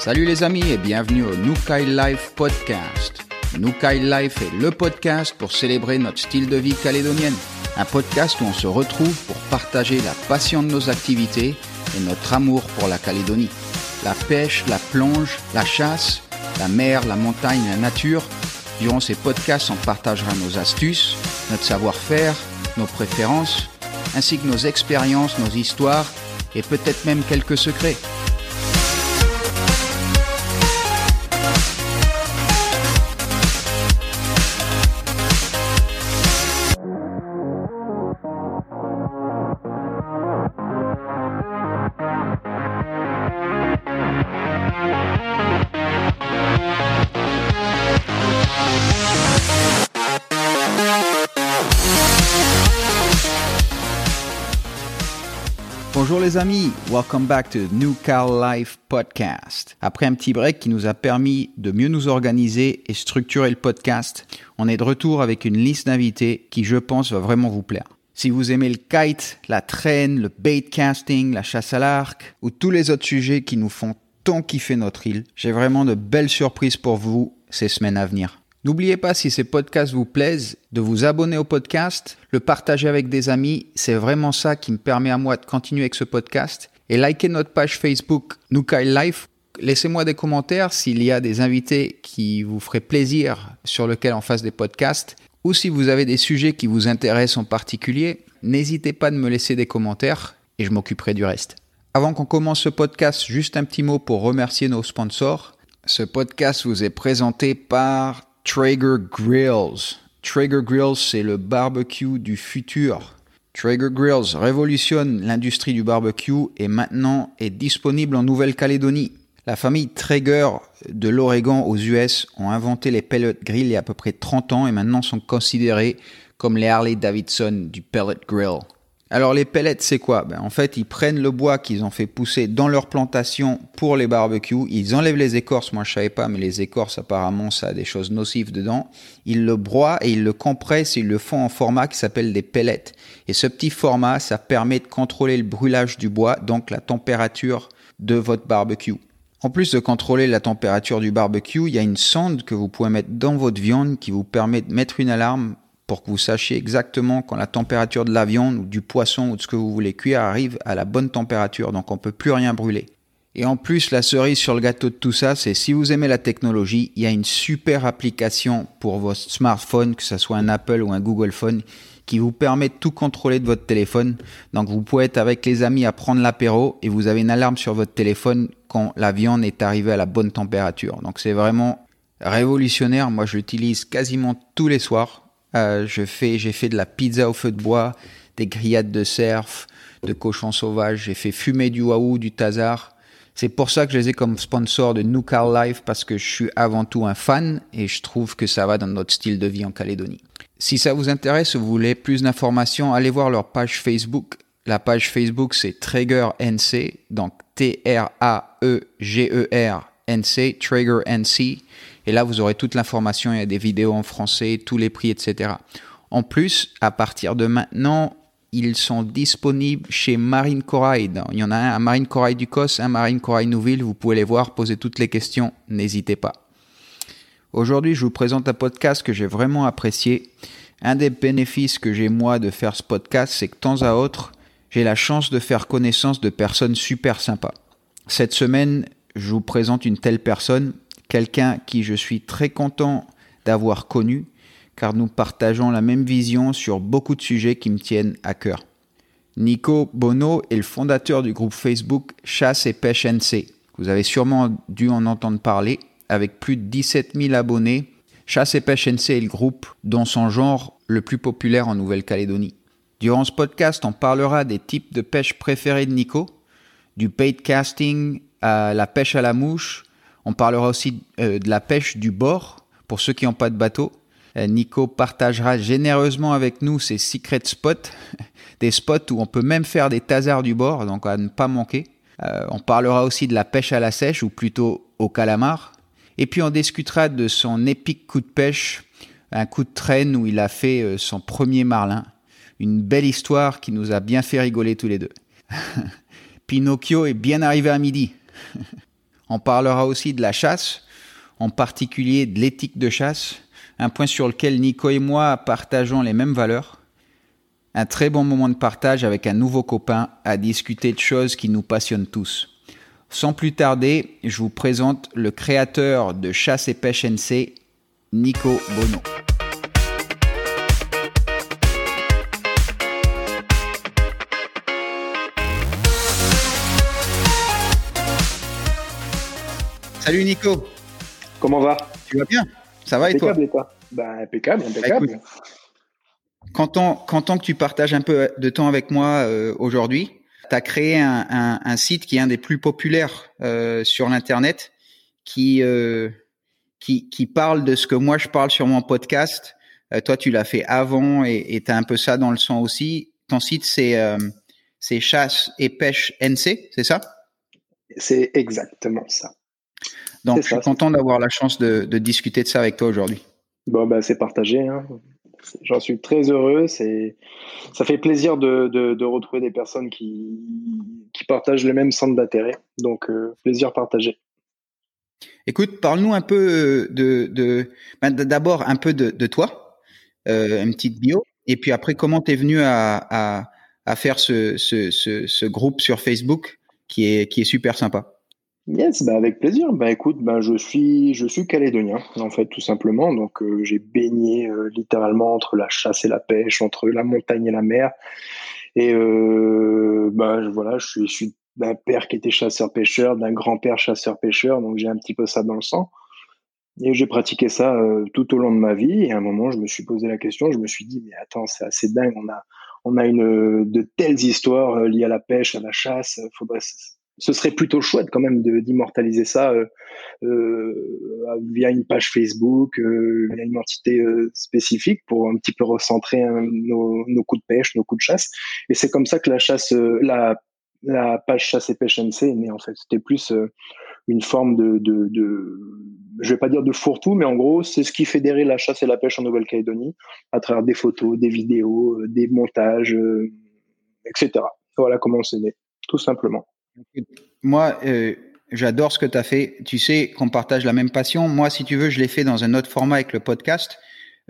Salut les amis et bienvenue au Nukai Life Podcast. Nukai Life est le podcast pour célébrer notre style de vie calédonienne. Un podcast où on se retrouve pour partager la passion de nos activités et notre amour pour la Calédonie. La pêche, la plonge, la chasse, la mer, la montagne, la nature. Durant ces podcasts, on partagera nos astuces, notre savoir-faire, nos préférences, ainsi que nos expériences, nos histoires et peut-être même quelques secrets. Amis, welcome back to New Cal Life Podcast. Après un petit break qui nous a permis de mieux nous organiser et structurer le podcast, on est de retour avec une liste d'invités qui je pense va vraiment vous plaire. Si vous aimez le kite, la traîne, le bait casting, la chasse à l'arc ou tous les autres sujets qui nous font tant kiffer notre île, j'ai vraiment de belles surprises pour vous ces semaines à venir. N'oubliez pas, si ces podcasts vous plaisent, de vous abonner au podcast, le partager avec des amis. C'est vraiment ça qui me permet à moi de continuer avec ce podcast. Et likez notre page Facebook Nukai Life. Laissez-moi des commentaires s'il y a des invités qui vous feraient plaisir sur lesquels on fasse des podcasts. Ou si vous avez des sujets qui vous intéressent en particulier, n'hésitez pas de me laisser des commentaires et je m'occuperai du reste. Avant qu'on commence ce podcast, juste un petit mot pour remercier nos sponsors. Ce podcast vous est présenté par Traeger Grills. Traeger Grills, c'est le barbecue du futur. Traeger Grills révolutionne l'industrie du barbecue et maintenant est disponible en Nouvelle-Calédonie. La famille Traeger de l'Oregon aux US ont inventé les pellet grills il y a à peu près 30 ans et maintenant sont considérés comme les Harley Davidson du pellet grill. Alors les pellets, c'est quoi? Ben, En fait, ils prennent le bois qu'ils ont fait pousser dans leur plantation pour les barbecues, ils enlèvent les écorces, moi je savais pas, mais les écorces apparemment ça a des choses nocives dedans. Ils le broient et ils le compressent, ils le font en format qui s'appelle des pellets. Et ce petit format, ça permet de contrôler le brûlage du bois, donc la température de votre barbecue. En plus de contrôler la température du barbecue, il y a une sonde que vous pouvez mettre dans votre viande qui vous permet de mettre une alarme pour que vous sachiez exactement quand la température de la viande ou du poisson ou de ce que vous voulez cuire arrive à la bonne température, donc on peut plus rien brûler. Et en plus, la cerise sur le gâteau de tout ça, c'est si vous aimez la technologie, il y a une super application pour votre smartphone, que ce soit un Apple ou un Google Phone, qui vous permet de tout contrôler de votre téléphone. Donc vous pouvez être avec les amis à prendre l'apéro et vous avez une alarme sur votre téléphone quand la viande est arrivée à la bonne température. Donc c'est vraiment révolutionnaire. Moi, je l'utilise quasiment tous les soirs. Euh, je fais, j'ai fait de la pizza au feu de bois, des grillades de cerf, de cochons sauvages. J'ai fait fumer du waouh, du tazar. C'est pour ça que je les ai comme sponsor de New Car Life parce que je suis avant tout un fan et je trouve que ça va dans notre style de vie en Calédonie. Si ça vous intéresse ou vous voulez plus d'informations, allez voir leur page Facebook. La page Facebook c'est Traeger NC, donc T-R-A-E-G-E-R NC, Traeger NC. Et là, vous aurez toute l'information, il y a des vidéos en français, tous les prix, etc. En plus, à partir de maintenant, ils sont disponibles chez Marine Corail. Il y en a un à Marine Corail du COS, un Marine Corail Nouville. Vous pouvez les voir, poser toutes les questions, n'hésitez pas. Aujourd'hui, je vous présente un podcast que j'ai vraiment apprécié. Un des bénéfices que j'ai moi de faire ce podcast, c'est que de temps à autre, j'ai la chance de faire connaissance de personnes super sympas. Cette semaine, je vous présente une telle personne quelqu'un qui je suis très content d'avoir connu, car nous partageons la même vision sur beaucoup de sujets qui me tiennent à cœur. Nico Bono est le fondateur du groupe Facebook Chasse et Pêche NC. Vous avez sûrement dû en entendre parler. Avec plus de 17 000 abonnés, Chasse et Pêche NC est le groupe dans son genre le plus populaire en Nouvelle-Calédonie. Durant ce podcast, on parlera des types de pêche préférés de Nico, du bait casting à la pêche à la mouche, on parlera aussi euh, de la pêche du bord pour ceux qui n'ont pas de bateau. Euh, Nico partagera généreusement avec nous ses secret spots, des spots où on peut même faire des tasards du bord, donc à ne pas manquer. Euh, on parlera aussi de la pêche à la sèche, ou plutôt au calamar. Et puis on discutera de son épique coup de pêche, un coup de traîne où il a fait son premier marlin. Une belle histoire qui nous a bien fait rigoler tous les deux. Pinocchio est bien arrivé à midi. On parlera aussi de la chasse, en particulier de l'éthique de chasse, un point sur lequel Nico et moi partageons les mêmes valeurs. Un très bon moment de partage avec un nouveau copain à discuter de choses qui nous passionnent tous. Sans plus tarder, je vous présente le créateur de Chasse et Pêche NC, Nico Bono. Salut Nico. Comment va? Tu vas bien? Ça va et toi? Ben, Impeccable, impeccable. content, content que tu partages un peu de temps avec moi euh, aujourd'hui. Tu as créé un, un, un, site qui est un des plus populaires euh, sur l'Internet, qui, euh, qui, qui, parle de ce que moi je parle sur mon podcast. Toi, tu l'as fait avant et tu as un peu ça dans le sang aussi. Ton site, c'est c'est chasse et pêche NC, c'est ça? C'est exactement ça. Donc, je suis content d'avoir la chance de, de, discuter de ça avec toi aujourd'hui. Bon, bah, c'est partagé. Hein. J'en suis très heureux. Ça fait plaisir de, de, de, retrouver des personnes qui, qui partagent le même centre d'intérêt. Donc, euh, plaisir partagé. Écoute, parle-nous un peu de, de ben, d'abord un peu de, de toi, euh, une petite bio, et puis après comment tu es venu à, à, à faire ce, ce, ce, ce, groupe sur Facebook qui est, qui est super sympa? Yes, bah avec plaisir. Bah écoute, bah je suis je suis calédonien en fait tout simplement. Donc euh, j'ai baigné euh, littéralement entre la chasse et la pêche, entre la montagne et la mer. Et euh, bah voilà, je suis issu d'un père qui était chasseur-pêcheur, d'un grand-père chasseur-pêcheur, donc j'ai un petit peu ça dans le sang. Et j'ai pratiqué ça euh, tout au long de ma vie. Et à un moment, je me suis posé la question, je me suis dit mais attends, c'est assez dingue. On a on a une de telles histoires liées à la pêche, à la chasse. Faudrait ce serait plutôt chouette quand même d'immortaliser ça euh, euh, via une page Facebook, euh, via une entité euh, spécifique pour un petit peu recentrer hein, nos, nos, coups de pêche, nos coups de chasse. Et c'est comme ça que la chasse, euh, la, la page chasse et pêche NC est née en fait. C'était plus une forme de, de, de, je vais pas dire de fourre-tout, mais en gros, c'est ce qui fédérait la chasse et la pêche en Nouvelle-Calédonie à travers des photos, des vidéos, des montages, etc. Voilà comment c'est né, tout simplement. Moi, euh, j'adore ce que tu as fait. Tu sais qu'on partage la même passion. Moi, si tu veux, je l'ai fait dans un autre format avec le podcast.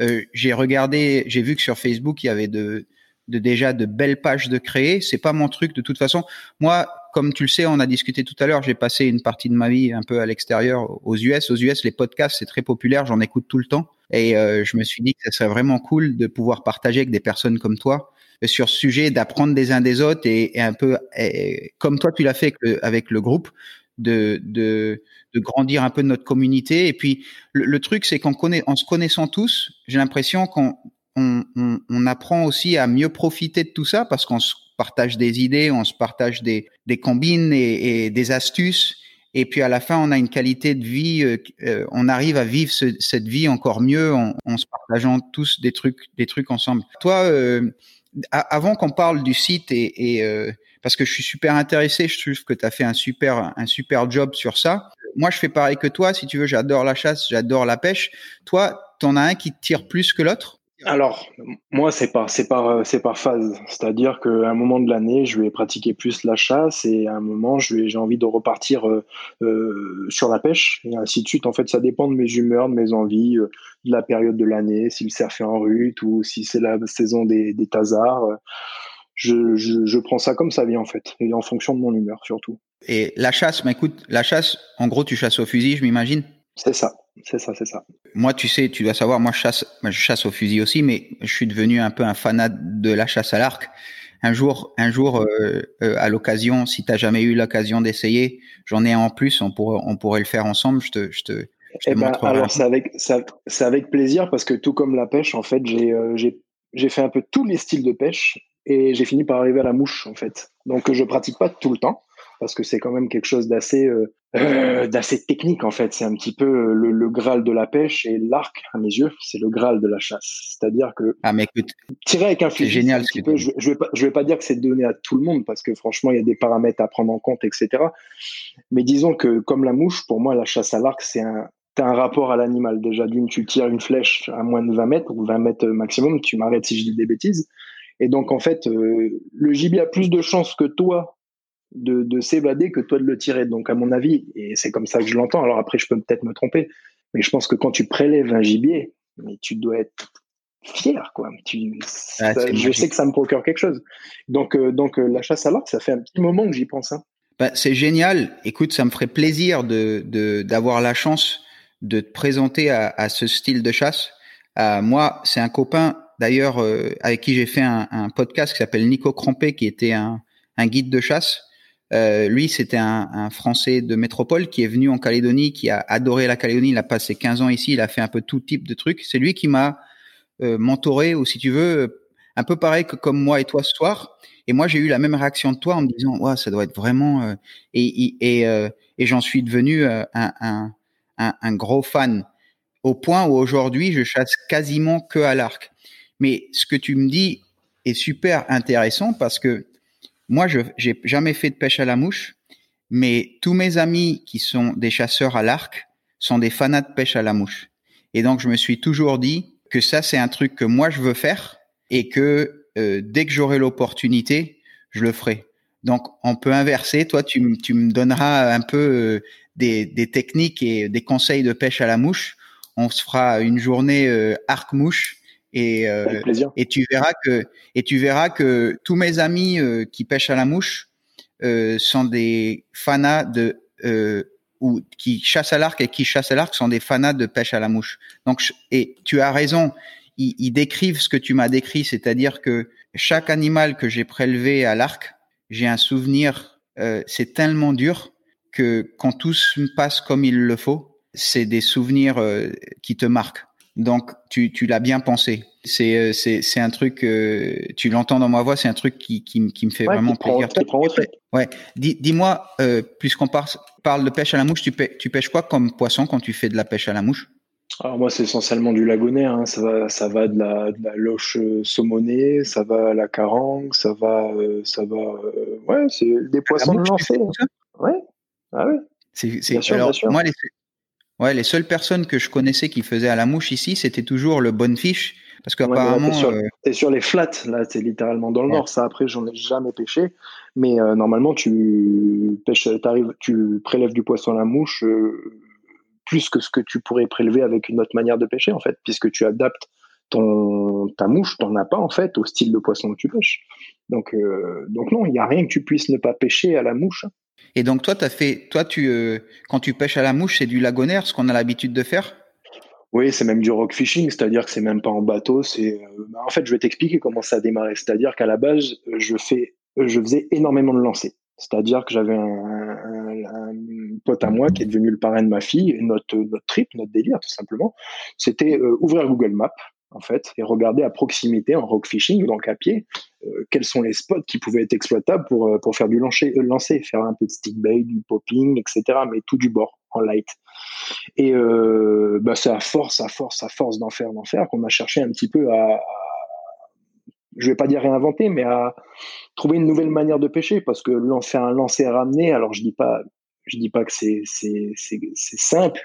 Euh, j'ai regardé, j'ai vu que sur Facebook, il y avait de, de déjà de belles pages de créer. C'est pas mon truc de toute façon. Moi, comme tu le sais, on a discuté tout à l'heure, j'ai passé une partie de ma vie un peu à l'extérieur aux US. Aux US, les podcasts, c'est très populaire, j'en écoute tout le temps. Et euh, je me suis dit que ce serait vraiment cool de pouvoir partager avec des personnes comme toi sur ce sujet, d'apprendre des uns des autres et, un peu comme toi tu l'as fait avec le, groupe, de, de, grandir un peu notre communauté. Et puis le, truc, c'est qu'en en se connaissant tous, j'ai l'impression qu'on on, apprend aussi à mieux profiter de tout ça parce qu'on se partage des idées, on se partage des, des combines et, des astuces. Et puis à la fin, on a une qualité de vie, euh, euh on arrive à vivre ce, cette vie encore mieux en, en, se partageant tous des trucs, des trucs ensemble. Toi, euh, avant qu'on parle du site et, euh, parce que je suis super intéressé, je trouve que tu as fait un super un super job sur ça. Moi, je fais pareil que toi. Si tu veux, j'adore la chasse, j'adore la pêche. Toi, t'en as un qui tire plus que l'autre? Alors, moi, c'est par, c'est par, c'est par phase. C'est-à-dire qu'à un moment de l'année, je vais pratiquer plus la chasse et à un moment, je vais, j'ai envie de repartir euh, euh, sur la pêche et ainsi de suite. En fait, ça dépend de mes humeurs, de mes envies, euh, de la période de l'année, si le cerf est en rut ou si c'est la saison des, des tasards. Je, je, je, prends ça comme ça vient en fait, et en fonction de mon humeur surtout. Et la chasse, mais écoute, la chasse, en gros, tu chasses au fusil, je m'imagine? C'est ça. C'est ça, c'est ça. Moi, tu sais, tu dois savoir, moi, je chasse, je chasse au fusil aussi, mais je suis devenu un peu un fanat de la chasse à l'arc. Un jour, un jour, euh, euh, à l'occasion, si tu n'as jamais eu l'occasion d'essayer, j'en ai un en plus, on pourrait, on pourrait le faire ensemble. Je te, je te, je te eh ben, alors, c'est avec, c'est avec plaisir parce que tout comme la pêche, en fait, j'ai, euh, j'ai, j'ai fait un peu tous les styles de pêche et j'ai fini par arriver à la mouche, en fait. Donc, je pratique pas tout le temps parce que c'est quand même quelque chose d'assez euh, euh, d'assez technique en fait. C'est un petit peu euh, le, le, graal de la pêche et l'arc à mes yeux, c'est le graal de la chasse. C'est-à-dire que ah mais écoute, tirer avec un fusil, génial. Un peu, je, je vais pas je vais pas dire que c'est donné à tout le monde parce que franchement il y a des paramètres à prendre en compte, etc. Mais disons que comme la mouche, pour moi la chasse à l'arc c'est un T'as un rapport à l'animal. Déjà, d'une, tu tires une flèche à moins de 20 mètres ou 20 mètres maximum. Tu m'arrêtes si je dis des bêtises. Et donc, en fait, euh, le gibier a plus de chances que toi de, de s'évader que toi de le tirer. Donc, à mon avis, et c'est comme ça que je l'entends, alors après, je peux peut-être me tromper, mais je pense que quand tu prélèves un gibier, mais tu dois être fier, quoi. Tu, je sais que ça me procure quelque chose. Donc, euh, donc euh, la chasse à l'arc, ça fait un petit moment que j'y pense. Hein. Bah, c'est génial. Écoute, ça me ferait plaisir de d'avoir la chance de te présenter à, à ce style de chasse. Euh, moi, c'est un copain d'ailleurs avec qui j'ai fait un, un, podcast qui s'appelle Nico Crampé, qui était un, un guide de chasse. Euh, lui, c'était un, un, Français de métropole qui est venu en Calédonie, qui a adoré la Calédonie. Il a passé 15 ans ici, il a fait un peu tout type de trucs. C'est lui qui m'a euh, mentoré, ou si tu veux, un peu pareil que comme moi et toi ce soir. Et moi, j'ai eu la même réaction de toi en me disant, ouais, ça doit être vraiment. Euh, et et, euh, et j'en suis devenu un, un, un, gros fan au point où aujourd'hui, je chasse quasiment que à l'arc. Mais ce que tu me dis est super intéressant parce que moi, je j'ai jamais fait de pêche à la mouche, mais tous mes amis qui sont des chasseurs à l'arc sont des fanats de pêche à la mouche. Et donc, je me suis toujours dit que ça, c'est un truc que moi, je veux faire et que euh, dès que j'aurai l'opportunité, je le ferai. Donc, on peut inverser. Toi, tu, me donneras un peu euh, des, techniques et des conseils de pêche à la mouche. On se fera une journée euh, arc mouche et euh, et tu verras que et tu verras que tous mes amis euh, qui pêchent à la mouche euh, sont des fanas de ou qui chassent à l'arc et qui chassent à l'arc sont des fanas de pêche à la mouche. Donc et tu as raison, ils, ils décrivent ce que tu m'as décrit, c'est-à-dire que chaque animal que j'ai prélevé à l'arc, j'ai un souvenir. c'est tellement dur que quand tout se passe comme il le faut, c'est des souvenirs qui te marquent. Donc, tu, tu l'as bien pensé. C'est, euh, c'est, c'est un truc, euh, tu l'entends dans ma voix, c'est un truc qui, qui, qui me fait vraiment plaisir. ouais. Dis, dis-moi, euh, puisqu'on parle, parle de pêche à la mouche, tu, pêches, tu pêches quoi comme poisson quand tu fais de la pêche à la mouche? Alors moi, c'est essentiellement du lagonaire. Hein. Ça va, ça va de la, de la loche saumonée, ça va à la carangue, ça va, ça va. ouais, c'est des poissons de lancer. Ouais. Ah ouais. C'est, c'est, sûr, alors, moi, les, Ouais, les seules personnes que je connaissais qui faisaient à la mouche ici, c'était toujours le fiche, Parce qu'apparemment. Ouais, sur, euh... sur, les flats, là, c'est littéralement dans le nord. Ça, après, j'en ai jamais pêché. Mais euh, normalement, tu pêches, tu prélèves du poisson à la mouche euh, plus que ce que tu pourrais prélever avec une autre manière de pêcher, en fait, puisque tu adaptes ton, ta mouche, t'en as pas, en fait, au style de poisson que tu pêches. Donc, donc non, il n'y a rien que tu puisses ne pas pêcher à la mouche. Et donc toi, as fait, toi, tu, euh, quand tu pêches à la mouche, c'est du lagonaire, ce qu'on a l'habitude de faire? Oui, c'est même du rock fishing, c'est-à-dire que c'est même pas en bateau. C'est, euh, bah, en fait, je vais t'expliquer comment ça a démarré. C'est-à-dire qu'à la base, je fais, je faisais énormément de lancers. C'est-à-dire que j'avais un, pote à moi qui est devenu le parrain de ma fille, notre, notre trip, notre délire, tout simplement. C'était euh, ouvrir Google Maps, en fait, et regarder à proximité en rock fishing, donc à pied, euh, quels sont les spots qui pouvaient être exploitables pour, euh, pour faire du lancer, euh, lancer, faire un peu de stick bait, du popping, etc., mais tout du bord, en light. Et bah, c'est à force, à force, à force d'en faire, d'en faire, qu'on a cherché un petit peu à, à, je vais pas dire réinventer, mais à trouver une nouvelle manière de pêcher, parce que faire un lancer ramener, alors je dis pas, je dis pas que c'est simple,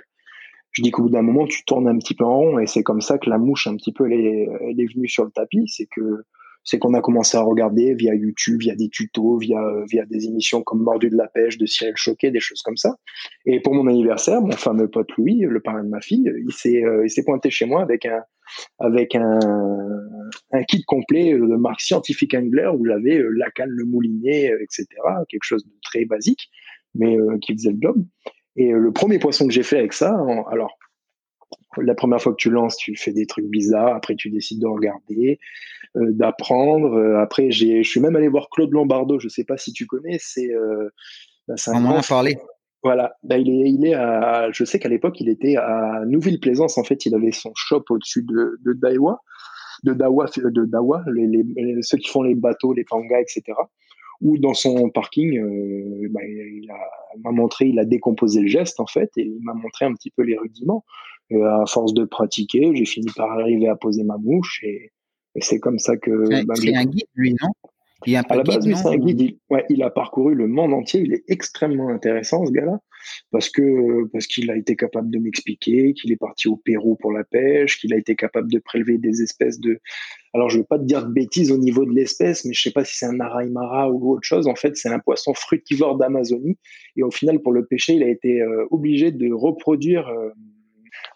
je dis qu'au bout d'un moment, tu tournes un petit peu en rond et c'est comme ça que la mouche, un petit peu, elle est, elle est venue sur le tapis. C'est que c'est qu'on a commencé à regarder via YouTube, via des tutos, via, via des émissions comme Mordu de la pêche de Cyril Choquet, des choses comme ça. Et pour mon anniversaire, mon fameux pote Louis, le parrain de ma fille, il s'est, euh, il s'est pointé chez moi avec un, avec un, un kit complet de marque Scientific Angler où il avait euh, la canne, le moulinet, euh, etc. Quelque chose de très basique, mais qui faisait le job. Et le premier poisson que j'ai fait avec ça, alors la première fois que tu lances, tu fais des trucs bizarres. Après, tu décides de regarder, euh, d'apprendre. Euh, après, je suis même allé voir Claude Lombardo. Je sais pas si tu connais. C'est, euh, bah, un On en a parlé. Voilà. Bah, il est, il est à, je sais qu'à l'époque, il était à Nouville-Plaisance. En fait, il avait son shop au-dessus de, de Daiwa, de Dawa, de Dawa, les, les, ceux qui font les bateaux, les pangas, etc ou dans son parking, euh, bah, il m'a montré, il a décomposé le geste en fait, et il m'a montré un petit peu les rudiments. Et à force de pratiquer, j'ai fini par arriver à poser ma mouche, et, et c'est comme ça que. Bah, c'est un guide, lui, non? Il y a un à la base, c'est un guide. Il, ouais, il a parcouru le monde entier. Il est extrêmement intéressant, ce gars-là, parce que parce qu'il a été capable de m'expliquer qu'il est parti au Pérou pour la pêche, qu'il a été capable de prélever des espèces de. Alors, je veux pas te dire de bêtises au niveau de l'espèce, mais je sais pas si c'est un araimara ou autre chose. En fait, c'est un poisson frutivore d'Amazonie. Et au final, pour le pêcher, il a été euh, obligé de reproduire euh,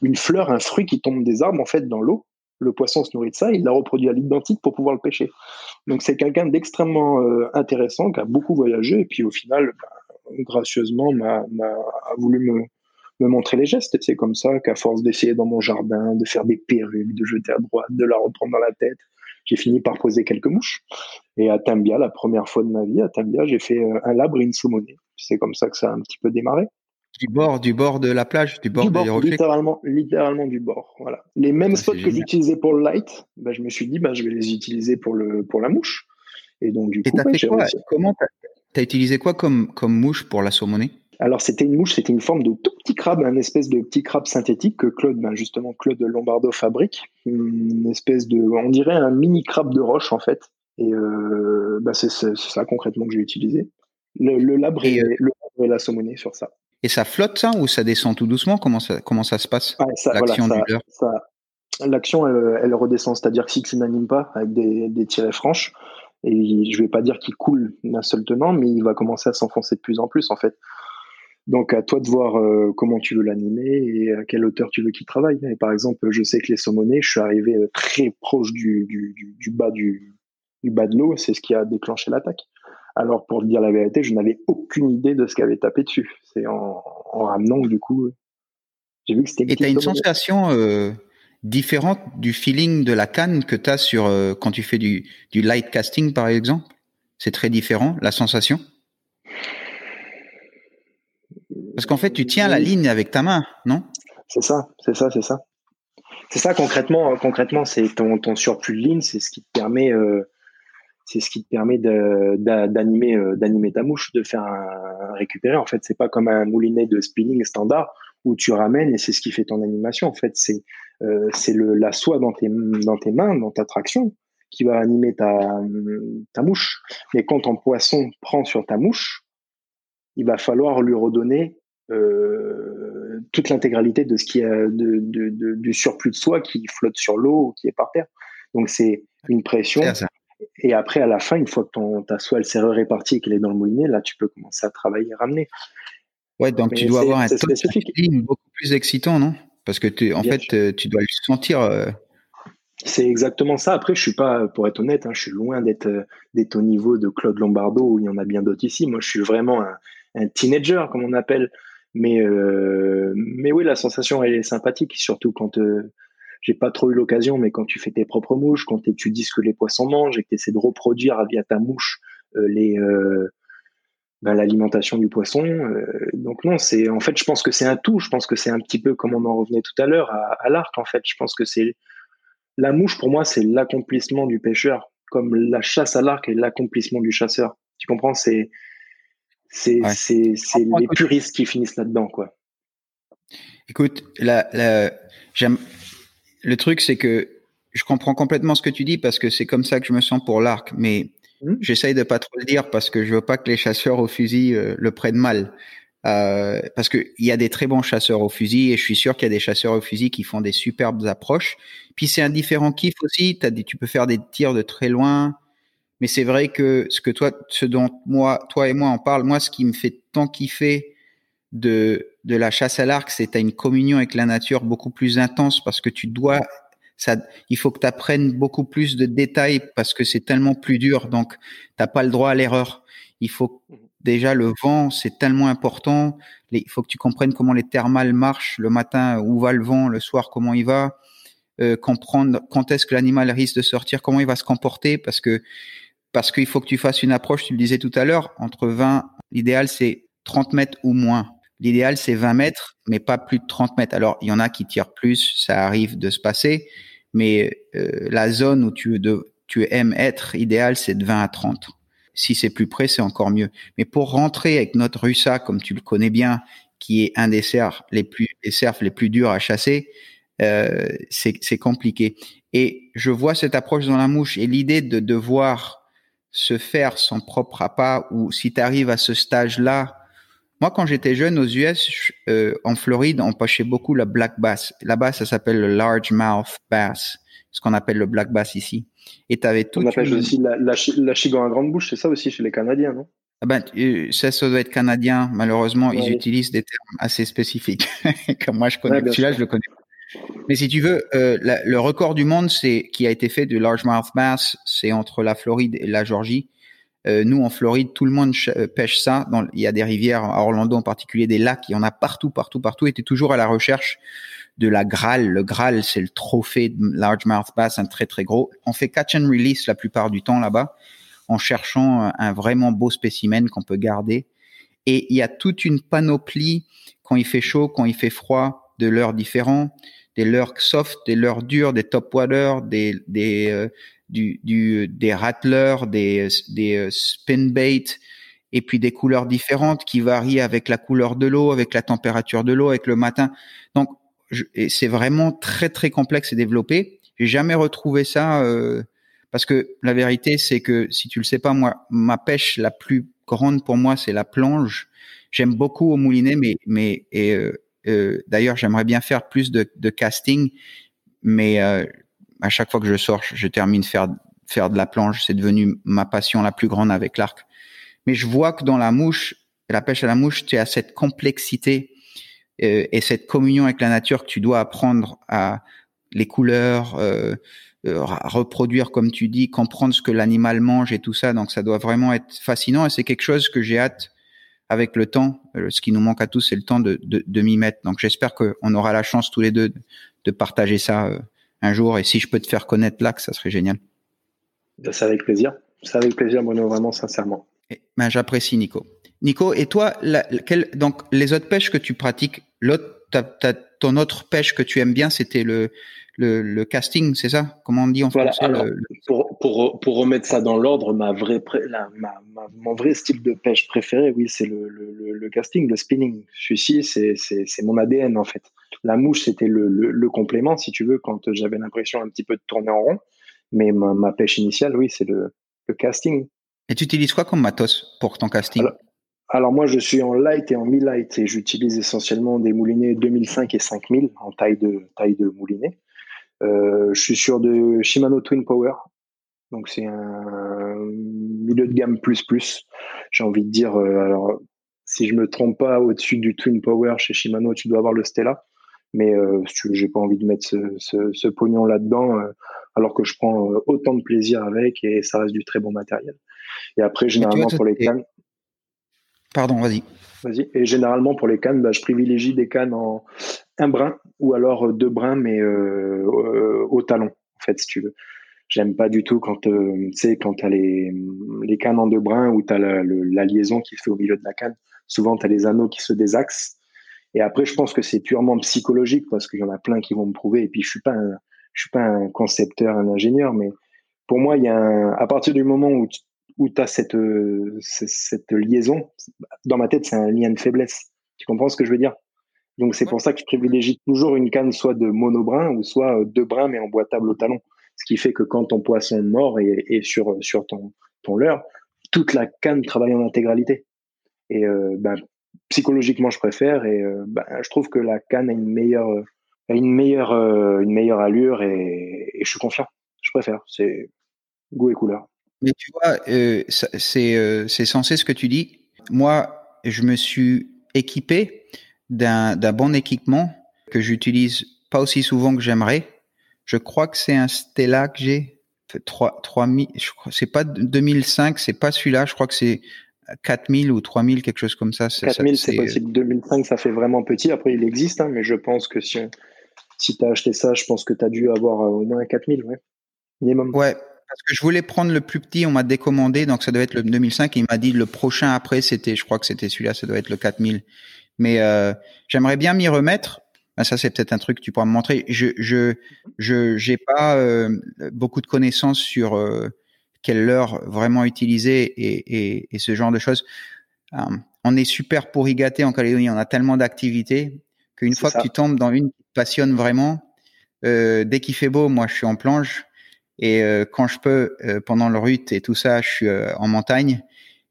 une fleur, un fruit qui tombe des arbres en fait dans l'eau le poisson se nourrit de ça, il l'a reproduit à l'identique pour pouvoir le pêcher. Donc c'est quelqu'un d'extrêmement euh, intéressant, qui a beaucoup voyagé, et puis au final, bah, gracieusement, m'a, a voulu me, me montrer les gestes. C'est comme ça qu'à force d'essayer dans mon jardin, de faire des perruques, de jeter à droite, de la reprendre dans la tête, j'ai fini par poser quelques mouches. Et à Tambia, la première fois de ma vie, à Tambia, j'ai fait euh, un labre et une saumonée. C'est comme ça que ça a un petit peu démarré. Du bord, du bord de la plage, du bord, du bord Littéralement, littéralement du bord. Voilà. Les mêmes spots que j'utilisais pour le light, bah, je me suis dit, bah, je vais les utiliser pour le pour la mouche. Et donc du coup, bah, fait quoi? Comment t'as as utilisé quoi comme comme mouche pour la saumonée alors c'était une mouche, c'était une forme de tout petit crabe, un espèce de petit crabe synthétique que Claude, ben justement Claude Lombardo fabrique, une espèce de, on dirait un mini crabe de roche en fait. Et euh, bah, c'est ça concrètement que j'ai utilisé. Le, le labre et, euh, le, et la saumonée sur ça. Et ça flotte ça ou ça descend tout doucement? Comment ça, comment ça se passe L'action voilà, L'action, elle, elle, redescend, c'est-à-dire que si tu n'animes pas avec des, des tirets franches, et je vais pas dire qu'il coule d'un seul tenant, mais il va commencer à s'enfoncer de plus en plus en fait. Donc à toi de voir euh, comment tu veux l'animer et à quelle hauteur tu veux qu'il travaille. Et par exemple, je sais que les saumonés, je suis arrivé euh, très proche du, du, du, du bas du, du bas de l'eau, c'est ce qui a déclenché l'attaque. Alors, pour dire la vérité, je n'avais aucune idée de ce qu'avait tapé dessus. C'est en, ramenant du coup, j'ai vu que c'était. Et tu as une sensation euh, différente du feeling de la canne que tu as sur euh, quand tu fais du, du light casting, par exemple? C'est très différent, la sensation? Parce qu'en fait, tu tiens la ligne avec ta main, non? C'est ça, c'est ça, c'est ça. C'est ça concrètement. Concrètement, c'est ton, ton surplus de ligne, c'est ce qui te permet. Euh, c'est ce qui te permet d'animer euh, d'animer ta mouche, de faire un, récupérer. En fait, c'est pas comme un moulinet de spinning standard où tu ramènes et c'est ce qui fait ton animation. En fait, c'est euh, c'est la soie dans tes dans tes mains, dans ta traction, qui va animer ta ta mouche. Mais quand ton poisson prend sur ta mouche, il va falloir lui redonner euh, toute l'intégralité de ce qui est de, de, du surplus de soie qui flotte sur l'eau ou qui est par terre. Donc c'est une pression et après, à la fin, une fois que ton, ta soie elle s'est répartie et qu'elle est dans le moulinet, là, tu peux commencer à travailler et ramener. Ouais, donc tu dois avoir un spécifique. beaucoup plus excitant, non? Parce que tu, en fait, euh, tu dois le sentir. Euh. C'est exactement ça. Après, je suis pas, pour être honnête, hein, je suis loin d'être euh, d'être au niveau de Claude Lombardo où il y en a bien d'autres ici. Moi, je suis vraiment un, un teenager, comme on appelle. Mais mais oui, la sensation elle est sympathique, surtout quand j'ai pas trop eu l'occasion, mais quand tu fais tes propres mouches, quand tu étudies ce que les poissons mangent et que tu essaies de reproduire via ta mouche euh, les euh, ben, l'alimentation du poisson. Euh, donc non, c'est en fait, je pense que c'est un tout. Je pense que c'est un petit peu comme on en revenait tout à l'heure à, à l'arc. En fait, je pense que c'est la mouche pour moi, c'est l'accomplissement du pêcheur, comme la chasse à l'arc est l'accomplissement du chasseur. Tu comprends? C'est c'est c'est c'est les puristes qui finissent là-dedans, quoi. Écoute, la, la j'aime le truc, c'est que je comprends complètement ce que tu dis parce que c'est comme ça que je me sens pour l'arc, mais mmh. j'essaye de pas trop le dire parce que je veux pas que les chasseurs au fusil euh, le prennent mal. Euh, parce que il y a des très bons chasseurs au fusil et je suis sûr qu'il y a des chasseurs au fusil qui font des superbes approches. Puis c'est un différent kiff aussi. As des, tu peux faire des tirs de très loin, mais c'est vrai que ce que toi, ce dont moi, toi et moi on parle, moi, ce qui me fait tant kiffer de de la chasse à l'arc, c'est à une communion avec la nature beaucoup plus intense parce que tu dois ça, il faut que tu apprennes beaucoup plus de détails parce que c'est tellement plus dur. Donc, t'as pas le droit à l'erreur. Il faut déjà le vent, c'est tellement important. il faut que tu comprennes comment les thermales marchent le matin, où va le vent, le soir, comment il va. Euh, comprendre quand est-ce que l'animal risque de sortir, comment il va se comporter, parce que parce qu'il faut que tu fasses une approche. Tu le disais tout à l'heure, entre 20, l'idéal c'est 30 mètres ou moins. L'idéal, c'est 20 mètres, mais pas plus de 30 mètres. Alors, il y en a qui tirent plus, ça arrive de se passer, mais euh, la zone où tu, de, tu aimes être idéal, c'est de 20 à 30. Si c'est plus près, c'est encore mieux. Mais pour rentrer avec notre russa, comme tu le connais bien, qui est un des cerfs les plus, cerfs les plus durs à chasser, euh, c'est compliqué. Et je vois cette approche dans la mouche et l'idée de devoir se faire son propre appât ou si tu arrives à ce stage-là. Moi, quand j'étais jeune aux US, euh, en Floride, on pêchait beaucoup la black bass. Là-bas, ça s'appelle le large mouth bass, ce qu'on appelle le black bass ici. Et tu avais tout. On appelle aussi la, la, à grande bouche, c'est ça aussi chez les Canadiens, non? Ah ben, ça, ça doit être canadien. Malheureusement, ils utilisent des termes assez spécifiques. Comme moi, je connais. Celui-là, je le connais. Mais si tu veux, euh, le record du monde, c'est qui a été fait de largemouth bass, c'est entre la Floride et la Georgie. Euh, nous, en Floride, tout le monde euh, pêche ça. Il y a des rivières, à Orlando en particulier, des lacs. Il y en a partout, partout, partout. Et tu toujours à la recherche de la Graal. Le Graal, c'est le trophée de largemouth bass, un très, très gros. On fait catch and release la plupart du temps là-bas, en cherchant un vraiment beau spécimen qu'on peut garder. Et il y a toute une panoplie quand il fait chaud, quand il fait froid, de leurs différents des lurks soft, des lurks durs, des top water, des des euh, du, du, des rattlers, des des euh, spin bait et puis des couleurs différentes qui varient avec la couleur de l'eau, avec la température de l'eau, avec le matin. Donc c'est vraiment très très complexe et développé. J'ai jamais retrouvé ça euh, parce que la vérité c'est que si tu le sais pas moi, ma pêche la plus grande pour moi c'est la plonge. J'aime beaucoup au moulinet, mais mais et, euh, euh, d'ailleurs, j'aimerais bien faire plus de, casting, mais euh, à chaque fois que je sors, je termine faire faire de la planche. C'est devenu ma passion la plus grande avec l'arc. Mais je vois que dans la mouche, la pêche à la mouche, tu as cette complexité euh, et cette communion avec la nature que tu dois apprendre à les couleurs, reproduire comme tu dis, comprendre ce que l'animal mange et tout ça. Donc ça doit vraiment être fascinant et c'est quelque chose que j'ai hâte avec le temps, euh, ce qui nous manque à tous, c'est le temps de, de, de m'y mettre. Donc j'espère qu'on aura la chance tous les deux de, partager ça euh, un jour. Et si je peux te faire connaître là, ça serait génial. C'est avec plaisir. C'est avec plaisir, Bruno, vraiment sincèrement. ben, J'apprécie, Nico. Nico, et toi, la, donc les autres pêches que tu pratiques, l'autre, ton autre pêche que tu aimes bien, c'était le, le, le casting, c'est ça? Comment on dit en français pour, pour, pour, remettre ça dans l'ordre, ma vraie, la, ma, mon vrai style de pêche préféré, oui, c'est le, le, le, casting, le spinning. Celui-ci, c'est mon ADN en fait. La mouche, c'était le, complément, si tu veux, quand j'avais l'impression un petit peu de tourner en rond. Mais ma, ma pêche initiale, oui, c'est le, casting. Et tu utilises quoi comme matos pour ton casting? Alors, moi, je suis en light et en mi-light et j'utilise essentiellement des moulinets 2005 et 5000 en taille de taille de moulinet. Euh, je suis sur de Shimano Twin Power. Donc c'est un milieu de gamme plus plus. J'ai envie de dire, euh, alors si je me trompe pas, au-dessus du Twin Power chez Shimano, tu dois avoir le Stella. Mais euh, j'ai pas envie de mettre ce, ce, ce pognon là-dedans, euh, alors que je prends euh, autant de plaisir avec et ça reste du très bon matériel. Et après, généralement pour les cannes. Pardon, vas-y. Vas-y. Et généralement pour les cannes, bah, je privilégie des cannes en un brin ou alors euh, deux brins mais euh, euh, au talon en fait si tu veux j'aime pas du tout quand tu sais quand t'as les les cannes en deux brins ou t'as la, la liaison qui se fait au milieu de la canne souvent tu as les anneaux qui se désaxent et après je pense que c'est purement psychologique parce qu'il y en a plein qui vont me prouver et puis je suis pas un, je suis pas un concepteur un ingénieur mais pour moi il y a un, à partir du moment où tu où as cette, cette liaison, dans ma tête, c'est un lien de faiblesse. Tu comprends ce que je veux dire? Donc c'est pour ça que je privilégie toujours une canne soit de monobrin ou soit euh, deux brins mais emboîtable au talon. Ce qui fait que quand ton poisson mort est, sur, sur ton, ton leurre, toute la canne travaille en intégralité. Et euh, ben, psychologiquement, je préfère et euh, ben, je trouve que la canne a une meilleure, a une meilleure, une meilleure allure et, je suis confiant. Je préfère. C'est goût et couleur. Mais tu vois, c'est c'est censé ce que tu dis. Moi, je me suis équipé d'un bon équipement que j'utilise pas aussi souvent que j'aimerais. Je crois que c'est un Stella que j'ai. 3, 3000, je crois, c'est pas 2005, c'est pas celui-là, je crois que c'est 4000 ou 3000, quelque chose comme ça. 4000, c'est possible. 2005, ça fait vraiment petit. Après, il existe, hein, mais je pense que si, si tu as acheté ça, je pense que tu as dû avoir euh, au moins 4000, ouais. Minimum. Ouais, parce que je voulais prendre le plus petit, on m'a décommandé, donc ça doit être le 2005. Et il m'a dit le prochain après, c'était, je crois que c'était celui-là, ça doit être le 4000. Mais euh, j'aimerais bien m'y remettre. Ben, ça, c'est peut-être un truc que tu pourras me montrer. Je je je j'ai pas euh, beaucoup de connaissances sur euh, quelle leurre vraiment utiliser et, et, et, ce genre de choses. Euh, on est super pourrigaté en Calédonie. On a tellement d'activités qu'une fois que tu tombes dans une qui te passionne vraiment, dès qu'il fait beau, moi, je suis en planche Et quand je peux, pendant le rut et tout ça, je suis en montagne.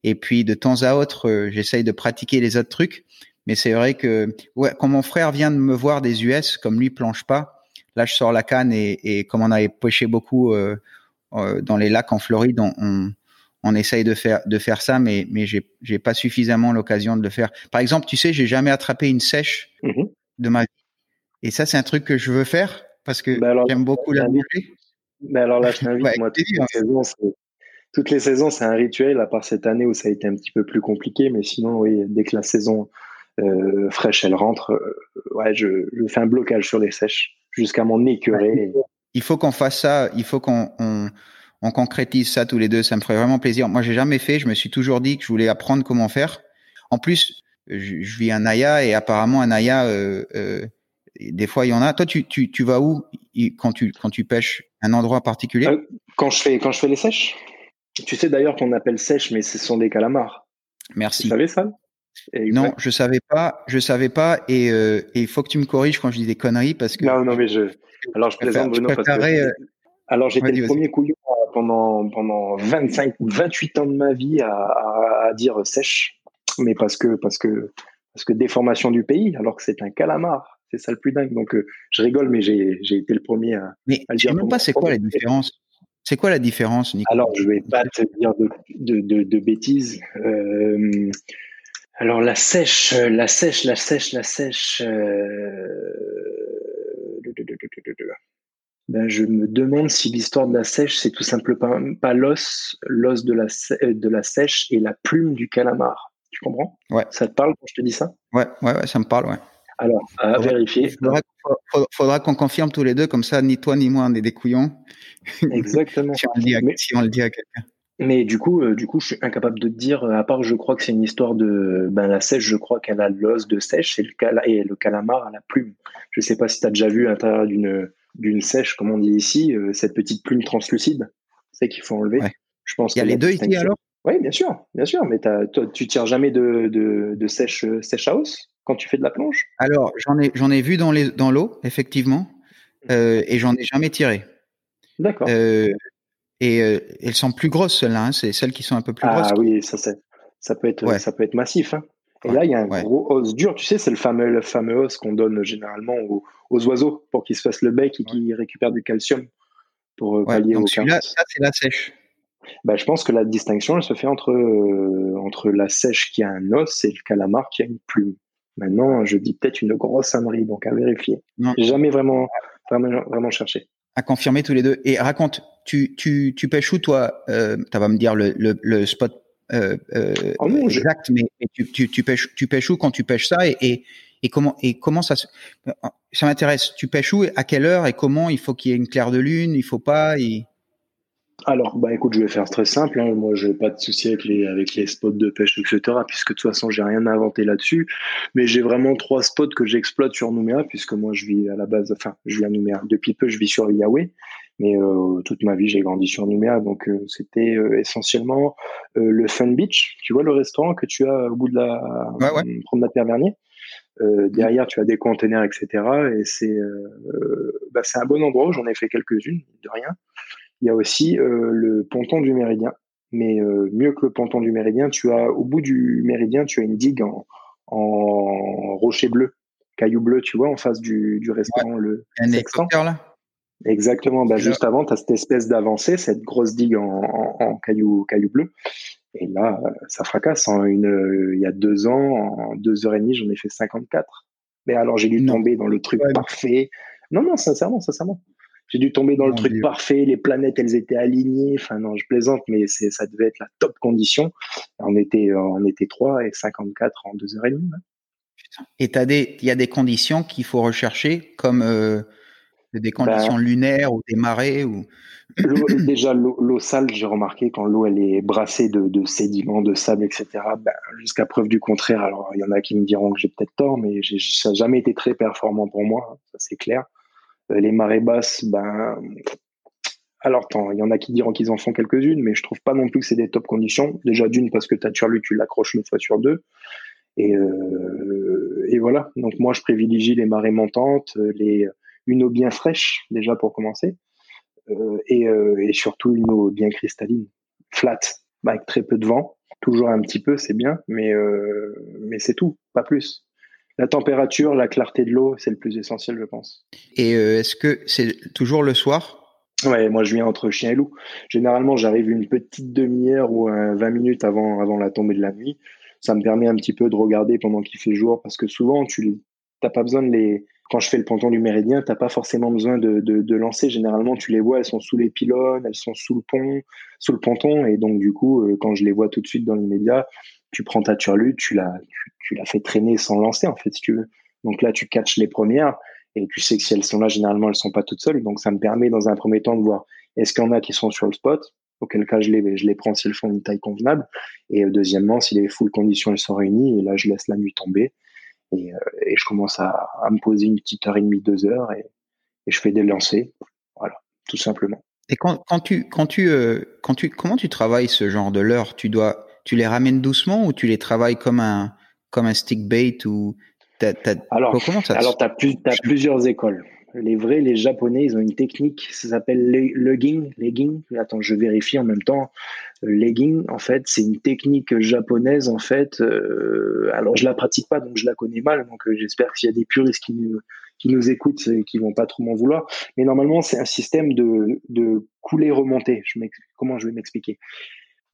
Et puis de temps à autre, j'essaye de pratiquer les autres trucs. Mais c'est vrai que ouais, quand mon frère vient de me voir des US, comme lui planche pas, là je sors la canne et, et comme on avait pêché beaucoup dans les lacs en Floride, on, on essaye de faire de faire ça, mais mais j'ai j'ai pas suffisamment l'occasion de le faire. Par exemple, tu sais, j'ai jamais attrapé une sèche mhm. de ma vie, et ça c'est un truc que je veux faire parce que bah j'aime beaucoup la manger. Mais alors là, je t'invite, moi, toutes les, saisons, toutes les saisons, c'est un rituel, à part cette année où ça a été un petit peu plus compliqué, mais sinon, oui, dès que la saison euh, fraîche, elle rentre, euh, ouais, je, je, fais un blocage sur les sèches jusqu'à m'en écœurer. Il faut qu'on fasse ça, il faut qu'on on, on concrétise ça tous les deux, ça me ferait vraiment plaisir. Moi, j'ai jamais fait, je me suis toujours dit que je voulais apprendre comment faire. En plus, je, je vis à Naya et apparemment à Naya, euh, euh, des fois il y en a. Toi, tu, tu, tu vas où quand tu quand tu pêches un endroit particulier? Euh, Quand je fais quand je fais les sèches? Tu sais d'ailleurs qu'on appelle sèche, mais ce sont des calamars. Merci. Tu savais ça? Non, je savais pas, je savais pas, et il faut que tu me corriges quand je dis des conneries parce que. Non, non, mais je. Alors je plaisante, Bruno, parce que alors j'étais le premier couillon euh, pendant pendant 25 ou 28 ans de ma vie à, à, dire sèche, mais parce que parce que parce que déformation du pays, alors que c'est un calamar, c'est ça le plus dingue. Donc euh, je rigole, mais j'ai été le premier à, mais à le dire. même pas c'est quoi la différence? C'est quoi la différence, Nico Alors je vais pas te dire de de, de, de bêtises. Euh, alors la sèche, la sèche, la sèche, la sèche. Euh, ben, je me demande si l'histoire de la sèche, c'est tout simplement pas l'os, l'os de la, euh, de la sèche et la plume du calamar. Tu comprends? Ouais. Ça te parle quand je te dis ça? Ouais, ouais, ouais, ça me parle, ouais. Alors, à vérifier. Il faudra, qu'on confirme tous les deux, comme ça, ni toi ni moi, on est des couillons. Exactement. si, on le dit à, si on le dit à quelqu'un. Mais du coup, euh, du coup, je suis incapable de te dire, à part je crois que c'est une histoire de ben, la sèche, je crois qu'elle a l'os de sèche et le, et le calamar a la plume. Je sais pas si tu as déjà vu à l'intérieur d'une d'une sèche, comme on dit ici, euh, cette petite plume translucide, c'est qu'il faut enlever. Je pense Il y a les deux ici alors? Oui, bien sûr, bien sûr. Mais toi, tu tires jamais de, de, sèche, sèche à hausse quand tu fais de la plonge? Alors, j'en ai, j'en ai vu dans, les, dans l'eau, effectivement, mmh. euh, et j'en ai jamais tiré. D'accord. Euh, et elles sont plus grosses, celles-là. Hein, c'est celles qui sont un peu plus grosses. Ah oui, ça, ça, peut être, ça peut être massif. Hein. Et là, il y a un gros os dur. Tu sais, c'est le fameux, le fameux os qu'on donne généralement aux, oiseaux pour qu'ils se fassent le bec et qu'ils récupèrent du calcium pour euh, pallier donc celui-là, ça, c'est la sèche. Bah, je pense que la distinction, elle se fait entre, euh, entre la sèche qui a un os et le calamar qui a une plume. Maintenant, je dis peut-être une grosse ânerie, donc à vérifier. J'ai jamais vraiment, vraiment, vraiment cherché. À confirmer tous les deux. Et raconte, tu, tu, tu pêches où, toi? Euh, Tu vas me dire le, le, le spot euh, euh, oh exact, mais, tu, tu, tu, pêches, tu pêches où quand tu pêches ça et, et, comment et comment ça se ça m'intéresse. Tu pêches où à quelle heure et comment Il faut qu'il y ait une claire de lune, il faut pas. Et... Alors, bah écoute, je vais faire très simple. Hein. Moi, je n'ai pas de souci avec les avec les spots de pêche, etc. Puisque de toute façon, j'ai rien à inventer là-dessus. Mais j'ai vraiment trois spots que j'exploite sur Nouméa, puisque moi, je vis à la base. Enfin, je vis à Nouméa. Depuis peu, je vis sur Yahweh. Mais euh, toute ma vie, j'ai grandi sur Nouméa, donc euh, c'était euh, essentiellement le Fun Beach. Tu vois le restaurant que tu as au bout de la ouais, ouais. promenade Vernier euh, derrière, tu as des conteneurs, etc. Et c'est bah, c'est un bon endroit. J'en ai fait quelques-unes, de rien. Il y a aussi le ponton du Méridien. Mais mieux que le ponton du Méridien, tu as au bout du Méridien, tu as une digue en, en rocher bleu, caillou bleu, tu vois, en face du, du restaurant. Le un là? Exactement. Bah, juste avant, tu as cette espèce d'avancée, cette grosse digue en, en, caillou, caillou bleu. Et là, ça fracasse. En une, il y a deux ans, en deux heures et demie, j'en ai fait 54. Mais alors, j'ai dû tomber dans le truc parfait. Non, non, sincèrement, sincèrement. J'ai dû tomber dans le truc parfait. Les planètes, elles étaient alignées. Enfin, non, je plaisante, mais c'est, ça devait être la top condition. On était, on était trois et 54 en deux heures et demie. Et t'as des, il y a des conditions qu'il faut rechercher, comme euh, des conditions bah, lunaires ou des marées ou déjà l'eau sale j'ai remarqué quand l'eau elle est brassée de, de, sédiments de sable etc bah, jusqu'à preuve du contraire. Alors il y en a qui me diront que j'ai peut-être tort mais ça n'a jamais été très performant pour moi hein, ça c'est clair. Euh, les marées basses ben alors il y en a qui diront qu'ils en font quelques-unes mais je trouve pas non plus que c'est des top conditions. Déjà d'une parce que ta turlue tu l'accroches une fois sur deux. Et, euh, et voilà. Donc moi je privilégie les marées montantes les une eau bien fraîche déjà pour commencer. et, et, surtout une eau bien cristalline, flat, avec très peu de vent. Toujours un petit peu, c'est bien, mais, mais c'est tout, pas plus. La température, la clarté de l'eau, c'est le plus essentiel, je pense. Et est-ce que c'est toujours le soir? Ouais, moi je viens entre chien et loup. Généralement, j'arrive une petite demi-heure ou 20 minutes avant, avant la tombée de la nuit. Ça me permet un petit peu de regarder pendant qu'il fait jour parce que souvent, tu n'as pas besoin de les. Quand je fais le ponton du méridien, t'as pas forcément besoin de, de, de, lancer. Généralement, tu les vois, elles sont sous les pylônes, elles sont sous le pont, sous le ponton, et donc du coup, euh, quand je les vois tout de suite dans l'immédiat, tu prends ta turlute, tu la, tu, la fais traîner sans lancer en fait, si tu veux. Donc là, tu catches les premières et tu sais que si elles sont là, généralement, elles sont pas toutes seules. Donc, ça me permet, dans un premier temps, de voir est-ce qu'il y en a qui sont sur le spot, auquel cas je les, je les prends s'ils font une taille convenable. Et euh, deuxièmement, si les full conditions elles sont réunies, et là, je laisse la nuit tomber. Et, euh, et je commence à, à, me poser une petite heure et demie, deux heures, et, et je fais des lancers. Voilà, tout simplement. Et quand, quand tu, quand tu, euh, quand tu, comment tu travailles ce genre de leurre Tu dois, tu les ramènes doucement ou tu les travailles comme un, comme un stick bait ou alors, comment ça alors as, plus, as plusieurs écoles. Les vrais, les japonais, ils ont une technique, ça s'appelle legging. Legging. Attends, je vérifie en même temps. Legging, en fait, c'est une technique japonaise, en fait. Euh, alors, je la pratique pas, donc je la connais mal. Donc, euh, j'espère qu'il y a des puristes qui nous, qui nous écoutent et qui vont pas trop m'en vouloir. Mais normalement, c'est un système de, de couler-remonter. Comment je vais m'expliquer?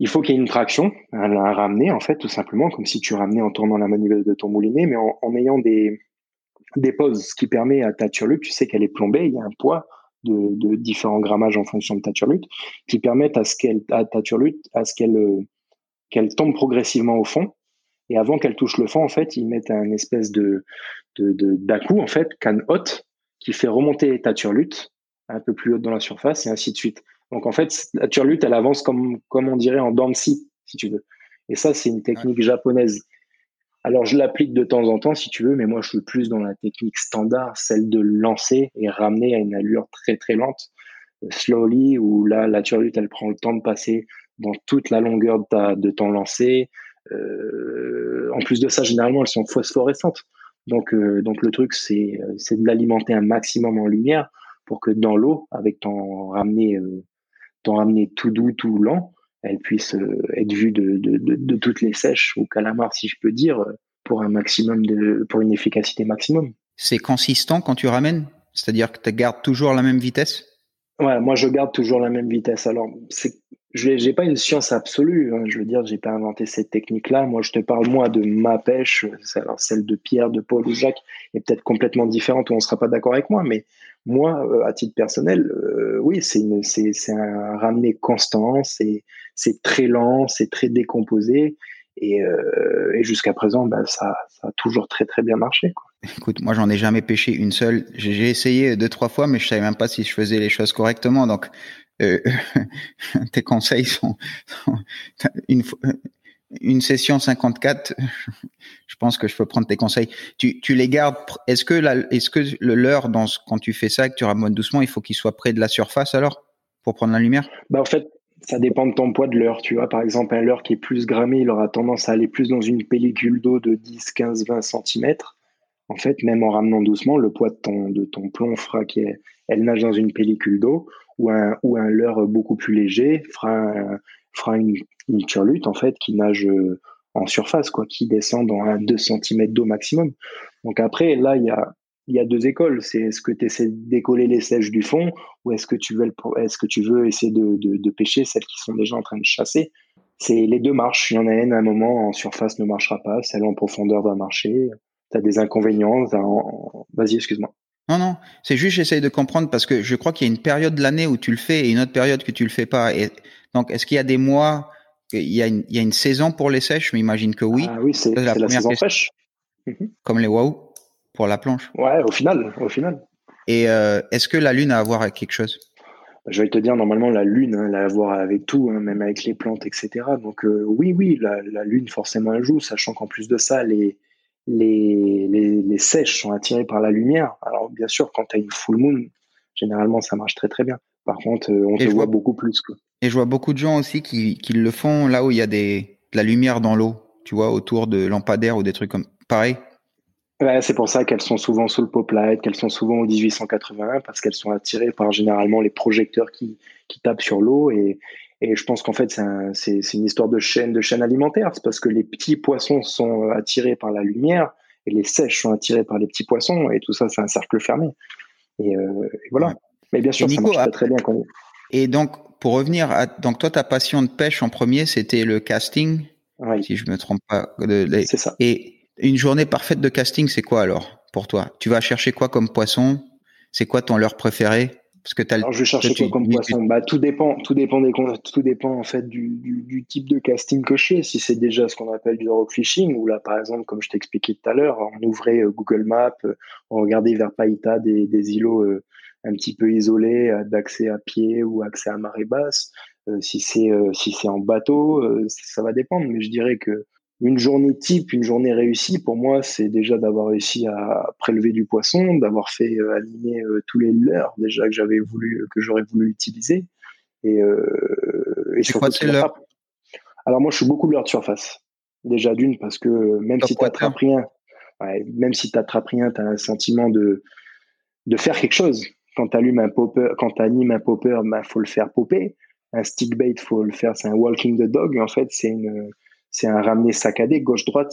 Il faut qu'il y ait une traction, un, ramener en fait, tout simplement, comme si tu ramenais en tournant la manivelle de ton moulinet, mais en, ayant des, des pauses, ce qui permet à ta turlute, tu sais qu'elle est plombée, il y a un poids de, de, différents grammages en fonction de ta turlute, qui permettent à ce qu'elle, à ta turlute, à ce qu'elle, qu'elle tombe progressivement au fond. Et avant qu'elle touche le fond, en fait, ils mettent un espèce de, de, de en fait, canne haute, qui fait remonter ta turlute un peu plus haute dans la surface et ainsi de suite. Donc en fait, la turlute, elle avance comme, comme on dirait en dents si tu veux. Et ça, c'est une technique japonaise. Alors je l'applique de temps en temps, si tu veux, mais moi je suis plus dans la technique standard, celle de lancer et ramener à une allure très très lente, slowly, où là, la turlute, elle prend le temps de passer dans toute la longueur de, ta, de ton lancer. Euh, en plus de ça, généralement, elles sont phosphorescentes. Donc, euh, donc le truc, c'est de l'alimenter un maximum en lumière pour que dans l'eau, avec ton ramener euh, t'en ramener tout doux, tout lent, elle puisse euh, être vue de, de, de, toutes les sèches ou calamars, si je peux dire, pour un maximum de, pour une efficacité maximum. C'est consistant quand tu ramènes, c'est-à-dire que tu gardes toujours la même vitesse? Ouais, moi je garde toujours la même vitesse. Alors c'est je n'ai pas une science absolue. Hein. Je veux dire, j'ai pas inventé cette technique-là. Moi, je te parle moi de ma pêche. Alors, celle de Pierre, de Paul ou Jacques est peut-être complètement différente ou on sera pas d'accord avec moi. Mais moi, euh, à titre personnel, euh, oui, c'est un ramener constant. C'est très lent, c'est très décomposé. Et, euh, jusqu'à présent, ben, ça, a toujours très très bien marché. Écoute, moi j'en ai jamais pêché une seule. J'ai essayé deux trois fois, mais je savais même pas si je faisais les choses correctement. Donc tes conseils sont, une, une session 54. Je pense que je peux prendre tes conseils. Tu, tu les gardes. Est-ce que la, est-ce que le leurre dans quand tu fais ça, que tu ramones doucement, il faut qu'il soit près de la surface alors pour prendre la lumière? Bah en fait, ça dépend de ton poids de leurre. Tu vois, par exemple, un leurre qui est plus grammé, il aura tendance à aller plus dans une pellicule d'eau de 10, 15, 20 cm. En fait, même en ramenant doucement, le poids de ton, de ton plomb fera qu'elle nage dans une pellicule d'eau ou un, leurre beaucoup plus léger fera une, une turlute en fait qui nage euh, en surface, quoi, qui descend dans un 2 cm d'eau maximum. Donc après, là, il y a, il y a deux écoles. C'est est-ce que tu essaies de décoller les sèches du fond ou est-ce que tu veux, est-ce que tu veux essayer de, de, de, pêcher celles qui sont déjà en train de chasser? C'est les deux marches. Il y en a une à un moment en surface ne marchera pas, celle en profondeur va marcher. Tu as des inconvénients. Vas-y, excuse-moi. Non, non, c'est juste j'essaye de comprendre parce que je crois qu'il y a une période de l'année où tu le fais et une autre période que tu le fais pas. Et donc, est-ce qu'il y a des mois, il y a une, il y a une saison pour les sèches Je m'imagine que oui. Ah oui, c'est la, la, saison sèche. Mhm. Comme les wow pour la planche. Ouais, au final, au final. Et euh, est-ce que la lune a à voir avec quelque chose? Je vais te dire, normalement, la lune, hein, elle a à voir avec tout, hein, même avec les plantes, etc. Donc euh, oui, oui, la, la, lune, forcément, elle joue, sachant qu'en plus de ça, les les, les, les, sèches sont attirées par la lumière. Alors bien sûr, quand tu as une full moon, généralement ça marche très très bien. Par contre, euh, on te voit beaucoup plus. Quoi. Et je vois beaucoup de gens aussi qui, qui le font là où il y a des, de la lumière dans l'eau, tu vois, autour de lampadaires ou des trucs comme pareil. c'est pour ça qu'elles sont souvent sous le poplight, qu'elles sont souvent au 1881, parce qu'elles sont attirées par généralement les projecteurs qui, qui tapent sur l'eau. Et, et je pense qu'en fait, c'est une histoire de chaîne, de chaîne alimentaire. C'est parce que les petits poissons sont attirés par la lumière et les sèches sont attirées par les petits poissons. Et tout ça, c'est un cercle fermé. Et, euh, voilà. Mais bien sûr, ça marche très bien. Quand Et donc, pour revenir à, donc toi, ta passion de pêche en premier, c'était le casting. Si je me trompe pas. C'est ça. Et une journée parfaite de casting, c'est quoi alors pour toi? Tu vas chercher quoi comme poisson? C'est quoi ton leurre préféré? Parce que as alors, je vais chercher quoi comme poisson? Bah tout dépend, tout dépend des tout dépend en fait du, du, type de casting que je fais. Si c'est déjà ce qu'on appelle du rock fishing, ou là par exemple, comme je t'expliquais tout à l'heure, on ouvrait euh, Google Maps, euh, on regardait vers Païta des, des îlots euh, un petit peu isolés, d'accès à pied ou accès à marée basse. si c'est si c'est en bateau, ça va dépendre. Mais je dirais que une journée type, une journée réussie, pour moi, c'est déjà d'avoir réussi à prélever du poisson, d'avoir fait euh, animer euh, tous les leurres déjà que j'avais voulu, que j'aurais voulu utiliser. Et, euh, et quoi Alors moi, je suis beaucoup leurre de surface. Déjà d'une parce que même si tu n'attrapes rien, même si tu rien, tu as un sentiment de de faire quelque chose. Quand tu un popper, quand animes un popper, il bah, faut le faire popper. Un stick bait, faut le faire. C'est un walking the dog. En fait, c'est une c'est un ramené saccadé gauche-droite,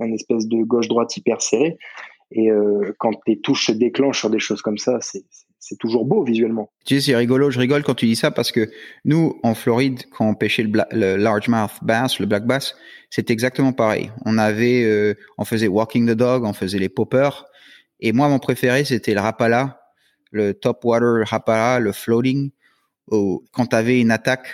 un espèce de gauche-droite hyper serré. Et euh, quand tes touches se déclenchent sur des choses comme ça, c'est toujours beau visuellement. Tu sais, c'est rigolo. Je rigole quand tu dis ça parce que nous, en Floride, quand on pêchait le, le largemouth bass, le black bass, c'est exactement pareil. On avait, euh, on faisait walking the dog, on faisait les poppers. Et moi, mon préféré, c'était le rapala, le top water rapala, le floating. Où, quand tu avais une attaque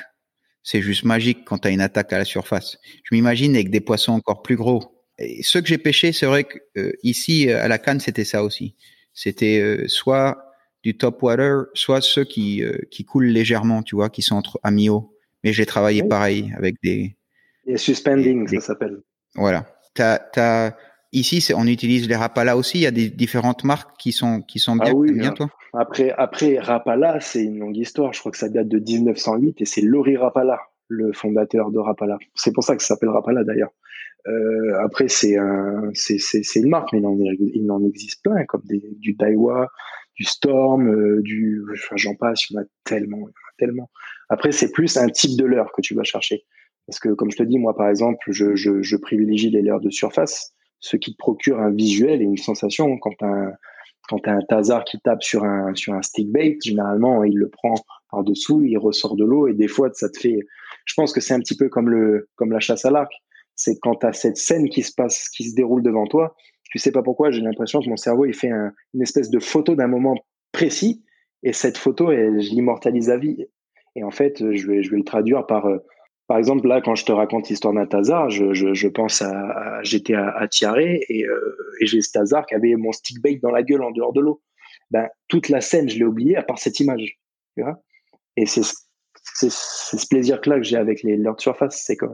c'est juste magique quand tu as une attaque à la surface. Je m'imagine avec des poissons encore plus gros. Et ceux que j'ai pêchés, c'est vrai que euh, ici à la canne, c'était ça aussi. C'était euh, soit du top water, soit ceux qui euh, qui coulent légèrement, tu vois, qui sont entre à mi-eau. Mais j'ai travaillé pareil avec des. Et suspending, ça s'appelle. Voilà. T'as, t'as, ici, on utilise les Rapala aussi. Il y a des différentes marques qui sont qui sont bien. Ah oui, bien toi? Après, après Rapala, c'est une longue histoire. Je crois que ça date de 1908 et c'est Laurie Rapala, le fondateur de Rapala. C'est pour ça que ça s'appelle Rapala d'ailleurs. Euh, après, c'est un, une marque, mais il en, existe plein, comme du Daiwa, du Storm, euh, du, j'en passe, il y en a tellement, il y en a tellement. Après, c'est plus un type de leurre que tu vas chercher. Parce que, comme je te dis, moi, par exemple, je, je, je privilégie les leurres de surface, ce qui te procure un visuel et une sensation. Quand un, quand tu as un tazar qui tape sur un, sur un stick bait, généralement, il le prend par dessous, il ressort de l'eau et des fois, ça te fait. Je pense que c'est un petit peu comme, le, comme la chasse à l'arc. C'est quand tu cette scène qui se passe, qui se déroule devant toi, tu sais pas pourquoi, j'ai l'impression que mon cerveau, il fait une espèce de photo d'un moment précis et cette photo, je l'immortalise à vie. Et en fait, je vais, je vais le traduire par. Par exemple, là, quand je te raconte l'histoire d'un Tazar, je, je, je, pense à, j'étais à, à Tiaré et, euh, et j'ai ce Tazar qui avait mon stick bait dans la gueule en dehors de l'eau. Ben, toute la scène, je l'ai oublié à part cette image. Tu vois et c'est ce plaisir que là que j'ai avec les leurs de surface, c'est que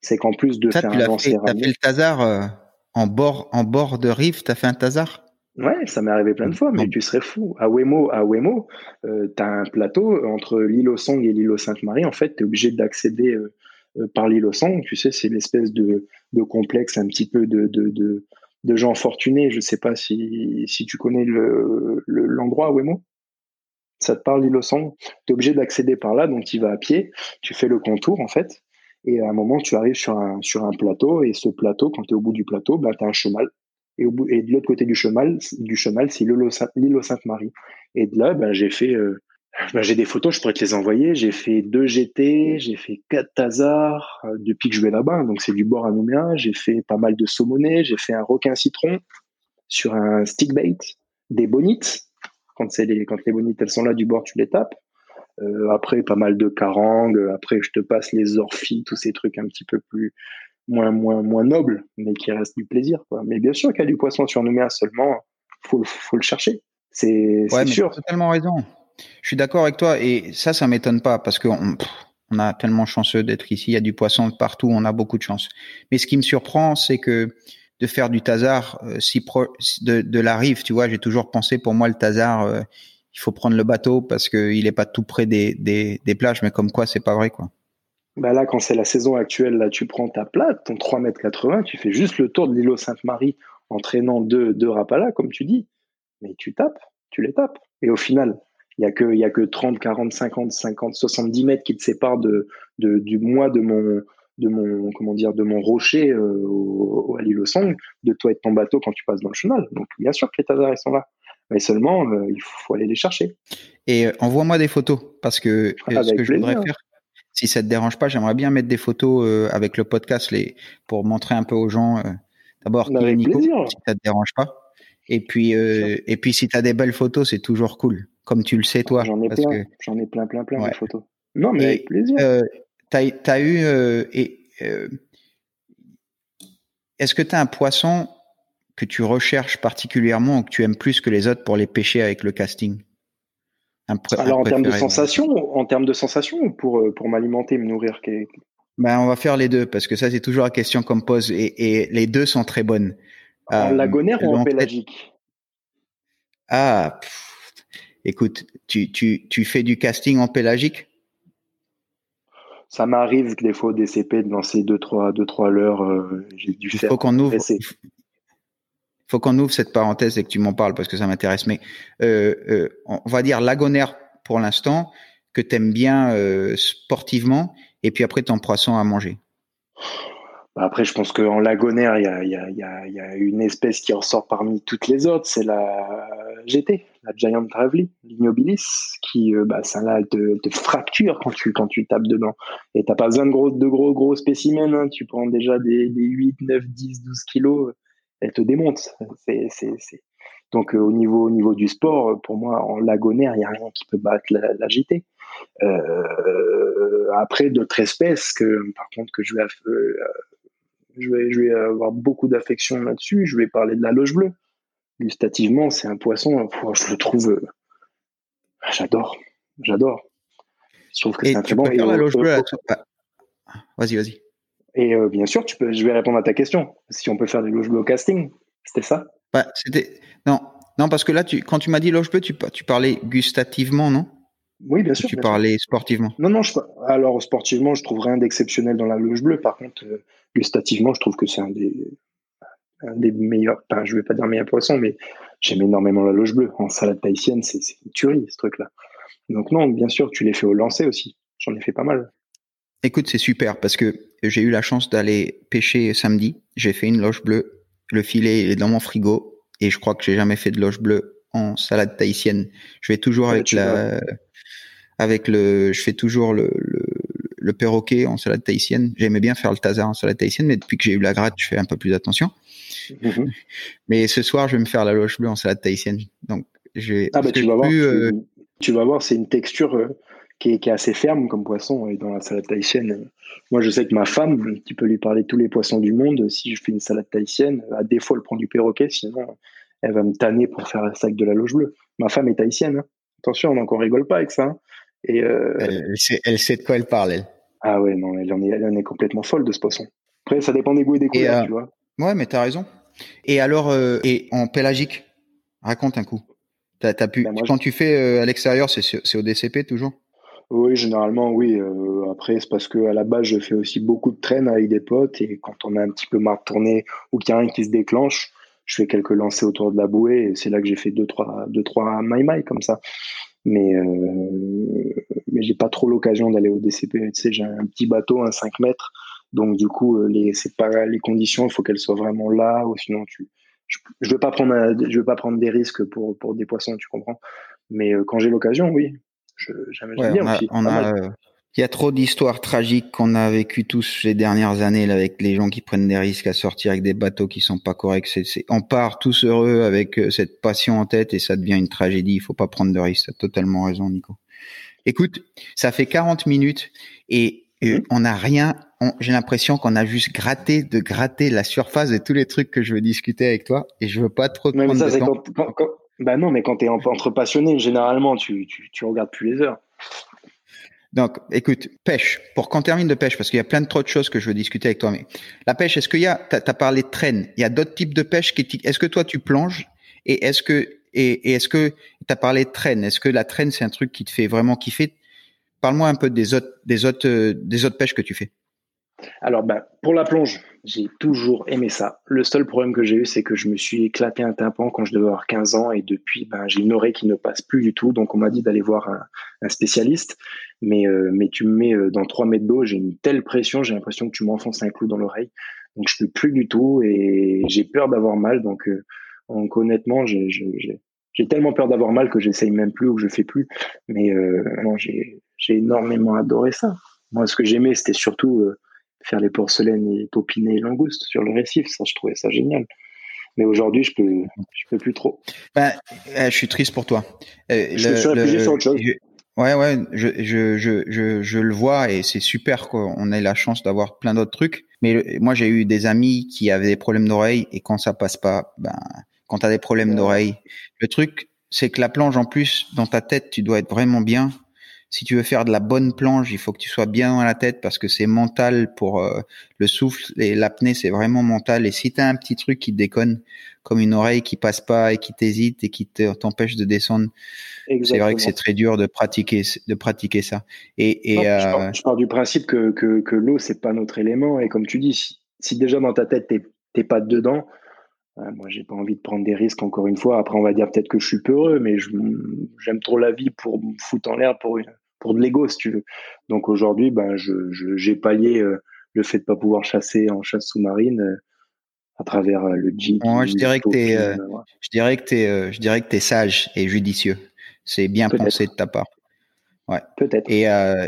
c'est qu'en plus de faire un avancer, t'as fait le Tazar euh, en bord en bord de rive, t'as fait un Tazar? Ouais, ça m'est arrivé plein de fois, mais tu serais fou. À Wemo, à Wemo, euh, tu as un plateau entre l'île aux Song et l'île aux Sainte-Marie. En fait, tu es obligé d'accéder euh, euh, par l'île aux Song. Tu sais, c'est l'espèce de, de, complexe un petit peu de, de, de, de gens fortunés. Je sais pas si, si tu connais l'endroit le, l'endroit à Wemo. Ça te parle l'île aux Song? Tu es obligé d'accéder par là, donc tu vas à pied. Tu fais le contour, en fait. Et à un moment, tu arrives sur un, sur un plateau. Et ce plateau, quand tu es au bout du plateau, bah, tu as un cheval et, au bout, de l'autre côté du chemin, du chemal, c'est l'île aux Sainte-Marie. Et de là, ben, j'ai fait, euh, ben, j'ai des photos, je pourrais te les envoyer. J'ai fait deux GT, j'ai fait quatre Tazars euh, depuis que je vais là-bas. Donc c'est du bord à Nouméa. J'ai fait pas mal de saumonais, j'ai fait un requin citron sur un stick bait, des bonites. Quand c'est les, quand les bonites elles sont là du bord, tu les tapes. Euh, après, pas mal de carangues. Après, je te passe les orphies, tous ces trucs un petit peu plus, moins, moins, moins noble, mais qui reste du plaisir. Quoi. Mais bien sûr qu'il y a du poisson sur Nouméa, seulement faut, faut le chercher. C'est ouais, sûr. Tu as tellement raison. Je suis d'accord avec toi et ça, ça m'étonne pas parce qu'on on a tellement chanceux d'être ici. Il y a du poisson partout, on a beaucoup de chance. Mais ce qui me surprend, c'est que de faire du tazar euh, si proche de, de, la rive, tu vois, j'ai toujours pensé pour moi le tazar, euh, il faut prendre le bateau parce qu'il est pas tout près des, des, des plages, mais comme quoi c'est pas vrai quoi. Bah là, quand c'est la saison actuelle, là, tu prends ta plate, ton 3 mètres 80, tu fais juste le tour de l'îlot Sainte-Marie entraînant deux, deux rapalas, comme tu dis, mais tu tapes, tu les tapes. Et au final, il y a que, y a que 30, 40, 50, 50, 70 mètres qui te séparent de, de, du moi de mon, de mon, comment dire, de mon rocher euh, au, à l'île Song, de toi et de ton bateau quand tu passes dans le chenal. Donc, bien sûr que les tasers, ils sont là. Mais seulement, euh, il faut aller les chercher. Et euh, envoie-moi des photos, parce que ce que je voudrais faire, si ça te dérange pas, j'aimerais bien mettre des photos avec le podcast les, pour montrer un peu aux gens, d'abord, qui est Nico, si ça te dérange pas. Et puis, et puis si tu as des belles photos, c'est toujours cool, comme tu le sais toi. J'en ai plein, j'en ai plein, plein, plein de photos. Non, mais avec plaisir as, eu. Euh, et, euh, Est-ce que tu as un poisson que tu recherches particulièrement ou que tu aimes plus que les autres pour les pêcher avec le casting? Alors en termes de sensation, en termes de sensation pour euh, pour m'alimenter, me nourrir. Ben on va faire les deux parce que ça c'est toujours la question qu'on me pose et, et, les deux sont très bonnes. En lagonaire ou en pélagique? Ah, écoute, tu, tu, tu fais du casting en pélagique? Ça m'arrive que des fois au DCP de lancer deux trois deux trois leurres. Euh, j'ai dû il faut qu'on ouvre. Faut qu'on ouvre cette parenthèse et que tu m'en parles parce que ça m'intéresse. Mais euh, euh, on va dire lagonaire pour l'instant que tu aimes bien sportivement et puis après ton poisson à manger. Bah, après, je pense qu'en lagonaire, il y a, y, a, y, a, y a, une espèce qui ressort parmi toutes les autres, c'est la GT, la Giant Travely, l'ignobilis, qui, euh, bah, ça là, te, te, fracture quand tu, quand tu tapes dedans. Et t'as pas besoin de gros, de gros, gros spécimens, hein. tu prends déjà des, des 8, 9, 10, 12 kilos, elle te démonte. C'est, c'est, c'est... Donc, euh, au, niveau, au niveau du sport, pour moi, en lagonaire, il n'y a rien qui peut battre la. Euh, après, d'autres espèces que, par contre, que je vais, euh, je vais, je vais avoir beaucoup d'affection là-dessus. Je vais parler de la loge bleue. Gustativement, c'est un poisson, je le trouve. Euh, j'adore. J'adore. Je trouve que c'est un très bon. bleue Vas-y, vas-y. Et euh, bien sûr, tu peux, je vais répondre à ta question. Si on peut faire des loges bleues au casting, c'était ça? Bah, c'était... Non, non, parce que là, tu, quand tu m'as dit loge bleue, tu, tu parlais gustativement, non? Oui, bien sûr. Tu parlais sportivement? Non, non. Je, alors sportivement, je trouve rien d'exceptionnel dans la loge bleue. Par contre, euh, gustativement, je trouve que c'est un des, un des meilleurs. Enfin, je vais pas dire meilleur poisson, mais j'aime énormément la loge bleue. En salade tahitienne, c'est une tuerie ce truc-là. Donc non, bien sûr, tu les fais au lancer aussi. J'en ai fait pas mal. Écoute, c'est super parce que j'ai eu la chance d'aller pêcher samedi. J'ai fait une loge bleue. Le filet est dans mon frigo et je crois que j'ai jamais fait de loge bleue en salade tahitienne. Je vais toujours avec la, avec le, je fais toujours le, le, perroquet en salade tahitienne. J'aimais bien faire le taza en salade tahitienne, mais depuis que j'ai eu la gratte, je fais un peu plus attention. Mhm. Mais ce soir, je vais me faire la loge bleue en salade tahitienne. Donc, j'ai. Ah bah tu vas, voir, euh, tu, vas voir, c'est une texture euh, qui, est, qui, est, assez ferme comme poisson et dans la salade tahitienne. Euh, moi, je sais que ma femme, tu peux lui parler tous les poissons du monde. Si je fais une salade tahitienne, à défaut, elle prend du perroquet, sinon elle va me tanner pour faire un sac de la loge bleue. Ma femme est tahitienne. Hein. Attention, donc on rigole pas avec ça. Hein. Et euh, elle, sait, de quoi elle parle, elle. Ah ouais, non, elle en, est, elle en est complètement folle de ce poisson. Après, ça dépend des goûts et des couleurs, euh, tu vois. Ouais, mais t'as raison. Et alors, euh, et en pélagique, raconte un coup. T'as, as pu, ben, quand tu fais à l'extérieur, c'est, c'est au DCP toujours? Oui, généralement, oui. après, c'est parce que à la base, je fais aussi beaucoup de traînes avec des potes et quand on a un petit peu marre de tourner ou qu'il y a un qui se déclenche, je fais quelques lancers autour de la bouée et c'est là que j'ai fait deux trois deux trois my comme ça mais euh, mais j'ai pas trop l'occasion d'aller au DCP. Tu sais, j'ai un petit bateau, un 5 mètres, donc du coup euh, les c'est pas les conditions, il faut qu'elles soient vraiment là, ou sinon tu je, je veux pas prendre je veux pas prendre des risques pour pour des poissons, tu comprends. Mais euh, quand j'ai l'occasion, oui, bien aussi. On a, il y a trop d'histoires tragiques qu'on a vécues tous ces dernières années là, avec les gens qui prennent des risques à sortir avec des bateaux qui sont pas corrects. On part tous heureux avec euh, cette passion en tête et ça devient une tragédie. Il faut pas prendre de risques. T'as totalement raison, Nico. Écoute, ça fait 40 minutes et euh, mmh. on n'a rien. j'ai l'impression qu'on a juste gratté de gratter la surface de tous les trucs que je veux discuter avec toi et je veux pas trop te prendre ça, de temps. Bah non, mais quand tu es entre passionnés, généralement, tu, tu, regardes plus les heures. Donc, écoute, pêche. Pour qu'on termine de pêche, parce qu'il y a plein de trop de choses que je veux discuter avec toi, mais la pêche, est-ce qu'il y a, t'as as parlé de traîne, il y a d'autres types de pêche qui, est-ce que toi tu plonges et est-ce que, et, est-ce que t'as parlé de traîne, est-ce que la traîne c'est un truc qui te fait vraiment kiffer? Parle-moi un peu des autres, des autres, euh, des autres pêches que tu fais. Alors, ben, pour la plonge, j'ai toujours aimé ça. Le seul problème que j'ai eu, c'est que je me suis éclaté un tympan quand je devais avoir 15 ans et depuis, ben, j'ai une oreille qui ne passe plus du tout. Donc, on m'a dit d'aller voir un, spécialiste. Mais, euh, mais tu me mets euh, dans 3 mètres d'eau, j'ai une telle pression, j'ai l'impression que tu m'enfonces un clou dans l'oreille. Donc, je peux plus du tout et j'ai peur d'avoir mal. Donc, euh, honnêtement, j'ai tellement peur d'avoir mal que j'essaye même plus ou que je fais plus. Mais non, j'ai énormément adoré ça. Moi, ce que j'aimais, c'était surtout faire les porcelaines et popiner les langoustes sur le récif. Ça, je trouvais ça génial. Mais aujourd'hui, je peux, je peux plus trop. Ben, eh, je suis triste pour toi. Euh, je le, suis réfugié sur autre chose. ouais, ouais, je, je, je, je, je le vois et c'est super qu'on ait la chance d'avoir plein d'autres trucs. Mais moi, j'ai eu des amis qui avaient des problèmes d'oreille et quand ça passe pas, ben, quand tu as des problèmes d'oreille, le truc, c'est que la planche, en plus, dans ta tête, tu dois être vraiment bien si tu veux faire de la bonne planche, il faut que tu sois bien dans la tête parce que c'est mental pour euh, le souffle et l'apnée, c'est vraiment mental. Et si tu as un petit truc qui déconne, comme une oreille qui passe pas et qui t'hésite et qui t'empêche de descendre, c'est vrai que c'est très dur de pratiquer de pratiquer ça. Et, et euh, je, pars, du principe que que, que l'eau c'est pas notre élément et comme tu dis, si, si déjà dans ta tête t'es pas dedans, euh, moi, j'ai pas envie de prendre des risques encore une fois. Après, on va dire peut-être que je suis peureux, mais j'aime trop la vie pour me foutre en l'air pour une, pour de l'ego, si tu veux. Donc aujourd'hui, ben, je, j'ai pallié euh, le fait de pas pouvoir chasser en chasse sous-marine euh, à travers euh, le jeep. Moi, je dirais que t'es, je dirais que t'es, je dirais que t'es sage et judicieux. C'est bien pensé de ta part. Ouais. Peut-être. Et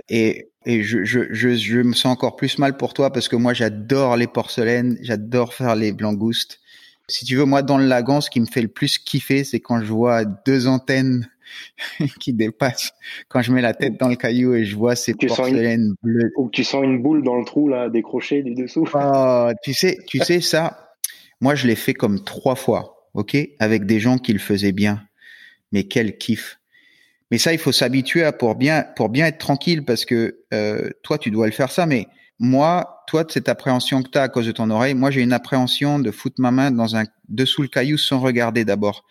et et je, je, je, je, me sens encore plus mal pour toi parce que moi j'adore les porcelaines, j'adore faire les langoustes. Si tu veux, moi dans le lagon, ce qui me fait le plus kiffer, c'est quand je vois deux antennes qui dépasse quand je mets la tête dans le caillou et je vois ces porcelaines bleues. Ou que tu sens une boule dans le trou là décrochée du dessous. Oh, tu sais, tu sais ça. Moi, je l'ai fait comme trois fois, ok, avec des gens qui le faisaient bien. Mais quel kiff. Mais ça, il faut s'habituer à pour bien pour bien être tranquille parce que euh, toi, tu dois le faire ça, mais moi, toi, cette appréhension que tu as à cause de ton oreille, moi, j'ai une appréhension de foutre ma main dans un dessous le caillou sans regarder d'abord.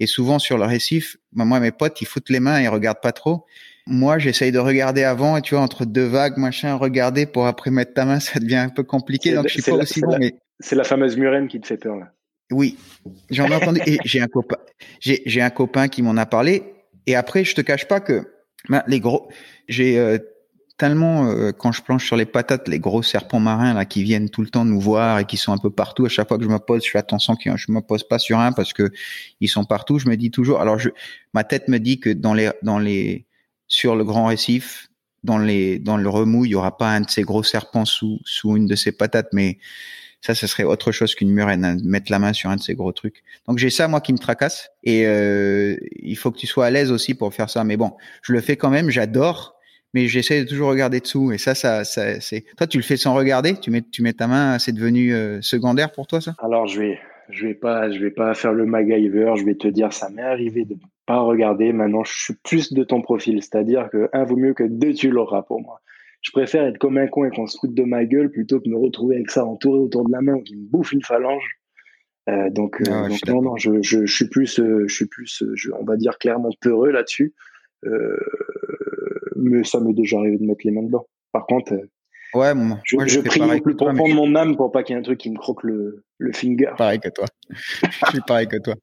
Et souvent sur le récif, bah, moi mes potes ils foutent les mains et regardent pas trop. Moi j'essaye de regarder avant et tu vois entre deux vagues machin regarder pour après mettre ta main ça devient un peu compliqué donc je suis pas aussi bon. mais c'est la fameuse murène qui te fait peur là. Oui, j'en ai entendu et j'ai un copain j'ai j'ai un copain qui m'en a parlé et après je te cache pas que bah, les gros j'ai euh, tellement euh, quand je planche sur les patates, les gros serpents marins là qui viennent tout le temps nous voir et qui sont un peu partout. À chaque fois que je me pose, je fais attention que je me pose pas sur un parce que ils sont partout. Je me dis toujours. Alors je, ma tête me dit que dans les dans les sur le grand récif, dans les dans le remous, il y aura pas un de ces gros serpents sous sous une de ces patates, mais ça, ce serait autre chose qu'une murène, hein, mettre la main sur un de ces gros trucs. Donc j'ai ça moi qui me tracasse et euh, il faut que tu sois à l'aise aussi pour faire ça. Mais bon, je le fais quand même, j'adore mais j'essaie de toujours regarder dessous. Et ça, ça, ça c'est. Toi, tu le fais sans regarder? Tu mets, tu mets ta main. C'est devenu euh, secondaire pour toi, ça? Alors, je vais, je vais pas, je vais pas faire le MacGyver. Je vais te dire, ça m'est arrivé de pas regarder. Maintenant, je suis plus de ton profil. C'est-à-dire que un vaut mieux que deux, tu l'auras pour moi. Je préfère être comme un con et qu'on se foute de ma gueule plutôt que me retrouver avec ça entouré autour de la main ou qui me bouffe une phalange. Euh, donc, euh, ah donc non, non, je, je, je, suis plus, je suis plus, je, on va dire clairement peureux là-dessus. Euh, mais ça m'est déjà arrivé de mettre les mains dedans. Par contre, euh, ouais, moi, je, je, prie plus profond de mon âme pour pas qu'il y ait un truc qui me croque le, le finger. Pareil que toi. je suis pareil que toi.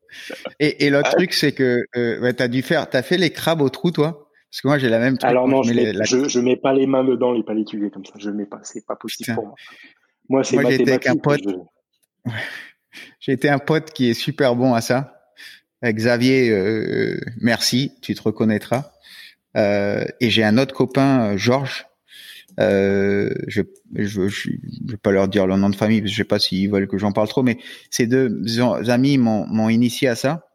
Et, et l'autre truc, c'est que euh, t'as dû faire, t'as fait les crabes au trou, toi? Parce que moi, j'ai la même. Truc, Alors non, je, je, je, mets pas les mains dedans, les palétuviers comme ça. Je mets pas, c'est pas possible pour moi. Moi, c'est j'ai été avec un pote. J'ai été un pote qui est super bon à ça. Xavier, euh, merci, tu te reconnaîtras. Euh, et j'ai un autre copain, euh, Georges. Euh, je, je, je, vais pas leur dire le nom de famille parce que je sais pas s'ils veulent que j'en parle trop, mais ces deux amis m'ont initié à ça.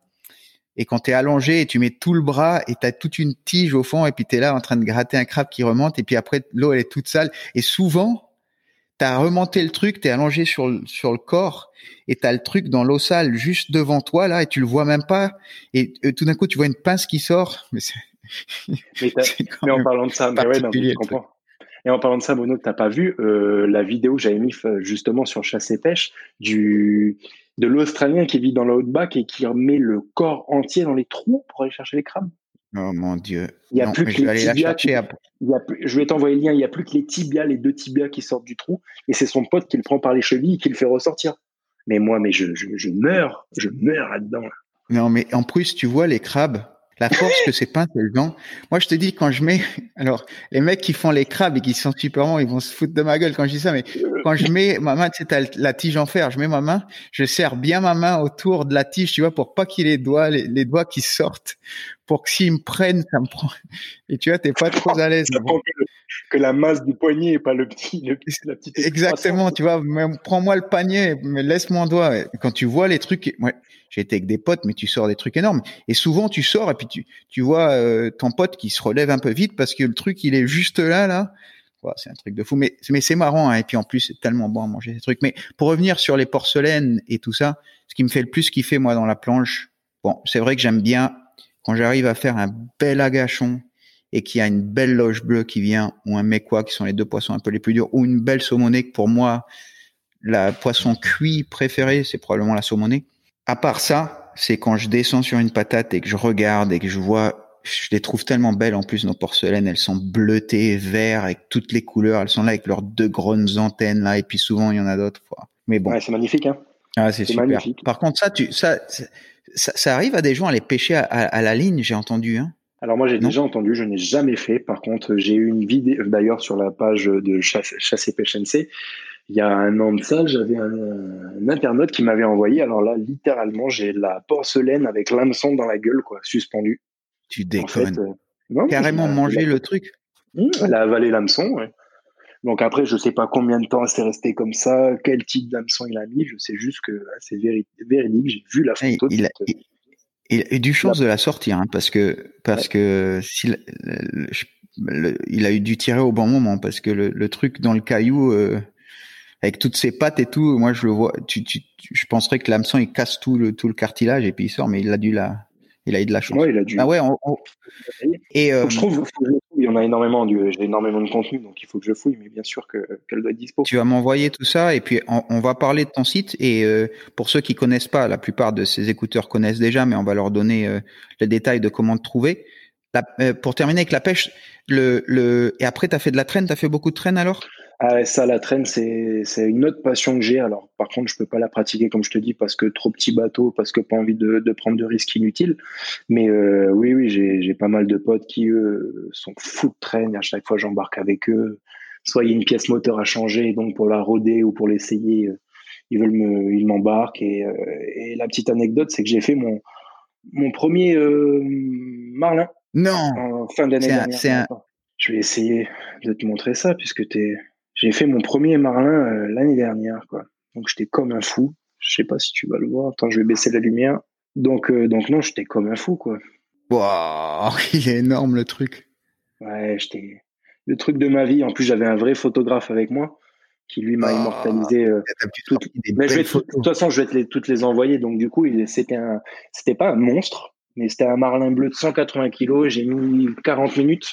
Et quand tu es allongé et tu mets tout le bras et tu as toute une tige au fond et puis tu es là en train de gratter un crabe qui remonte et puis après l'eau elle est toute sale et souvent tu as remonté le truc, tu es allongé sur le, sur le corps et tu as le truc dans l'eau sale juste devant toi là et tu le vois même pas et tout d'un coup tu vois une pince qui sort mais mais, en parlant de ça, mais ouais, je comprends. Et en parlant de ça, Bruno, t'as pas vu euh, la vidéo que j'avais mis euh, justement sur chasse et pêche du de l'Australien qui vit dans la haute bac et qui remet le corps entier dans les trous pour aller chercher les crabes? Oh mon Dieu. Il y a plus que les tibias. je vais t'envoyer le lien. Il n'y a plus que les tibias, les deux tibias qui sortent du trou. Et c'est son pote qui le prend par les chevilles et qui le fait ressortir. Mais moi, mais je, je, meurs. Je meurs là-dedans. Non, mais en plus, tu vois, les crabes, la force que c'est pas, c'est vent. Moi, je te dis, quand je mets, alors, les mecs qui font les crabes et qui sont super bons, ils vont se foutre de ma gueule quand je dis ça, mais quand je mets ma main, sais, la tige en fer, je mets ma main, je serre bien ma main autour de la tige, tu vois, pour pas qu'il ait les doigts, les, doigts qui sortent, pour que s'ils me prennent, ça me prend. Et tu vois, t'es pas trop à l'aise. Que, la masse du poignet et pas le petit, le, la petite. Exactement, tu vois, prends-moi le panier, mais laisse mon doigt. Quand tu vois les trucs, ouais, été avec des potes, mais tu sors des trucs énormes. Et souvent, tu sors et puis tu, tu vois euh, ton pote qui se relève un peu vite parce que le truc, il est juste là, là. c'est un truc de fou. Mais, mais c'est marrant. Hein. Et puis en plus, c'est tellement bon à manger ces trucs. Mais pour revenir sur les porcelaines et tout ça, ce qui me fait le plus kiffer, moi, dans la planche, bon, c'est vrai que j'aime bien quand j'arrive à faire un bel agachon et qu'il y a une belle loge bleue qui vient, ou un quoi qui sont les deux poissons un peu les plus durs, ou une belle saumonée, que pour moi, la poisson cuit préférée, c'est probablement la saumonée à part ça, c'est quand je descends sur une patate et que je regarde et que je vois, je les trouve tellement belles en plus nos porcelaines, elles sont bleutées, vertes avec toutes les couleurs, elles sont là avec leurs deux grandes antennes là et puis souvent il y en a d'autres. Mais bon. Ouais, c'est magnifique hein. Ah, c'est super. Magnifique. Par contre ça, tu, ça, ça, ça, arrive à des gens à les pêcher à, à, la ligne, j'ai entendu hein. Alors moi j'ai déjà entendu, je n'ai jamais fait. Par contre j'ai eu une vidéo d'ailleurs sur la page de chasse, chasse et pêche NC il y a un an de ça, j'avais un, internaute qui m'avait envoyé. Alors là, littéralement, j'ai la porcelaine avec l'hameçon dans la gueule, quoi, suspendu. Tu déconnes. Euh, Carrément manger le truc. Mmh, elle a avalé l'hameçon. Donc après, je sais pas combien de temps c'est resté comme ça, quel type d'hameçon il a mis. Je sais juste que c'est véridique. J'ai vu la photo. Il, a, il, a, eu du chance de la sortir, hein, parce que parce que il a eu dû tirer au bon moment, parce que le, truc dans le caillou. Euh, avec toutes ses pattes et tout. Moi, je le vois. Tu, tu, je penserais que l'hameçon il casse tout le tout le cartilage et puis il sort, mais il a dû la, il a eu de la chance. Ouais, il a dû. Ah ouais. Et euh... je trouve, il y en a énormément. J'ai énormément de contenu, donc il faut que je fouille. Mais bien sûr que qu'elle doit être dispo. Tu vas m'envoyer tout ça et puis on, va parler de ton site. Et euh, pour ceux qui connaissent pas, la plupart de ces écouteurs connaissent déjà, mais on va leur donner euh, les détails de comment te trouver. La, euh, pour terminer avec la pêche, le, le et après tu as fait de la traîne, tu as fait beaucoup de traîne alors? Ah, ça, la traîne, c'est, c'est une autre passion que j'ai. Alors, par contre, je peux pas la pratiquer, comme je te dis, parce que trop petit bateau, parce que pas envie de, de prendre de risques inutiles. Mais euh, oui, oui, j'ai, j'ai pas mal de potes qui, eux, sont fous de traîne. À chaque fois, j'embarque avec eux. Soit il y a une pièce moteur à changer, donc pour la roder ou pour l'essayer, euh, ils veulent me, ils m'embarquent. Et, euh, et la petite anecdote, c'est que j'ai fait mon, mon premier euh, marlin. Non. En fin d'année dernière. Je vais essayer de te montrer ça, puisque tu es j'ai fait mon premier marlin euh, l'année dernière, quoi. Donc j'étais comme un fou. Je sais pas si tu vas le voir. Attends, je vais baisser la lumière. Donc, euh, donc non, j'étais comme un fou, quoi. Waouh, il est énorme le truc. Ouais, j'étais le truc de ma vie. En plus, j'avais un vrai photographe avec moi qui lui m'a immortalisé. Euh, mais je vais de toute façon, je vais te les, toutes les envoyer. Donc du coup, c'était un, c'était pas un monstre, mais c'était un marlin bleu de 180 kilos. J'ai mis 40 minutes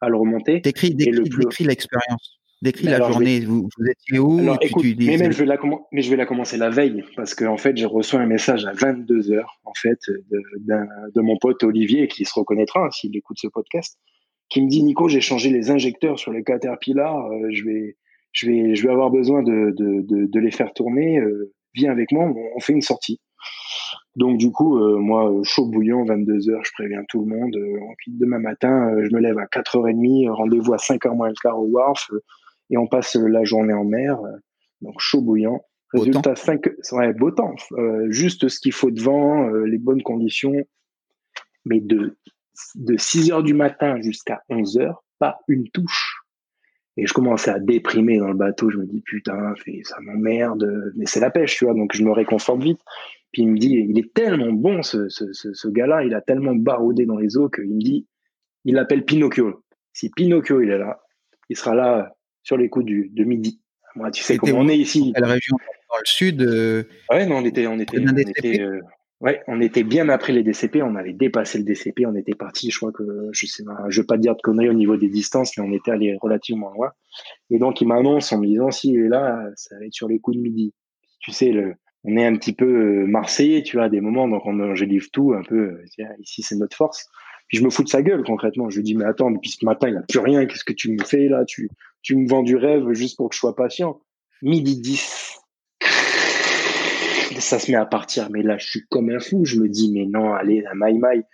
à le remonter. Décris, décris l'expérience. Décris la journée. Vous, étiez où mais, je vais la mais je vais la commencer la veille parce qu'en en fait, j'ai reçu un message à 22 h en fait de, mon pote Olivier qui se reconnaîtra hein, s'il écoute ce podcast, qui me dit Nico, j'ai changé les injecteurs sur les Caterpillar. Euh, je vais, je vais, je vais avoir besoin de, de, les faire tourner. Euh, viens avec moi, on, fait une sortie. Donc du coup, euh, moi, chaud bouillant, 22 h je préviens tout le monde. demain matin, je me lève à 4h30, rendez-vous à 5h moins le quart au Wharf et on passe la journée en mer, euh, donc chaud bouillant. Résultat 5, ouais, beau temps, euh, juste ce qu'il faut devant, euh, les bonnes conditions, mais de, de 6 heures du matin jusqu'à 11 heures, pas une touche. Et je commençais à déprimer dans le bateau, je me dis putain, ça m'emmerde, mais c'est la pêche, tu vois, donc je me réconforte vite. Puis il me dit, il est tellement bon ce, ce, ce, gars-là, il a tellement baroudé dans les eaux qu'il me dit, il l'appelle Pinocchio. Si Pinocchio il est là, il sera là sur les coups du, de midi. Moi, tu sais comment on est ici. Quelle région Dans le sud euh, Ouais, non, on était, on était, on était, euh, ouais, on était bien après les DCP. On avait dépassé le DCP. On était parti. Je crois que je sais, je veux pas te dire de conneries au niveau des distances, mais on était allé relativement loin. Et donc il m'annonce en me disant est là, ça va être sur les coups de midi. Tu sais, le, on est un petit peu euh, marseillais, tu vois, à des moments, donc on, je livre tout un peu. Ici, c'est notre force. Puis je me fous de sa gueule concrètement. Je lui dis mais attends, depuis ce matin il n'y a plus rien. Qu'est-ce que tu me fais là? Tu tu me vends du rêve juste pour que je sois patient. Midi 10. Ça se met à partir, mais là je suis comme un fou. Je me dis mais non, allez la maille maille.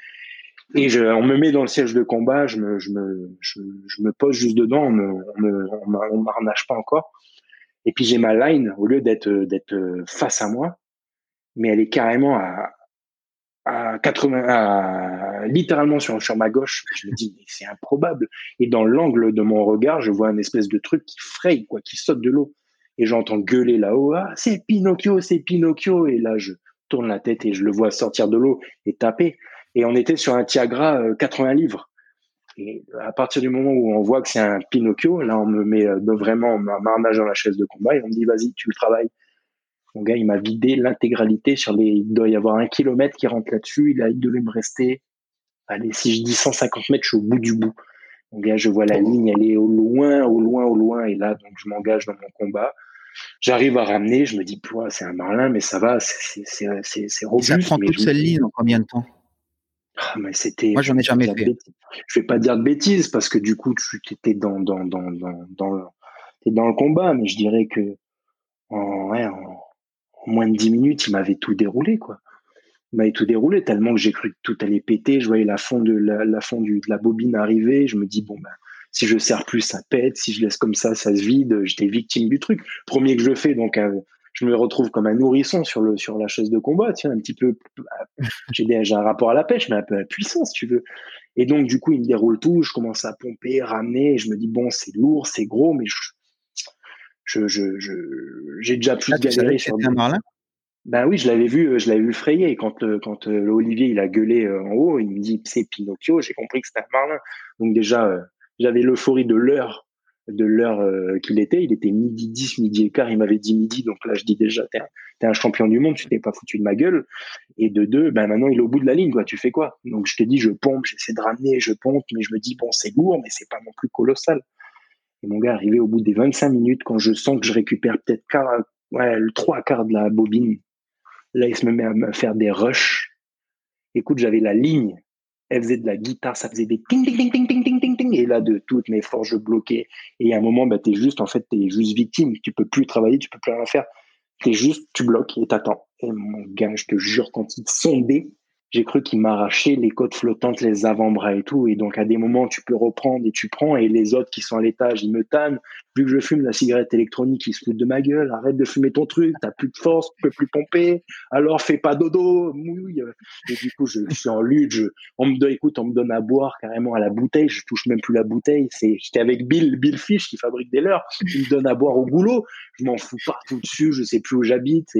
Et je, on me met dans le siège de combat, je me, je me, je, me pose juste dedans, on me, on me, on m'arnache pas encore. Et puis j'ai ma line, au lieu d'être, d'être face à moi, mais elle est carrément à, à 80, à, littéralement sur, sur ma gauche. Je me dis, c'est improbable. Et dans l'angle de mon regard, je vois un espèce de truc qui fraye, quoi, qui saute de l'eau. Et j'entends gueuler là-haut, ah, c'est Pinocchio, c'est Pinocchio. Et là, je tourne la tête et je le vois sortir de l'eau et taper. Et on était sur un Tiagra 80 euh, livres. Et à partir du moment où on voit que c'est un Pinocchio, là, on me met euh, vraiment ma marnage dans la chaise de combat et on me dit, vas-y, tu le travailles. Mon gars, il m'a vidé l'intégralité sur les, il doit y avoir un kilomètre qui rentre là-dessus. Il, a, il devait me rester, allez, si je dis 150 mètres, je suis au bout du bout. Mon gars, je vois la ligne, elle est au loin, au loin, au loin. Et là, donc, je m'engage dans mon combat. J'arrive à ramener, je me dis, c'est un marlin, mais ça va, c'est robuste. ça prend toute cette ligne en combien de temps? Ah, mais c'était. Moi, j'en ai jamais fait. Je vais pas dire de bêtises parce que du coup, tu étais dans, dans, dans, dans, dans, le, dans le combat, mais je dirais que en, ouais, en, moins de 10 minutes, il m'avait tout déroulé, quoi. Il m'avait tout déroulé tellement que j'ai cru que tout allait péter. Je voyais la fond de la, la fond du, de la bobine arriver. Je me dis, bon, ben, si je serre plus, ça pète. Si je laisse comme ça, ça se vide. J'étais victime du truc. Premier que je fais, donc, euh, je me retrouve comme un nourrisson sur le sur la chaise de combat, tiens, un petit peu. J'ai un rapport à la pêche, mais un peu à puissance, si tu veux. Et donc, du coup, il me déroule tout. Je commence à pomper, ramener. Je me dis, bon, c'est lourd, c'est gros, mais je, je, je, j'ai déjà plus galéré sur. Ben oui, je l'avais vu, je l'avais vu frayer quand quand euh, Olivier il a gueulé euh, en haut, il me dit c'est Pinocchio, j'ai compris que c'était un marlin. Donc déjà, euh, j'avais l'euphorie de l'heure de l'heure euh, qu'il était. Il était midi 10, midi et quart. Il m'avait dit midi. Donc là, je dis déjà, t'es un, un champion du monde. Tu t'es pas foutu de ma gueule. Et de deux, ben maintenant, il est au bout de la ligne. Quoi. Tu fais quoi? Donc je te dis, je pompe, j'essaie de ramener, je pompe, mais je me dis, bon, c'est lourd, mais c'est pas non plus colossal. Et mon gars, arrivé au bout des 25 minutes, quand je sens que je récupère peut-être ouais, le trois quarts de la bobine, là, il se met à me faire des rushs. Écoute, j'avais la ligne. Elle faisait de la guitare, ça faisait des ting, ting, ting, ting, ting, ting, ting, ting. Et là, de toutes mes forces, je bloquais. Et à un moment, bah, t'es juste, en fait, t'es juste victime. Tu peux plus travailler, tu peux plus rien faire. T'es juste, tu bloques et t'attends. Et mon gars, je te jure, quand il sondait, j'ai cru qu'il m'arrachait les côtes flottantes, les avant-bras et tout. Et donc, à des moments, tu peux reprendre et tu prends. Et les autres qui sont à l'étage, ils me tannent. Vu que je fume la cigarette électronique, ils se foutent de ma gueule. Arrête de fumer ton truc. T'as plus de force, tu peux plus pomper. Alors, fais pas dodo, mouille. Et du coup, je, suis en lutte. on me donne, écoute, on me donne à boire carrément à la bouteille. Je touche même plus la bouteille. C'est, j'étais avec Bill, Bill Fish qui fabrique des leurres. Il me donne à boire au goulot. Je m'en fous partout dessus. Je sais plus où j'habite.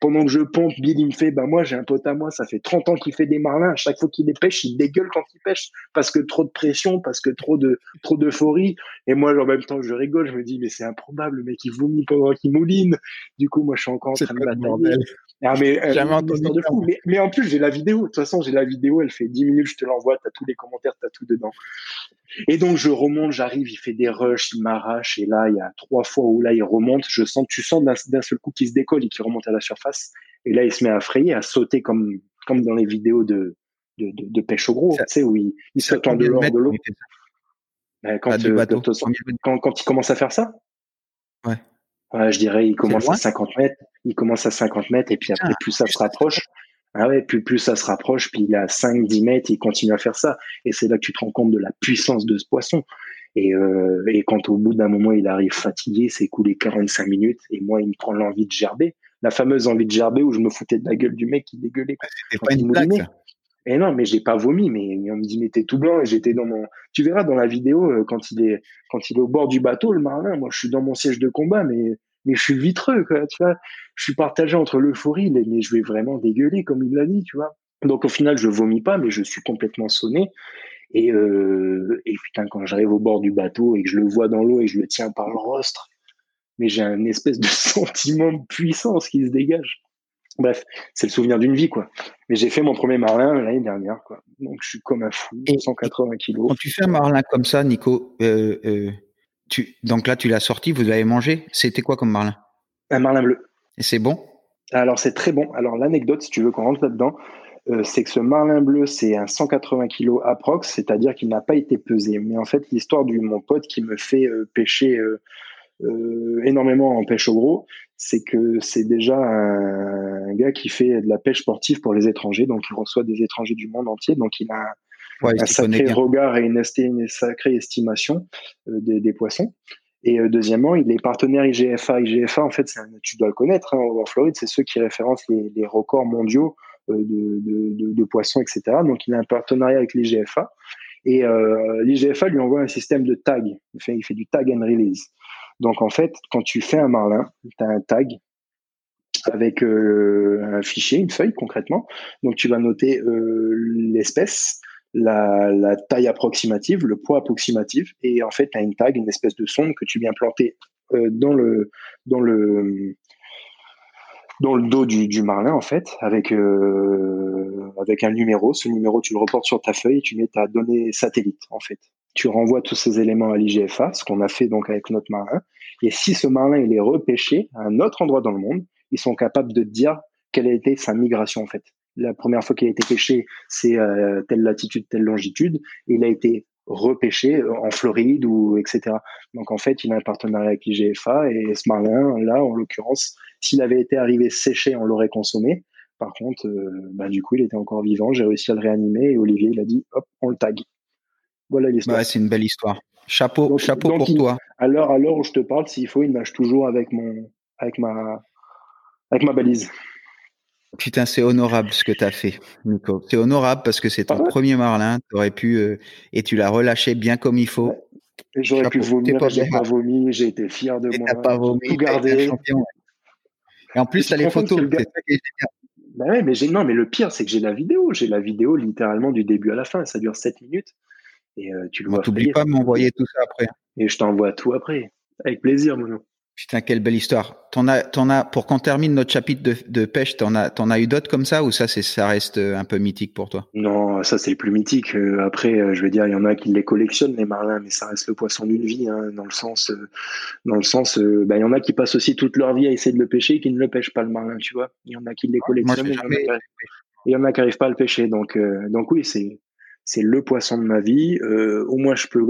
Pendant que je pompe, Bill, il me fait, ben moi, j'ai un pote à moi, ça fait 30 ans qu'il fait des marlins. À chaque fois qu'il les pêche, il dégueule quand il pêche parce que trop de pression, parce que trop de, trop d'euphorie. Et moi, en même temps, je rigole, je me dis, mais c'est improbable, le mec, il vomit pendant qu'il mouline. Du coup, moi, je suis encore en train de batailler. Ah, mais, euh, de fou. Mais, mais, en plus, j'ai la vidéo. De toute façon, j'ai la vidéo, elle fait 10 minutes, je te l'envoie, t'as tous les commentaires, t'as tout dedans. Et donc, je remonte, j'arrive, il fait des rushs, il m'arrache, et là, il y a trois fois où là, il remonte, je sens, tu sens d'un seul coup qu'il se décolle et qu'il remonte à la surface. Et là, il se met à frayer, à sauter comme, comme dans les vidéos de, de, de, pêche au gros, tu sais, où il, il saute en dehors de l'eau. Ben, quand, euh, quand, quand, il commence à faire ça? Ouais. Ouais je dirais, il commence à 50 mètres, il commence à 50 mètres, et puis après, plus ça se rapproche, ah ouais, plus, plus ça se rapproche, puis il a 5, 10 mètres, il continue à faire ça. Et c'est là que tu te rends compte de la puissance de ce poisson. Et, euh, et quand au bout d'un moment, il arrive fatigué, c'est écoulé 45 minutes, et moi, il me prend l'envie de gerber. La fameuse envie de gerber où je me foutais de la gueule du mec qui dégueulait. C'était pas une blague, Et non, mais j'ai pas vomi, mais on me dit, mais t'es tout blanc, et j'étais dans mon, tu verras dans la vidéo, euh, quand il est, quand il est au bord du bateau, le marin, moi, je suis dans mon siège de combat, mais mais je suis vitreux, quoi, tu vois. Je suis partagé entre l'euphorie, mais je vais vraiment dégueuler, comme il l'a dit, tu vois. Donc au final, je vomis pas, mais je suis complètement sonné. Et, euh, et putain, quand j'arrive au bord du bateau et que je le vois dans l'eau et que je le tiens par le rostre, mais j'ai un espèce de sentiment de puissance qui se dégage. Bref, c'est le souvenir d'une vie, quoi. Mais j'ai fait mon premier marlin l'année dernière, quoi. Donc je suis comme un fou, 180 kilos. Quand tu fais un marlin comme ça, Nico, euh, euh donc là, tu l'as sorti, vous l'avez mangé. C'était quoi comme marlin? Un marlin bleu. Et c'est bon? Alors c'est très bon. Alors l'anecdote, si tu veux qu'on rentre là-dedans, euh, c'est que ce marlin bleu, c'est un 180 kg approx, c'est-à-dire qu'il n'a pas été pesé. Mais en fait, l'histoire du mon pote qui me fait pêcher euh, énormément en pêche au gros, c'est que c'est déjà un, gars qui fait de la pêche sportive pour les étrangers, donc il reçoit des étrangers du monde entier, donc il a un, sacré regard et une, une sacrée estimation des, poissons. Et deuxièmement, il est partenaire IGFA. IGFA, en fait, tu dois le connaître, hein, en Floride, c'est ceux qui référencent les, les records mondiaux euh, de, poissons, etc. Donc, il a un partenariat avec l'IGFA. Et euh, l'IGFA lui envoie un système de tag. Fait, il fait du tag and release. Donc, en fait, quand tu fais un marlin, tu as un tag avec euh, un fichier, une feuille concrètement. Donc, tu vas noter l'espèce, la, taille approximative, le poids approximatif, et en fait, tu as une tag, une espèce de sonde que tu viens planter dans le dans le dos du, du marlin en fait, avec euh, avec un numéro. Ce numéro, tu le reportes sur ta feuille, et tu mets ta donnée satellite en fait. Tu renvoies tous ces éléments à l'IGFA, ce qu'on a fait donc avec notre marlin. Et si ce marlin il est repêché à un autre endroit dans le monde, ils sont capables de dire quelle a été sa migration en fait. La première fois qu'il a été pêché, c'est euh, telle latitude, telle longitude. Il a été repêché euh, en Floride ou etc. Donc en fait, il a un partenariat avec l'IGFA et ce marlin là, en l'occurrence, s'il avait été arrivé séché, on l'aurait consommé. Par contre, euh, bah, du coup, il était encore vivant. J'ai réussi à le réanimer et Olivier, il a dit, hop, on le tag. Voilà l'histoire. Ouais, c'est une belle histoire. Chapeau, chapeau pour toi. À l'heure, à l'heure où je te parle, s'il faut, il nage toujours avec mon, avec ma, avec ma balise. Putain, c'est honorable ce que tu as fait, Nico. C'est honorable parce que c'est ton ah premier marlin. Tu aurais pu, euh, et tu l'as relâché bien comme il faut. J'aurais pu vomir, j'ai pas vomi, j'ai été fier de moi. pas vomi, tout gardé. Et en plus, tu as les photos. Bah ouais, mais non, mais le pire, c'est que j'ai la vidéo. J'ai la vidéo littéralement du début à la fin. Ça dure 7 minutes. Et euh, tu le vois. Pas de m'envoyer tout ça après. Et je t'envoie tout après. Avec plaisir, Mono. Putain, quelle belle histoire. T'en as, t'en as, pour qu'on termine notre chapitre de, de pêche, t'en as, t'en as eu d'autres comme ça ou ça, c'est, ça reste euh, un peu mythique pour toi? Non, ça c'est le plus mythique. Euh, après, je veux dire, il y en a qui les collectionnent les marlins, mais ça reste le poisson d'une vie, hein, dans le sens, dans le sens, bah, il y en a qui passent aussi toute leur vie à essayer de le pêcher et qui ne le pêchent pas le marlin, tu vois. Il y en a qui les collectionnent, et il y en a qui n'arrivent pas à le pêcher. Donc, donc oui, c'est, c'est le poisson de ma vie. au moins, je peux,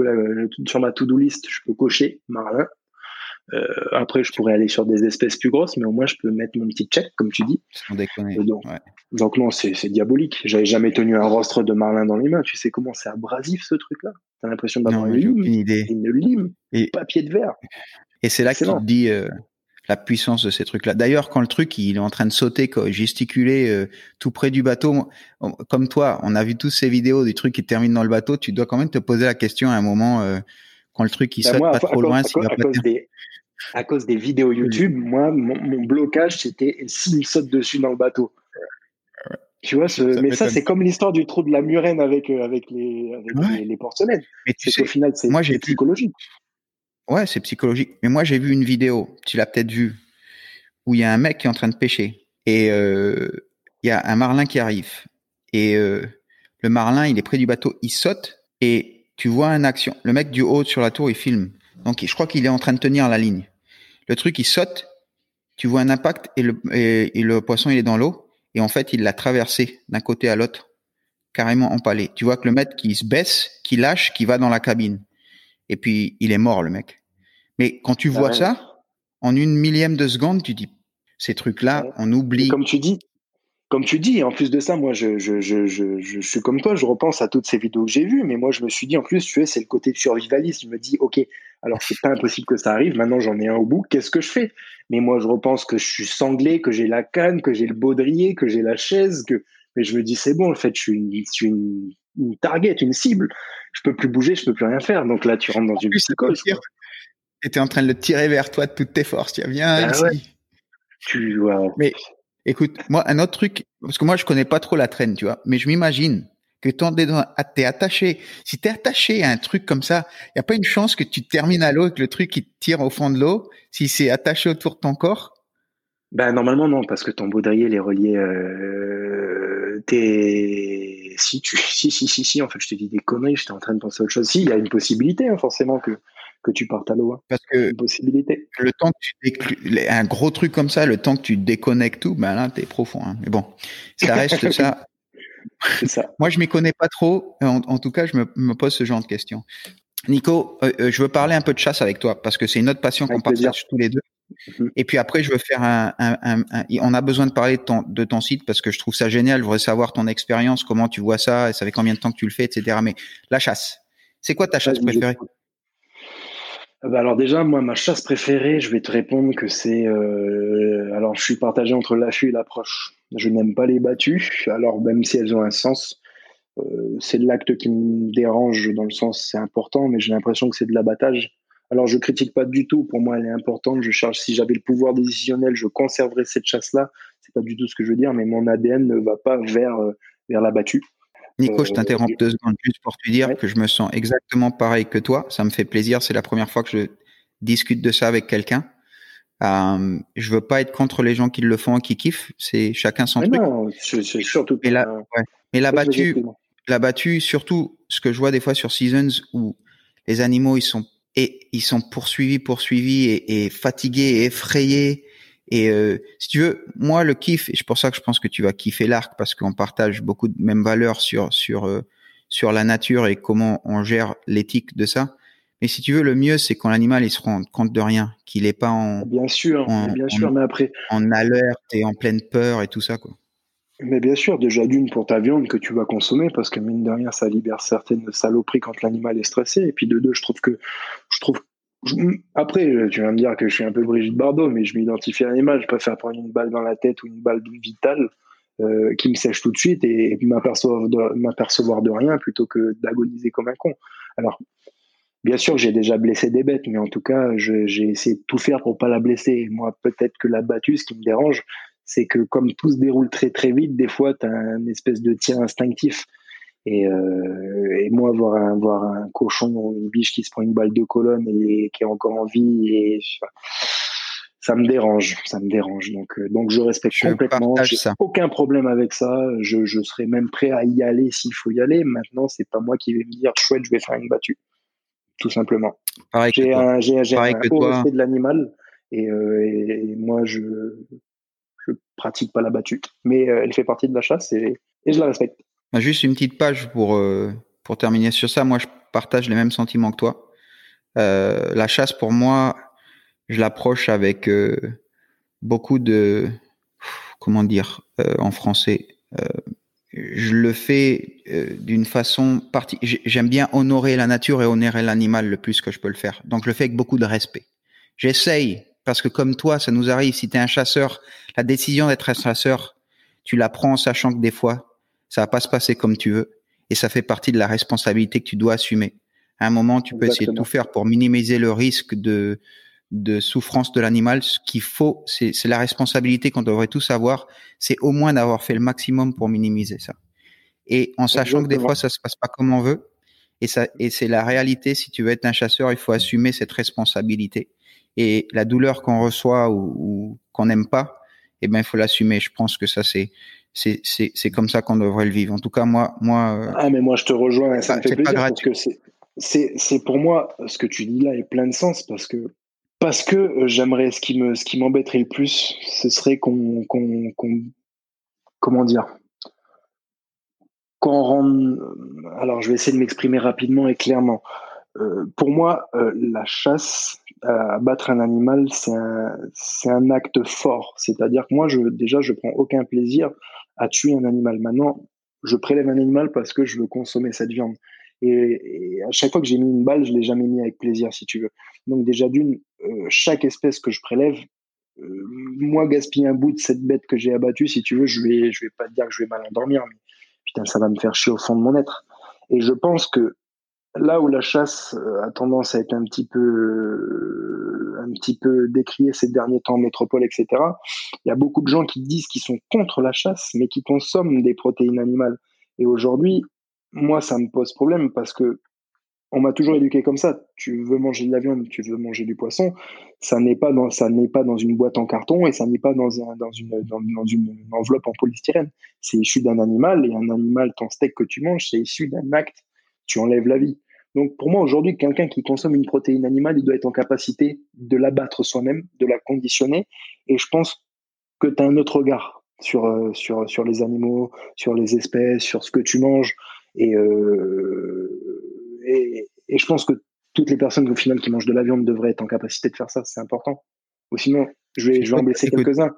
sur ma to-do list, je peux cocher marlin. Euh, après, je pourrais aller sur des espèces plus grosses, mais au moins, je peux mettre mon petit check, comme tu dis. Sans déconner. Donc, donc non, c'est diabolique. J'avais jamais tenu un rostre de marlin dans les mains. Tu sais comment c'est abrasif ce truc-là? T'as l'impression d'avoir une lime, une, lime, et, papier de verre. Et c'est là que tu te dis euh, la puissance de ces trucs-là. D'ailleurs, quand le truc il est en train de sauter, gesticuler euh, tout près du bateau, comme toi, on a vu tous ces vidéos des trucs qui terminent dans le bateau. Tu dois quand même te poser la question à un moment quand le truc il bah, saute pas trop loin, s'il va pas à cause des vidéos YouTube, moi, mon, blocage, c'était s'il saute dessus dans le bateau. Tu vois, mais ça, c'est comme l'histoire du trou de la murène avec, euh, avec, les, les, porcelaines. Mais tu sais, au final, c'est psychologique. Ouais, c'est psychologique. Mais moi, j'ai vu une vidéo, tu l'as peut-être vue, où il y a un mec qui est en train de pêcher. Et euh, il y a un marlin qui arrive. Et euh, le marlin, il est près du bateau, il saute. Et tu vois une action. Le mec du haut sur la tour, il filme. Donc, je crois qu'il est en train de tenir la ligne. Le truc, il saute, tu vois un impact et le, et, le poisson, il est dans l'eau. Et en fait, il l'a traversé d'un côté à l'autre, carrément empalé. Tu vois que le mec qui se baisse, qui lâche, qui va dans la cabine. Et puis, il est mort, le mec. Mais quand tu vois ça, en une millième de seconde, tu dis, ces trucs-là, on oublie. comme tu dis, comme tu dis, en plus de ça, moi, je, je, je, je, suis comme toi, je repense à toutes ces vidéos que j'ai vues, mais moi, je me suis dit, en plus, tu sais, c'est le côté survivaliste. Je me dis, OK, alors c'est pas impossible que ça arrive, maintenant j'en ai un au bout, qu'est-ce que je fais? Mais moi, je repense que je suis sanglé, que j'ai la canne, que j'ai le baudrier, que j'ai la chaise, que... Mais je me dis, c'est bon, en fait, je suis une, je suis une, une target, une cible. Je peux plus bouger, je peux plus rien faire. Donc là, tu rentres dans une psychose. Étais en train de le tirer vers toi de toutes tes forces. Tu viens ben ouais. Tu, vois. Mais Écoute, moi, un autre truc, parce que moi, je connais pas trop la traîne, tu vois, mais je m'imagine que t'es attaché. Si t'es attaché à un truc comme ça, il y a pas une chance que tu termines à l'eau et que le truc qui te tire au fond de l'eau, si c'est attaché autour de ton corps? Ben normalement non, parce que ton baudrier est relié. Euh, t'es si tu si si si si en fait je te dis des conneries, j'étais en train de penser à autre chose. Si il y a une possibilité hein, forcément que que tu partes à l'eau. Hein. Parce que possibilité. Le temps que tu un gros truc comme ça, le temps que tu déconnectes tout, ben là, t'es profond. Hein. Mais bon, ça reste ça. Ça. Moi, je m'y connais pas trop. En, tout cas, je me, pose ce genre de questions. Nico, euh, euh, je veux parler un peu de chasse avec toi parce que c'est une autre passion qu'on partage tous les deux. Mhm. Et puis après, je veux faire un, On a besoin de parler de ton, de ton site parce que je trouve ça génial. Je voudrais savoir ton expérience, comment tu vois ça, et ça fait combien de temps que tu le fais, etc. Mais la chasse, c'est quoi ta chasse préférée? Bah alors déjà, moi, ma chasse préférée, je vais te répondre que c'est... Euh, alors, je suis partagé entre l'affût et l'approche. Je n'aime pas les battues, alors même si elles ont un sens. Euh, c'est l'acte qui me dérange dans le sens c'est important, mais j'ai l'impression que c'est de l'abattage. Alors je critique pas du tout. Pour moi, elle est importante. Je charge. Si j'avais le pouvoir décisionnel, je conserverais cette chasse-là. C'est pas du tout ce que je veux dire, mais mon ADN ne va pas vers euh, vers la battue. Nico, je t'interromps deux secondes juste pour te dire que je me sens exactement pareil que toi. Ça me fait plaisir. C'est la première fois que je discute de ça avec quelqu'un. Euh, je veux pas être contre les gens qui le font et qui kiffent. C'est chacun son truc. Non, c'est surtout. Mais la, ouais. Mais la battue, la battue, surtout ce que je vois des fois sur Seasons où les animaux ils sont et ils sont poursuivis, poursuivis et, et fatigués et effrayés et euh, si tu veux, moi le kiff, et c'est pour ça que je pense que tu vas kiffer l'arc parce qu'on partage beaucoup de mêmes valeurs sur sur euh, sur la nature et comment on gère l'éthique de ça. Mais si tu veux, le mieux c'est quand l'animal il se rend compte de rien, qu'il est pas en bien sûr, bien sûr, mais après en alerte et en pleine peur et tout ça quoi. Mais bien sûr, déjà d'une pour ta viande que tu vas consommer, parce que mine de rien, ça libère certaines saloperies quand l'animal est stressé. Et puis de deux, je trouve que je trouve après, tu vas me dire que je suis un peu Brigitte Bardot, mais je m'identifie à l'animal. Je préfère prendre une balle dans la tête ou une balle vitale euh, qui me sèche tout de suite et, m'apercevoir de, de rien plutôt que d'agoniser comme un con. Alors, bien sûr, j'ai déjà blessé des bêtes, mais en tout cas, j'ai essayé de tout faire pour pas la blesser. moi, peut-être que la battue, ce qui me dérange, c'est que comme tout se déroule très très vite, des fois, tu as un espèce de tir instinctif. Et, euh, et, moi, voir un, voir un cochon ou une biche qui se prend une balle de colonne et qui est encore en vie, et, ça me dérange, ça me dérange. Donc, euh, donc je respecte je complètement. J'ai aucun problème avec ça. Je, je serais même prêt à y aller s'il faut y aller. Maintenant, c'est pas moi qui vais me dire chouette, je vais faire une battue, tout simplement. J'ai un, j'ai, un haut respect de l'animal et, euh, et, moi, je je pratique pas la battue, mais euh, elle fait partie de la chasse et, et je la respecte. Bah, juste une petite page pour, euh, pour terminer sur ça. Moi, je partage les mêmes sentiments que toi. Euh, la chasse, pour moi, je l'approche avec euh, beaucoup de, comment dire en français, je le fais d'une façon partie. J'aime bien honorer la nature et honorer l'animal le plus que je peux le faire. Donc, je le fais avec beaucoup de respect. J'essaye parce que comme toi, ça nous arrive. Si tu es un chasseur, la décision d'être un chasseur, tu la prends en sachant que des fois, ça va pas se passer comme tu veux. Et ça fait partie de la responsabilité que tu dois assumer. À un moment, tu peux essayer de tout faire pour minimiser le risque de, de souffrance de l'animal. Ce qu'il faut, c'est la responsabilité qu'on devrait tous avoir. C'est au moins d'avoir fait le maximum pour minimiser ça. Et en sachant que des fois, ça se passe pas comme on veut. Et ça, et c'est la réalité. Si tu veux être un chasseur, il faut assumer cette responsabilité. Et la douleur qu'on reçoit ou, ou qu'on n'aime pas, eh ben, il faut l'assumer. Je pense que ça, c'est, c'est c'est comme ça qu'on devrait le vivre. En tout cas, moi moi. Euh, ah mais moi je te rejoins, ça me fait plaisir parce que c'est c'est c'est pour moi ce que tu dis là est plein de sens parce que parce que euh, j'aimerais ce qui me ce qui m'embêterait le plus, ce serait qu'on qu'on qu'on comment dire qu'on rende. Alors je vais essayer de m'exprimer rapidement et clairement. Euh, pour moi, euh, la chasse, abattre un animal, c'est un, c'est un acte fort. C'est-à-dire que moi, je, déjà, je prends aucun plaisir à tuer un animal. Maintenant, je prélève un animal parce que je veux consommer cette viande. Et, à chaque fois que j'ai mis une balle, je l'ai jamais mis avec plaisir, si tu veux. Donc déjà d'une, euh, chaque espèce que je prélève, euh, moi gaspiller un bout de cette bête que j'ai abattue, si tu veux, je vais, je vais pas te dire que je vais mal endormir, mais putain, ça va me faire chier au fond de mon être. Et je pense que là où la chasse euh, a tendance à être un petit peu un petit peu décriée ces derniers temps en métropole, etc. Il y a beaucoup de gens qui disent qu'ils sont contre la chasse, mais qui consomment des protéines animales. Et aujourd'hui, moi, ça me pose problème parce que on m'a toujours éduqué comme ça. Tu veux manger de la viande, tu veux manger du poisson. Ça n'est pas dans, ça n'est pas dans une boîte en carton et ça n'est pas dans, un, dans, une, dans une enveloppe en polystyrène. C'est issu d'un animal et un animal, ton steak que tu manges, c'est issu d'un acte tu enlèves la vie. Donc pour moi aujourd'hui, quelqu'un qui consomme une protéine animale, il doit être en capacité de l'abattre soi-même, de la conditionner. Et je pense que tu as un autre regard. sur, euh, sur, sur les animaux, sur les espèces, sur ce que tu manges. Et, euh, et, et, je pense que toutes les personnes au final qui mangent de la viande devraient être en capacité de faire ça, c'est important. Ou sinon, je vais, je vais en blesser quelques-uns.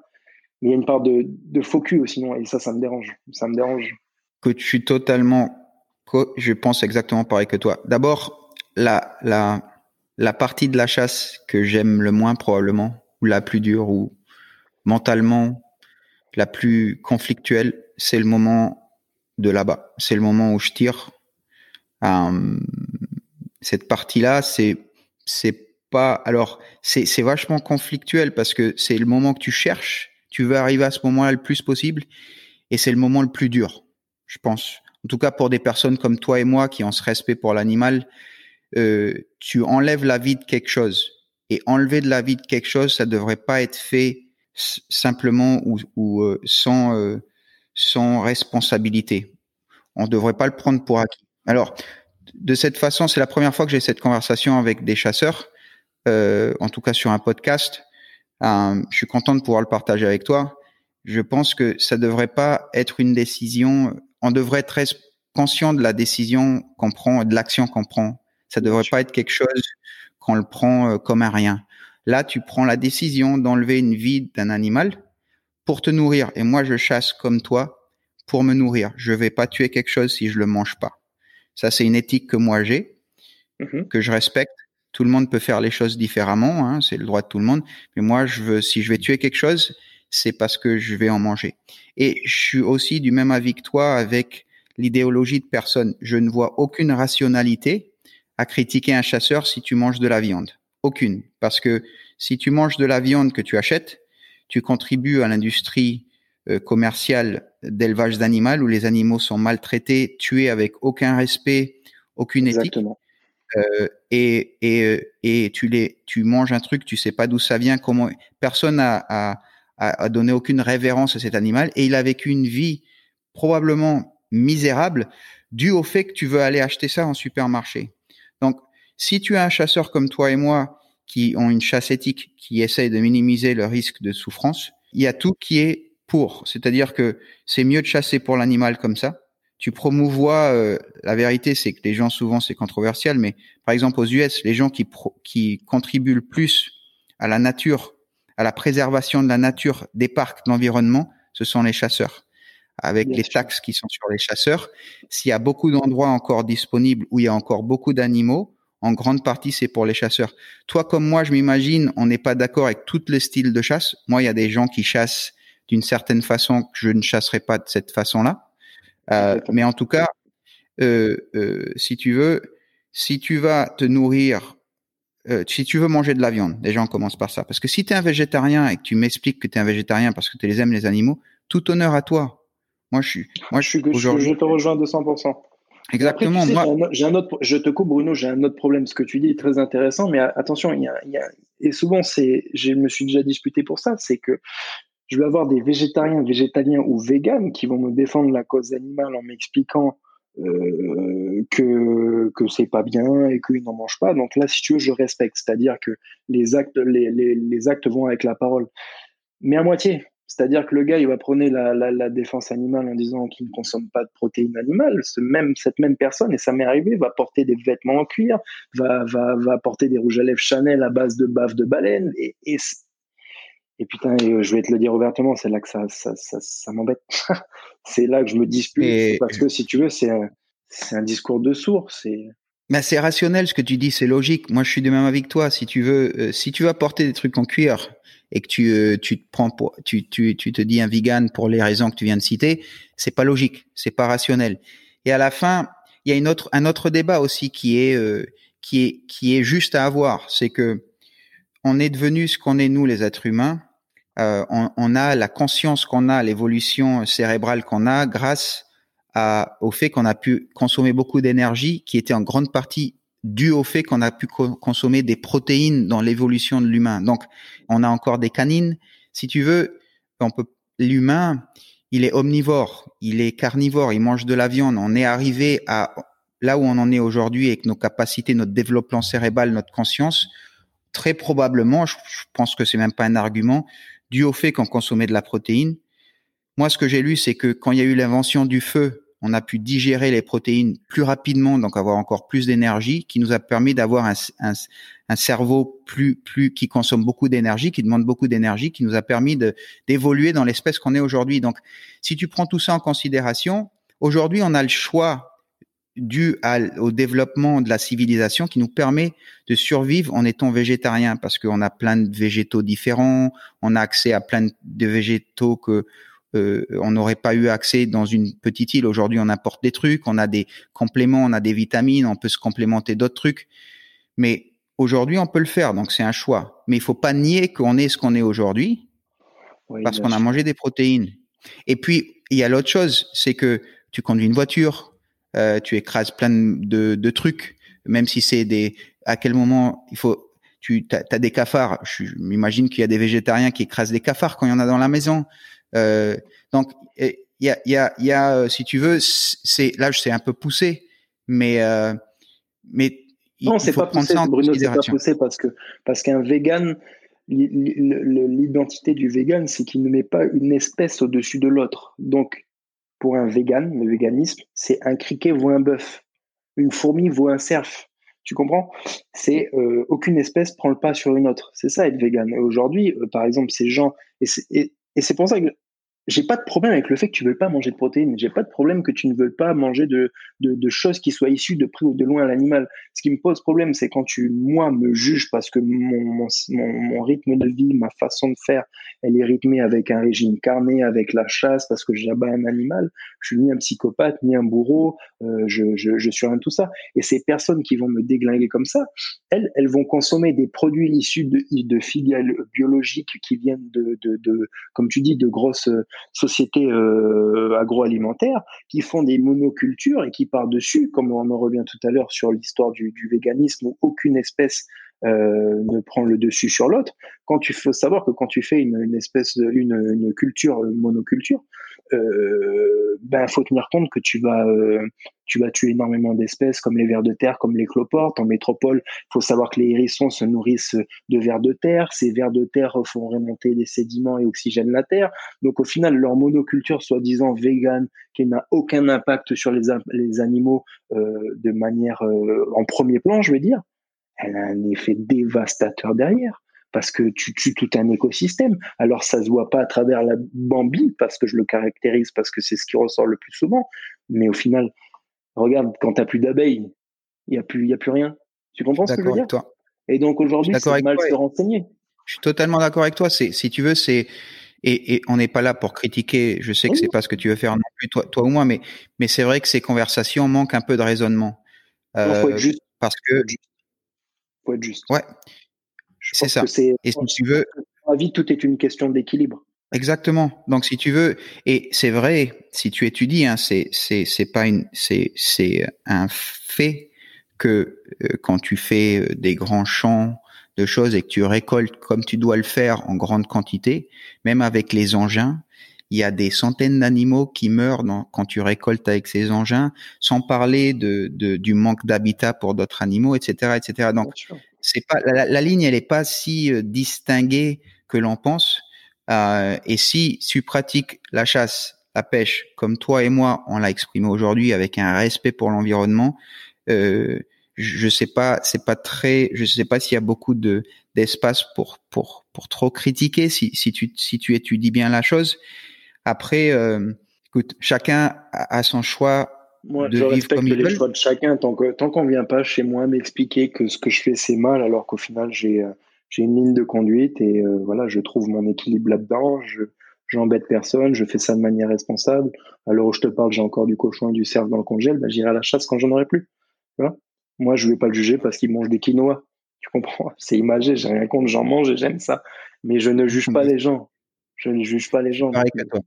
Mais il y a une part de, de faux cul sinon, et ça, ça me dérange. Ça me dérange. Que tu suis totalement, je pense exactement pareil que toi. D'abord, la, la, la partie de la chasse que j'aime le moins probablement, ou la plus dure, ou mentalement la plus conflictuelle, c'est le moment de là-bas. C'est le moment où je tire. Euh, cette partie-là, c'est c'est pas alors c'est c'est vachement conflictuel parce que c'est le moment que tu cherches. Tu veux arriver à ce moment-là le plus possible, et c'est le moment le plus dur, je pense. En tout cas pour des personnes comme toi et moi qui ont ce respect pour l'animal, euh, tu enlèves la vie de quelque chose. Et enlever de la vie de quelque chose, ça devrait pas être fait simplement ou, ou euh, sans euh, sans responsabilité. On devrait pas le prendre pour acquis. Alors, de cette façon, c'est la première fois que j'ai cette conversation avec des chasseurs, euh, en tout cas sur un podcast. Euh, je suis content de pouvoir le partager avec toi. Je pense que ça devrait pas être une décision. On devrait être très conscient de la décision qu'on prend, de l'action qu'on prend. Ça devrait pas être quelque chose qu'on le prend euh, comme un rien. Là, tu prends la décision d'enlever une vie d'un animal pour te nourrir. Et moi, je chasse comme toi pour me nourrir. Je vais pas tuer quelque chose si je le mange pas. Ça, c'est une éthique que moi j'ai, mm-hmm. que je respecte. Tout le monde peut faire les choses différemment, hein, c'est le droit de tout le monde. Mais moi, je veux, si je vais tuer quelque chose, c'est parce que je vais en manger. Et je suis aussi du même avis que toi avec l'idéologie de personne. Je ne vois aucune rationalité à critiquer un chasseur si tu manges de la viande. Aucune. Parce que si tu manges de la viande que tu achètes, tu contribues à l'industrie euh, commerciale d'élevage d'animaux où les animaux sont maltraités, tués avec aucun respect, aucune Exactement. éthique. Euh, et et, euh, et tu les tu manges un truc, tu sais pas d'où ça vient, comment personne a, a, a donné aucune révérence à cet animal et il a vécu une vie probablement misérable dû au fait que tu veux aller acheter ça en supermarché. Donc si tu es un chasseur comme toi et moi qui ont une chasse éthique, qui essayent de minimiser le risque de souffrance, il y a tout qui est pour. C'est-à-dire que c'est mieux de chasser pour l'animal comme ça. Tu promouvois, euh, la vérité c'est que les gens souvent c'est controversial, mais par exemple aux US, les gens qui, qui contribuent le plus à la nature, à la préservation de la nature, des parcs, de l'environnement, ce sont les chasseurs. Avec les taxes qui sont sur les chasseurs, s'il y a beaucoup d'endroits encore disponibles où il y a encore beaucoup d'animaux, en grande partie, c'est pour les chasseurs. Toi, comme moi, je m'imagine, on n'est pas d'accord avec tous les styles de chasse. Moi, il y a des gens qui chassent d'une certaine façon que je ne chasserai pas de cette façon-là. Euh, mais en tout cas, euh, euh, si tu veux, si tu vas te nourrir, euh, si tu veux manger de la viande, déjà on commence par ça. Parce que si tu es un végétarien et que tu m'expliques que tu es un végétarien parce que tu les aimes les animaux, tout honneur à toi. Moi, je suis, moi, je suis. Je, te rejoins de 100%. Exactement. j'ai un, autre, je te coupe Bruno, j'ai un autre problème. Ce que tu dis est très intéressant, mais attention, il y a, il y a et souvent c'est, je me suis déjà disputé pour ça, c'est que je vais avoir des végétariens, végétaliens ou véganes qui vont me défendre la cause animale en m'expliquant euh, que que c'est pas bien et qu'ils n'en mangent pas. Donc là, si tu veux, je respecte, c'est-à-dire que les actes, les, les, les actes vont avec la parole, mais à moitié. C'est-à-dire que le gars, il va prôner la, la, la défense animale en disant qu'il ne consomme pas de protéines animales. Ce même, cette même personne, et ça m'est arrivé, va porter des vêtements en cuir, va, va, va porter des rouges à lèvres Chanel à base de bave de baleine. Et, et, et putain, je vais te le dire ouvertement, c'est là que ça, ça, ça, ça m'embête. c'est là que je me dispute. Parce que si tu veux, c'est c'est un discours de sourd. C'est. Mais c'est rationnel ce que tu dis, c'est logique. Moi, je suis de même avec toi. Si tu veux, euh, si tu vas porter des trucs en cuir, et que tu, euh, tu te prends pour, tu, tu, tu te dis un vegan pour les raisons que tu viens de citer, c'est pas logique, c'est pas rationnel. Et à la fin, il y a une autre, un autre débat aussi qui est, euh, qui est, qui est juste à avoir, c'est que on est devenu ce qu'on est nous les êtres humains. On, a la conscience qu'on a, l'évolution cérébrale qu'on a grâce à, au fait qu'on a pu consommer beaucoup d'énergie qui était en grande partie dû au fait qu'on a pu consommer des protéines dans l'évolution de l'humain. Donc, on a encore des canines. Si tu veux, on peut, l'humain, il est omnivore, il est carnivore, il mange de la viande. On est arrivé à là où on en est aujourd'hui avec nos capacités, notre développement cérébral, notre conscience. Très probablement, je, pense que c'est même pas un argument, dû au fait qu'on consommait de la protéine, moi, ce que j'ai lu, c'est que quand il y a eu l'invention du feu, on a pu digérer les protéines plus rapidement, donc avoir encore plus d'énergie, qui nous a permis d'avoir un, cerveau plus, plus qui consomme beaucoup d'énergie, qui demande beaucoup d'énergie, qui nous a permis d'évoluer dans l'espèce qu'on est aujourd'hui. Donc, si tu prends tout ça en considération, aujourd'hui, on a le choix dû au développement de la civilisation qui nous permet de survivre en étant végétarien parce qu'on a plein de végétaux différents, on a accès à plein de végétaux que euh, on n'aurait pas eu accès dans une petite île. Aujourd'hui, on apporte des trucs, on a des compléments, on a des vitamines, on peut se complémenter d'autres trucs. Mais aujourd'hui, on peut le faire, donc c'est un choix. Mais il faut pas nier qu'on est ce qu'on est aujourd'hui parce qu'on a mangé des protéines. Et puis, il y a l'autre chose, c'est que tu conduis une voiture, euh, tu écrases plein de, de trucs, même si c'est des. À quel moment il faut tu as, des cafards. Je m'imagine qu'il y a des végétariens qui écrasent des cafards quand il y en a dans la maison. Euh, donc il y a, y a, y a, euh, si tu veux, c'est là c'est un peu poussé, mais euh, mais non, c'est pas poussé, Bruno, c'est pas poussé parce que parce qu'un vegan, l'identité du vegan, c'est qu'il ne met pas une espèce au-dessus de l'autre. Donc pour un vegan, le véganisme, c'est un criquet vaut un bœuf, une fourmi vaut un cerf. Tu comprends? C'est euh, aucune espèce prend le pas sur une autre. C'est ça être vegan. Aujourd'hui, euh, par exemple, ces gens et c'est pour ça que j'ai pas de problème avec le fait que tu veux pas manger de protéines. J'ai pas de problème que tu ne veux pas manger de, de, de choses qui soient issues de près ou de loin à l'animal. Ce qui me pose problème, c'est quand tu, moi, me juges parce que mon, mon, mon, rythme de vie, ma façon de faire, elle est rythmée avec un régime carné, avec la chasse, parce que j'abats un animal. Je suis ni un psychopathe, ni un bourreau. Euh, je, je, je suis rien de tout ça. Et ces personnes qui vont me déglinguer comme ça, elles, elles vont consommer des produits issus de, de filiales biologiques qui viennent de, de, de comme tu dis, de grosses sociétés euh, agroalimentaires qui font des monocultures et qui par-dessus, comme on en revient tout à l'heure sur l'histoire du, du, véganisme où aucune espèce euh, ne prend le dessus sur l'autre. Quand tu faut savoir que quand tu fais une, une espèce, une, une culture monoculture, euh, ben faut tenir compte que tu vas euh, tu vas tuer énormément d'espèces comme les vers de terre, comme les cloportes. En métropole, faut savoir que les hérissons se nourrissent de vers de terre. Ces vers de terre font remonter des sédiments et oxygènent la terre. Donc au final, leur monoculture, soi-disant vegan, qui n'a aucun impact sur les, les animaux euh, de manière euh, en premier plan, je veux dire, elle a un effet dévastateur derrière parce que tu tues tout un écosystème. Alors ça se voit pas à travers la bambine parce que je le caractérise parce que c'est ce qui ressort le plus souvent, mais au final, regarde quand tu plus d'abeilles, il y a plus il y a plus rien. Tu comprends ce que je veux dire? toi. Et donc aujourd'hui, c'est mal se renseigner. Je suis totalement d'accord avec toi, c'est si tu veux c'est et, et, on n'est pas là pour critiquer. Je sais que c'est pas ce que tu veux faire non plus, toi, toi ou moi, mais, mais c'est vrai que ces conversations manquent un peu de raisonnement. Euh, faut être juste. Parce que. Faut être juste. Ouais. C'est ça. et si tu veux. Dans la vie, tout est une question d'équilibre. Exactement. Donc, si tu veux, et c'est vrai, si tu étudies, hein, c'est c'est c'est pas une, c'est c'est un fait que euh, quand tu fais euh, des grands champs de choses et que tu récoltes comme tu dois le faire en grande quantité, même avec les engins, il y a des centaines d'animaux qui meurent quand tu récoltes avec ces engins, sans parler de, de du manque d'habitat pour d'autres animaux, etc., etc. Donc, c'est pas la, ligne, elle est pas si euh, distinguée que l'on pense. Euh, et si tu pratiques la chasse, la pêche, comme toi et moi, on l'a exprimé aujourd'hui, avec un respect pour l'environnement, euh, je sais pas, c'est pas très, je sais pas s'il y a beaucoup de d'espace pour pour pour trop critiquer si si tu si tu étudies bien la chose. Après, euh, écoute, chacun a son choix moi, je respecte les choix de chacun tant que tant qu'on vient pas chez moi m'expliquer que ce que je fais c'est mal, alors qu'au final j'ai euh, j'ai une ligne de conduite et euh, voilà, je trouve mon équilibre là-dedans. Je j'embête personne, je fais ça de manière responsable. Alors où je te parle, j'ai encore du cochon et du cerf dans le congèle, ben, j'irai à la chasse quand j'en aurai plus. Voilà. Moi, je vais pas le juger parce qu'il mange des quinoa. Tu comprends? C'est imagé, j'ai rien contre, j'en mange et j'aime ça. Mais je ne juge pas les gens. Je ne juge pas les gens. toi.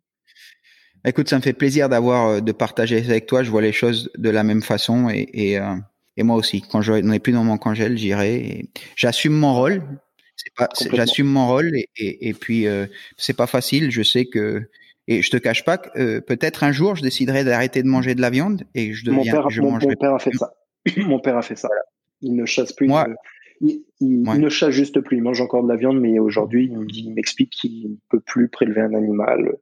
Écoute, ça me fait plaisir d'avoir euh, de partager avec toi. Je vois les choses de la même façon et, et, euh, et moi aussi. Quand je n'ai plus dans mon congèle, j'irai. J'assume mon rôle. J'assume mon rôle et, et, et puis euh, c'est pas facile. Je sais que et je te cache pas que euh, peut-être un jour je déciderai d'arrêter de manger de la viande et je deviens. Mon père, je mon, mon père a fait ça. mon père a fait ça. Il ne chasse plus. Moi, il, il, ne chasse juste plus. Il mange encore de la viande, mais aujourd'hui, il m'explique qu'il ne peut plus prélever un animal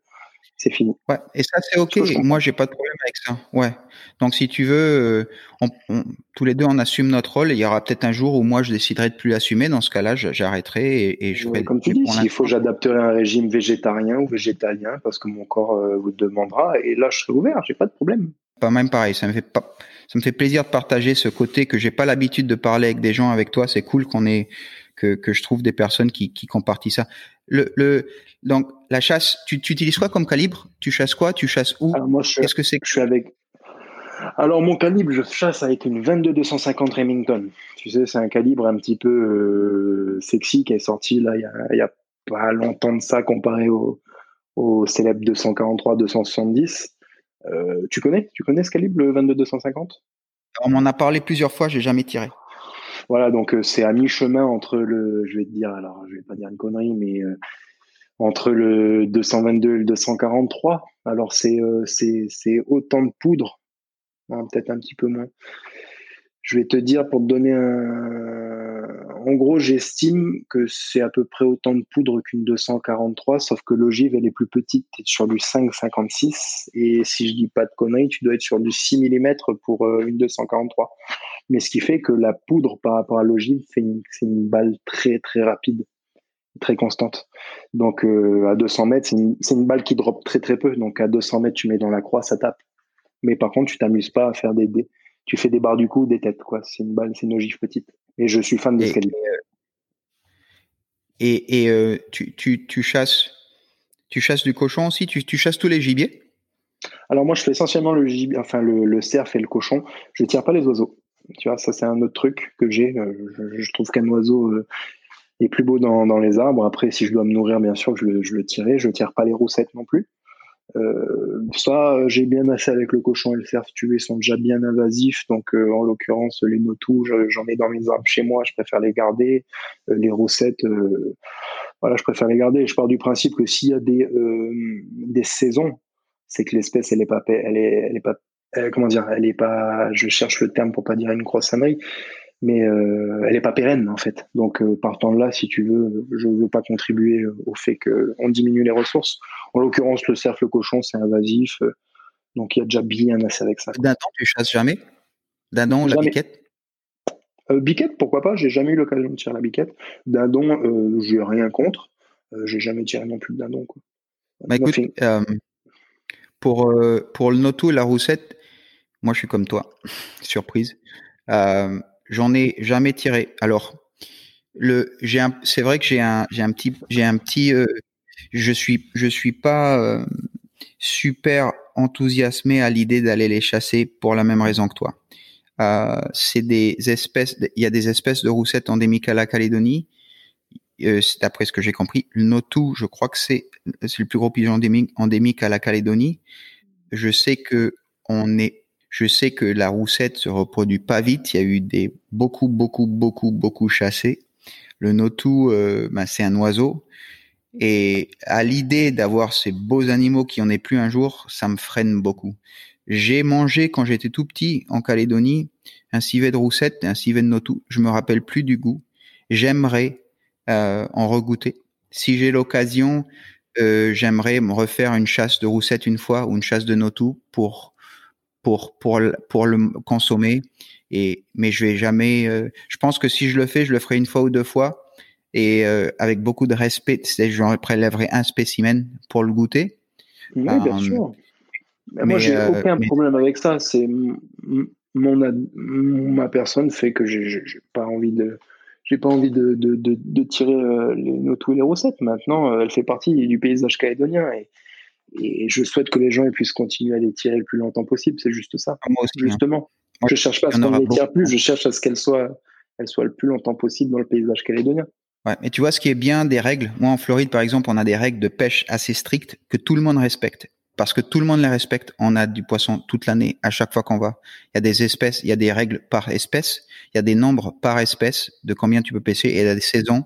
c'est fini. Ouais, et ça c'est ok. Moi j'ai pas de problème avec ça. Ouais. Donc si tu veux, euh, on, tous les deux on assume notre rôle. Et il y aura peut-être un jour où moi je déciderai de plus assumer. Dans ce cas-là, j'arrêterai et, et, je ferai. Comme tu dis, s'il faut, j'adapterai un régime végétarien ou végétalien parce que mon corps euh, vous demandera. Et là, je serai ouvert. J'ai pas de problème. Pas même pareil. Ça me fait pas. Ça me fait plaisir de partager ce côté que j'ai pas l'habitude de parler avec des gens avec toi. C'est cool qu'on ait que, que je trouve des personnes qui, qui compartissent ça. Le, le, donc, la chasse, tu, tu utilises quoi comme calibre? Tu chasses quoi? Tu chasses où? Qu'est-ce que c'est que je suis avec Alors, mon calibre, je chasse avec une 22-250 Remington. Tu sais, c'est un calibre un petit peu euh, sexy qui est sorti là, il y a, y a pas longtemps de ça comparé au, au célèbre 243-270. Euh, tu connais? Tu connais ce calibre, le 22-250 On m'en a parlé plusieurs fois, j'ai jamais tiré. Voilà, donc euh, c'est à mi-chemin entre le, je vais te dire, alors je vais pas dire une connerie, mais euh, entre le 222 et le 243. Alors c'est euh, autant de poudre, hein, peut-être un petit peu moins. Je vais te dire pour te donner un, en gros, j'estime que c'est à peu près autant de poudre qu'une 243, sauf que l'ogive elle est plus petite, tu es sur du 5,56 et si je dis pas de conneries, tu dois être sur du 6 mm pour une 243 mais ce qui fait que la poudre par rapport à l'ogive, c'est une, une, balle très très rapide, très constante. Donc euh, à 200 mètres, c'est une, une, balle qui drop très très peu. Donc à 200 mètres, tu mets dans la croix, ça tape. Mais par contre, tu t'amuses pas à faire des, des, tu fais des barres du coup, des têtes quoi. C'est une balle, c'est une ogive petite. Et je suis fan de ce Et, et euh, tu, tu, tu chasses, tu chasses du cochon aussi? Tu, tu chasses tous les gibiers? Alors moi, je fais essentiellement le gibier, enfin le, le cerf et le cochon. Je tire pas les oiseaux. Tu vois, ça c'est un autre truc que j'ai. Euh, je, trouve qu'un oiseau euh, est plus beau dans, dans, les arbres. Après, si je dois me nourrir, bien sûr, je le, je le tirerai. Je tire pas les roussettes non plus. Euh, ça, j'ai bien assez avec le cochon et le cerf. Tu ils sont déjà bien invasifs. Donc, en l'occurrence, les notous, j'en ai dans mes arbres chez moi. Je préfère les garder. les roussettes, voilà, je préfère les garder. je pars du principe que s'il y a des des saisons, c'est que l'espèce elle est pas elle est elle est pas euh, comment dire, elle est pas, je cherche le terme pour pas dire une grosse ânerie, mais euh, elle est pas pérenne en fait. Donc euh, partant de là, si tu veux, je veux pas contribuer au fait qu'on diminue les ressources. En l'occurrence, le cerf, le cochon, c'est invasif, donc il y a déjà bien assez avec ça. Dindon, tu chasses jamais? Dindon, la biquette? Biquette, pourquoi pas? J'ai jamais eu l'occasion de tirer la biquette. Dindon, j'ai rien contre. j'ai jamais tiré non plus de dindon. Quoi. Bah, écoute, pour, pour le noto et la roussette, moi, je suis comme toi. Surprise. Euh, J'en ai jamais tiré. Alors, le, j'ai c'est vrai que j'ai un, j'ai un petit, j'ai un petit, euh, je suis, je suis pas euh, super enthousiasmé à l'idée d'aller les chasser pour la même raison que toi. C'est des espèces, il y a des espèces de roussettes endémiques à la Calédonie. D'après ce que j'ai compris, le notou, je crois que c'est, c'est le plus gros pigeon endémique, endémique à la Calédonie. Je sais que on est je sais que la roussette se reproduit pas vite. Il y a eu des beaucoup, beaucoup, beaucoup, beaucoup chassés. Le notou, euh, ben, c'est un oiseau. Et à l'idée d'avoir ces beaux animaux qui en aient plus un jour, ça me freine beaucoup. J'ai mangé quand j'étais tout petit en Calédonie un civet de roussette et un civet de notou. Je me rappelle plus du goût. J'aimerais euh, en regoûter. Si j'ai l'occasion, euh, j'aimerais me refaire une chasse de roussette une fois ou une chasse de notou pour pour pour pour le consommer. Et mais je vais jamais. Euh, je pense que si je le fais, je le ferai une fois ou deux fois et euh, avec beaucoup de respect. C'est je prélèverai un spécimen pour le goûter. Oui, bien euh, sûr. moi, j'ai aucun problème avec ça. C'est mon ma personne fait que j'ai pas envie de j'ai pas envie de, de, de, tirer les, nos, tous les recettes. Maintenant, elle fait partie du paysage calédonien et, et je souhaite que les gens puissent continuer à les tirer le plus longtemps possible. C'est juste ça. Ah, moi aussi, hein. justement. je je cherche pas à ce qu'on les tire plus, je cherche à ce qu'elles soient, elles soient le plus longtemps possible dans le paysage calédonien. Ouais, mais tu vois, ce qui est bien des règles, moi en Floride par exemple, on a des règles de pêche assez strictes que tout le monde respecte. Parce que tout le monde les respecte. On a du poisson toute l'année, à chaque fois qu'on va. Il y a des espèces, il y a des règles par espèce, il y a des nombres par espèce de combien tu peux pêcher et il y a des saisons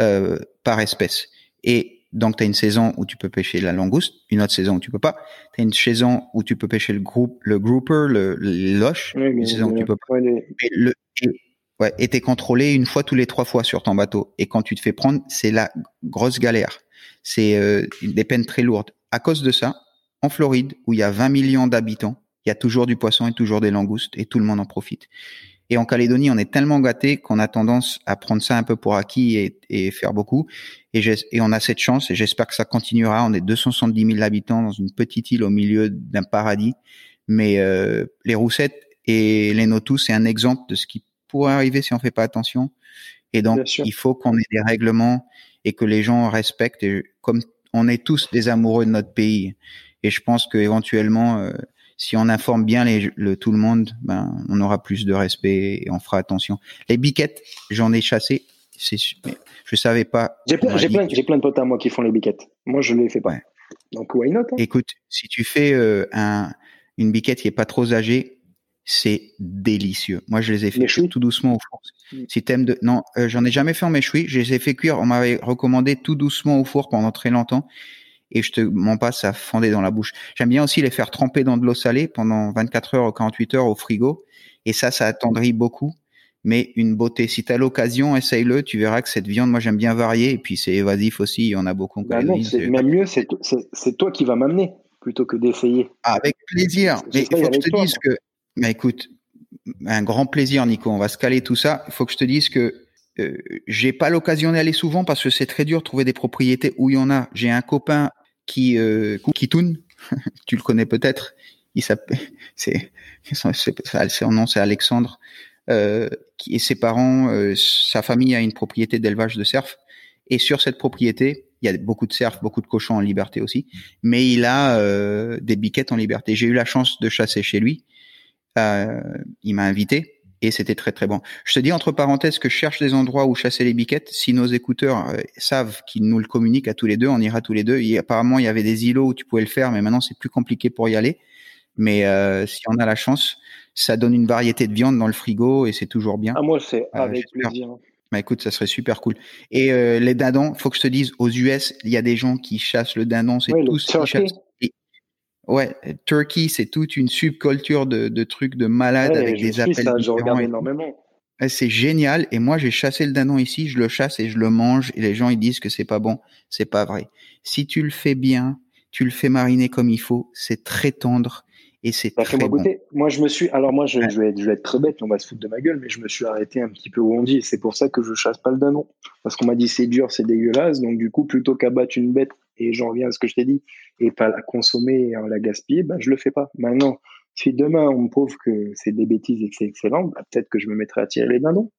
euh, par espèce. Et donc, tu as une saison où tu peux pêcher la langouste, une autre saison où tu peux pas. Tu as une saison où tu peux pêcher le groupe, le grouper, le, le loche, une saison où tu peux pas. Et le, ouais, et t'es contrôlé une fois tous les trois fois sur ton bateau. Et quand tu te fais prendre, c'est la grosse galère. C'est euh, des peines très lourdes. à cause de ça, en Floride, où il y a 20 millions d'habitants, il y a toujours du poisson et toujours des langoustes et tout le monde en profite. Et en Calédonie, on est tellement gâté qu'on a tendance à prendre ça un peu pour acquis et, faire beaucoup. Et, et, on a cette chance et j'espère que ça continuera. On est 270 000 habitants dans une petite île au milieu d'un paradis. Mais euh, les roussettes et les notus, c'est un exemple de ce qui pourrait arriver si on fait pas attention. Et donc, il faut qu'on ait des règlements et que les gens respectent. Et comme on est tous des amoureux de notre pays, et je pense que éventuellement, euh, si on informe bien les, le, tout le monde, ben, on aura plus de respect et on fera attention. Les biquettes, j'en ai chassé. C'est, je savais pas. J'ai plein, j'ai plein, j'ai plein de potes à moi qui font les biquettes. Moi, je les fais pas. Donc, why not? Hein? Écoute, si tu fais euh, un, une biquette qui est pas trop âgée, c'est délicieux. Moi, je les ai fait tout doucement au four. Mm. Si t'aimes de, non, euh, j'en ai jamais fait en méchoui. Je les ai fait cuire. On m'avait recommandé tout doucement au four pendant très longtemps et je te mens pas, ça fondait dans la bouche. J'aime bien aussi les faire tremper dans de l'eau salée pendant 24 heures ou 48 heures au frigo, et ça, ça attendrit beaucoup. Mais une beauté. Si tu as l'occasion, essaye-le. Tu verras que cette viande, moi, j'aime bien varier. Et puis, c'est évasif aussi. Il y en a beaucoup. Bah non, même mieux, c'est toi qui vas m'amener plutôt que d'essayer. Ah, avec plaisir. Mais il faut que je te dise que, mais écoute, un grand plaisir, Nico. On va se caler tout ça. Il faut que je te dise que euh, j'ai pas l'occasion d'aller souvent parce que c'est très dur de trouver des propriétés où il y en a. J'ai un copain qui euh, tu le connais peut-être. Il c'est, son nom c'est Alexandre. Euh, et ses parents, euh, sa famille a une propriété d'élevage de cerfs. Et sur cette propriété, il y a beaucoup de cerfs, beaucoup de cochons en liberté aussi, mais il a euh, des biquettes en liberté. J'ai eu la chance de chasser chez lui. Il m'a invité et c'était très très bon. Je te dis entre parenthèses que je cherche des endroits où chasser les biquettes. Si nos écouteurs euh, savent qu'ils nous le communiquent à tous les deux, on ira tous les deux. Et apparemment, il y avait des îlots où tu pouvais le faire, mais maintenant c'est plus compliqué pour y aller. Mais euh, si on a la chance, ça donne une variété de viande dans le frigo et c'est toujours bien. Ah moi c'est euh, avec plaisir. Bah écoute, ça serait super cool. Et euh, les dindons, faut que je te dise, aux US, il y a des gens qui chassent le dindon, c'est tous qui chassent. Ouais, Turkey, c'est toute une subculture de, de trucs de malades avec des appels ça, énormément. C'est génial. Et moi, j'ai chassé le dindon ici, je le chasse et je le mange. Et les gens, ils disent que c'est pas bon. C'est pas vrai. Si tu le fais bien, tu le fais mariner comme il faut, c'est très tendre et c'est très bon. Goûter. Moi, je me suis. Alors, moi, je, vais être, je vais être très bête, on va se foutre de ma gueule, mais je me suis arrêté un petit peu où on dit. C'est pour ça que je chasse pas le dindon. Parce qu'on m'a dit c'est dur, c'est dégueulasse. Donc, du coup, plutôt qu'abattre une bête et j'en reviens à ce que je t'ai dit, et pas la consommer et la gaspiller, ben, je le fais pas. Maintenant, si demain on me prouve que c'est des bêtises et que c'est excellent, ben, peut-être que je me mettrai à tirer les dindons.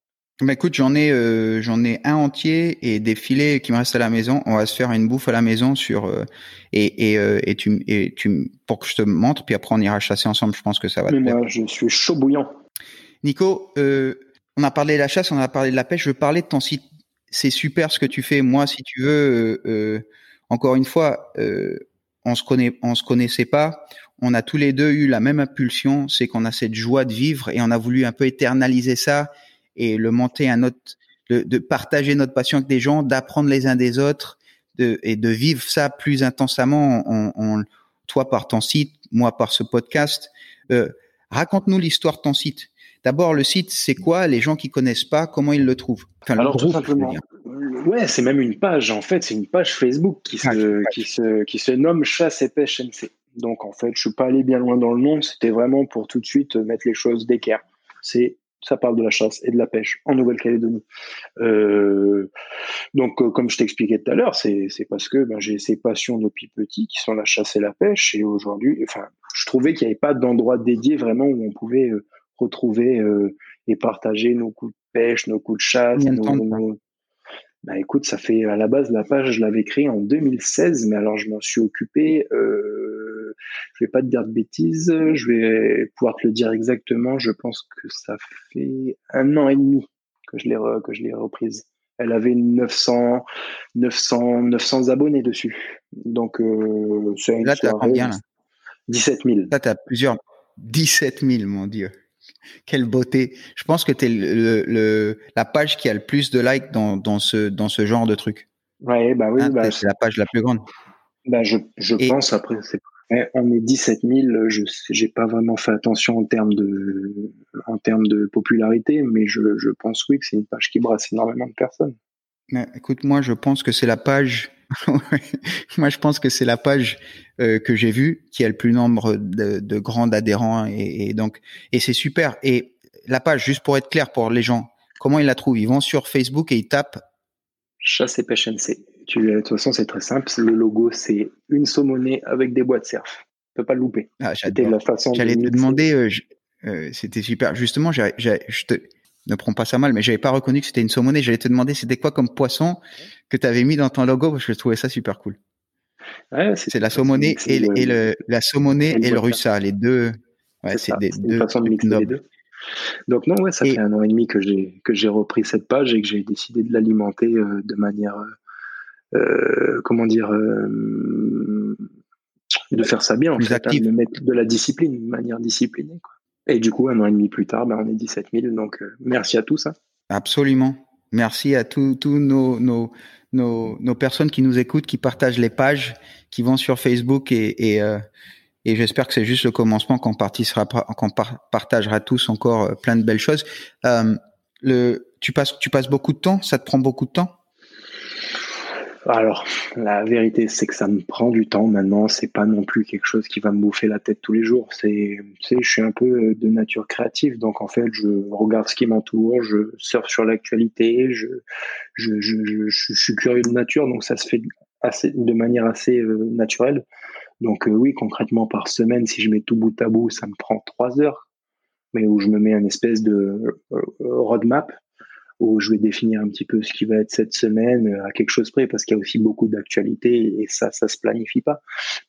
Mais écoute, j'en ai, euh, j'en ai un entier et des filets qui me restent à la maison. On va se faire une bouffe à la maison sur euh, et et, euh, et tu et tu pour que je te montre, puis après on ira chasser ensemble. Je pense que ça va. Mais moi, je suis chaud bouillant. Nico, on a parlé de la chasse, on a parlé de la pêche. Je veux parler de ton site. C'est super ce que tu fais. Moi, si tu veux, encore une fois, on se connaît, on se connaissait pas. On a tous les deux eu la même impulsion, c'est qu'on a cette joie de vivre et on a voulu un peu éternaliser ça et le monter à notre, de, de partager notre passion avec des gens, d'apprendre les uns des autres, de, et de vivre ça plus intensément. On, on, toi par ton site, moi par ce podcast. Euh, Raconte-nous l'histoire de ton site. D'abord, le site, c'est quoi? Les gens qui connaissent pas, comment ils le trouvent? Alors, tout simplement, ouais, c'est même une page. En fait, c'est une page Facebook qui, ah, se, qui, se, qui se nomme Chasse et Pêche MC. Donc, en fait, je suis pas allé bien loin dans le nom. C'était vraiment pour tout de suite mettre les choses d'équerre. C'est ça parle de la chasse et de la pêche en Nouvelle-Calédonie. Euh, donc, euh, comme je t'expliquais tout à l'heure, c'est parce que ben, j'ai ces passions depuis petit qui sont la chasse et la pêche. Et aujourd'hui, enfin, je trouvais qu'il n'y avait pas d'endroit dédié vraiment où on pouvait euh, retrouver euh, et partager nos coups de pêche, nos coups de chasse. Nos, Bah écoute, ça fait à la base la page, je l'avais créée en 2016, mais alors je m'en suis occupé. Euh, je vais pas te dire de bêtises, je vais pouvoir te le dire exactement. Je pense que ça fait un an et demi que je l'ai que je l'ai reprise. Elle avait 900 900 900 abonnés dessus. Donc euh, c'est une là, as combien là? 17 000. Là, tu as plusieurs 17 000, mon Dieu. Quelle beauté. Je pense que tu es le, la page qui a le plus de likes dans, dans, ce, dans ce genre de truc. Ouais, bah oui. Hein, bah, c'est la page la plus grande. Bah je, je pense, après, on est 17 000. Je n'ai pas vraiment fait attention en termes de, en termes de popularité, mais je, je pense oui que c'est une page qui brasse énormément de personnes. Mais, écoute, moi, je pense que c'est la page Moi, je pense que c'est la page euh, que j'ai vue qui a le plus nombre de, de grands adhérents et, et donc et c'est super. Et la page, juste pour être clair pour les gens, comment ils la trouvent? Ils vont sur Facebook et ils tapent Chasse et pêche NC. Tu, de toute façon, c'est très simple. Le logo, c'est une saumonée avec des bois de surf. Tu peux pas le louper. Ah. J'allais te demander. Euh, euh, c'était super. Justement, je te ne prends pas ça mal, mais j'avais pas reconnu que c'était une saumonée. J'allais te demander c'était quoi comme poisson que tu avais mis dans ton logo parce que je trouvais ça super cool. c'est la saumonée et, le, la saumonée et, le russa, les deux. Ouais, c'est des deux. façon de mixer les deux. Donc non, ouais, ça fait un an et demi que j'ai que j'ai repris cette page et que j'ai décidé de l'alimenter euh, de manière, euh, comment dire, euh, de faire ça bien en fait, hein, de mettre de la discipline, de manière disciplinée. Quoi. Et du coup, un an et demi plus tard, ben, on est 17 000. Donc, euh, merci à tous. Hein. Absolument. Merci à tous nos, nos, nos, nos, personnes qui nous écoutent, qui partagent les pages, qui vont sur Facebook et, et, euh, et j'espère que c'est juste le commencement qu'on qu'on partagera tous encore euh, plein de belles choses. Euh, le, tu passes, tu passes beaucoup de temps? Ça te prend beaucoup de temps? Alors, la vérité, c'est que ça me prend du temps maintenant. C'est pas non plus quelque chose qui va me bouffer la tête tous les jours. C'est, je suis un peu de nature créative, donc en fait, je regarde ce qui m'entoure, je surfe sur l'actualité, je, je, je, je, suis curieux de nature, donc ça se fait assez, de manière assez euh, naturelle. Donc euh, oui, concrètement, par semaine, si je mets tout bout à bout, ça me prend trois heures, mais où je me mets une espèce de euh, roadmap où je vais définir un petit peu ce qui va être cette semaine euh, à quelque chose près parce qu'il y a aussi beaucoup d'actualités et ça, ça se planifie pas.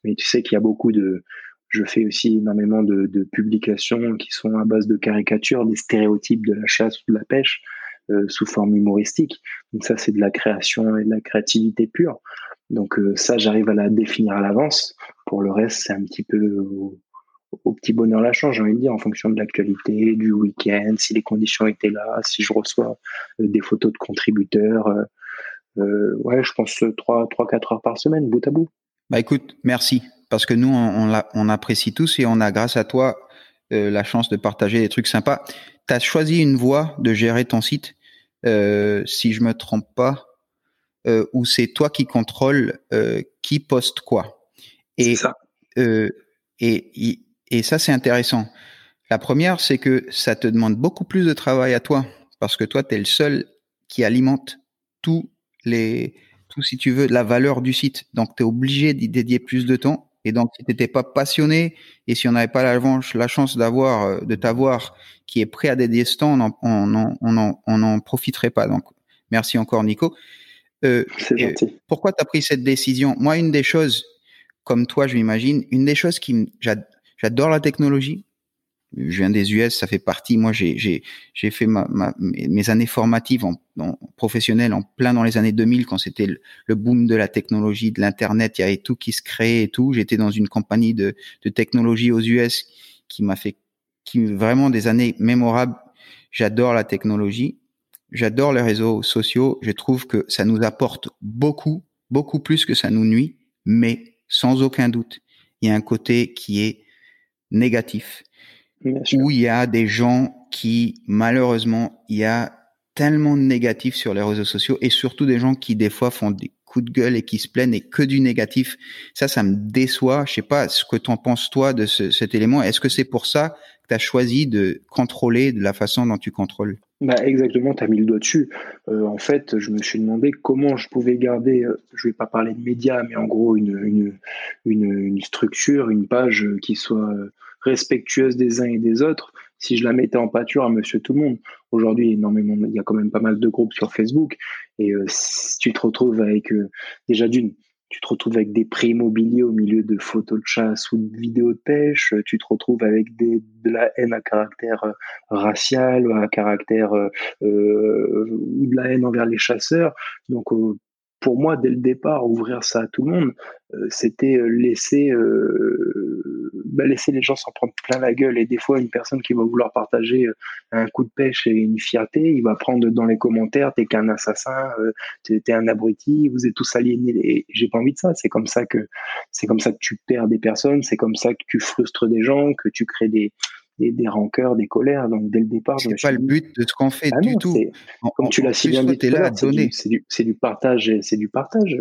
Mais tu sais qu'il y a beaucoup de, je fais aussi énormément de, de, publications qui sont à base de caricatures, des stéréotypes de la chasse ou de la pêche euh, sous forme humoristique. Donc ça, c'est de la création et de la créativité pure. Donc euh, ça, j'arrive à la définir à l'avance. Pour le reste, c'est un petit peu petit bonheur la chance, j'ai envie de dire, en fonction de l'actualité, du week-end, si les conditions étaient là, si je reçois euh, des photos de contributeurs. Euh, euh ouais, je pense 3 trois, quatre heures par semaine, bout à bout. Bah écoute, merci. Parce que nous, on, on, apprécie tous et on a, grâce à toi, euh, la chance de partager des trucs sympas. Tu as choisi une voie de gérer ton site, euh, si je me trompe pas, où c'est toi qui contrôle qui poste quoi? Et, ça. et et ça, c'est intéressant. La première, c'est que ça te demande beaucoup plus de travail à toi, parce que toi, tu es le seul qui alimente tous les, tout, si tu veux, la valeur du site. Donc, tu es obligé d'y dédier plus de temps. Et donc, si t'étais pas passionné et si on n'avait pas la, la chance d'avoir, euh, de t'avoir qui est prêt à dédier ce temps, on n'en on on on profiterait pas. Donc, merci encore, Nico. Euh, pourquoi tu as pris cette décision? Moi, une des choses, comme toi, je m'imagine, une des choses qui J'adore la technologie. Je viens des US, ça fait partie. Moi, j'ai fait ma, ma, mes années formatives en, en, professionnelles en plein dans les années 2000 quand c'était le, boom de la technologie, de l'internet. Il y avait tout qui se créait et tout. J'étais dans une compagnie de, de technologie aux US qui m'a fait qui vraiment des années mémorables. J'adore la technologie. J'adore les réseaux sociaux. Je trouve que ça nous apporte beaucoup, beaucoup plus que ça nous nuit. Mais sans aucun doute, il y a un côté qui est négatif, où il y a des gens qui, malheureusement, il y a tellement de négatifs sur les réseaux sociaux et surtout des gens qui, des fois, font des coups de gueule et qui se plaignent et que du négatif. Ça, ça me déçoit. Je sais pas ce que t'en penses, toi, de cet élément. Est-ce que c'est pour ça que tu as choisi de contrôler de la façon dont tu contrôles? Bah exactement, tu as mis le doigt dessus. Euh, en fait, je me suis demandé comment je pouvais garder, euh, je vais pas parler de médias, mais en gros une, une, une, structure, une page qui soit euh, respectueuse des uns et des autres, si je la mettais en pâture à monsieur tout le monde. Aujourd'hui, énormément, il y a quand même pas mal de groupes sur Facebook, et si tu te retrouves avec, déjà d'une, tu te retrouves avec des prix immobiliers au milieu de photos de chasse ou de vidéos de pêche, tu te retrouves avec des, de la haine à caractère euh, racial, à caractère euh, euh, ou de la haine envers les chasseurs. Donc pour moi, dès le départ, ouvrir ça à tout le monde, c'était laisser bah, laisser les gens s'en prendre plein la gueule. Et des fois, une personne qui va vouloir partager euh, un coup de pêche et une fierté, il va prendre dans les commentaires t'es qu'un assassin, euh, t'es un abruti, vous êtes tous aliénés. Et j'ai pas envie de ça. C'est comme ça que c'est comme ça que tu perds des personnes, c'est comme ça que tu frustres des gens, que tu crées des des, rancœurs, des colères. Donc dès le départ, c'est pas le but de ce qu'on fait ah du tout. Comme tu l'as si bien dit, c'est du, partage, c'est du partage.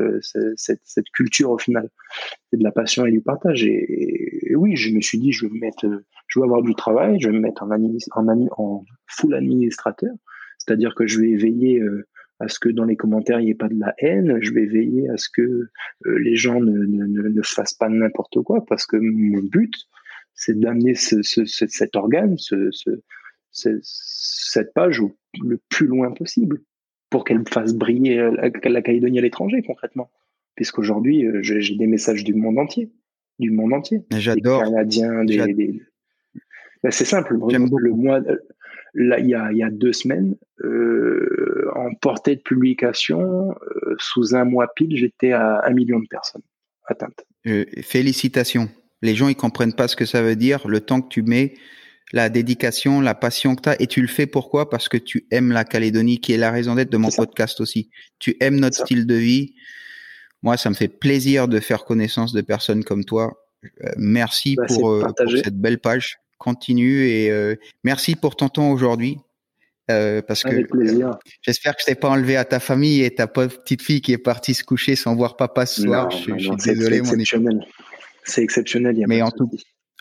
Cette, culture au final, c'est de la passion et du partage. Et, oui, je me suis dit, je vais mettre, je vais avoir du travail, je vais me mettre en, en, en full administrateur, c'est-à-dire que je vais veiller euh, à ce que dans les commentaires il n'y ait pas de la haine, je vais veiller à ce que euh, les gens ne, ne, ne, fassent pas n'importe quoi, parce que mon but, c'est d'amener ce, ce, cet organe, ce, cette page le plus loin possible pour qu'elle fasse briller la, Calédonie à l'étranger concrètement. Puisqu'aujourd'hui, euh, j'ai des messages du monde entier. Du monde entier. J'adore. Des Canadiens, des. Ben, c'est simple. Le mois, là, il y a, y a deux semaines, euh, en portée de publication, euh, sous un mois pile, j'étais à un million de personnes atteintes. félicitations les gens ils comprennent pas ce que ça veut dire, le temps que tu mets, la dédication, la passion que tu as, et tu le fais pourquoi? Parce que tu aimes la Calédonie, qui est la raison d'être de mon podcast aussi. Tu aimes notre style de vie. Moi, ça me fait plaisir de faire connaissance de personnes comme toi. Euh, merci bah, pour, euh, pour, cette belle page. Continue et euh, merci pour ton temps aujourd'hui. parce Avec que j'espère que je t'ai pas enlevé à ta famille et ta petite fille qui est partie se coucher sans voir papa ce soir. je, suis désolé, mon c'est exceptionnel. Y a Mais en tout,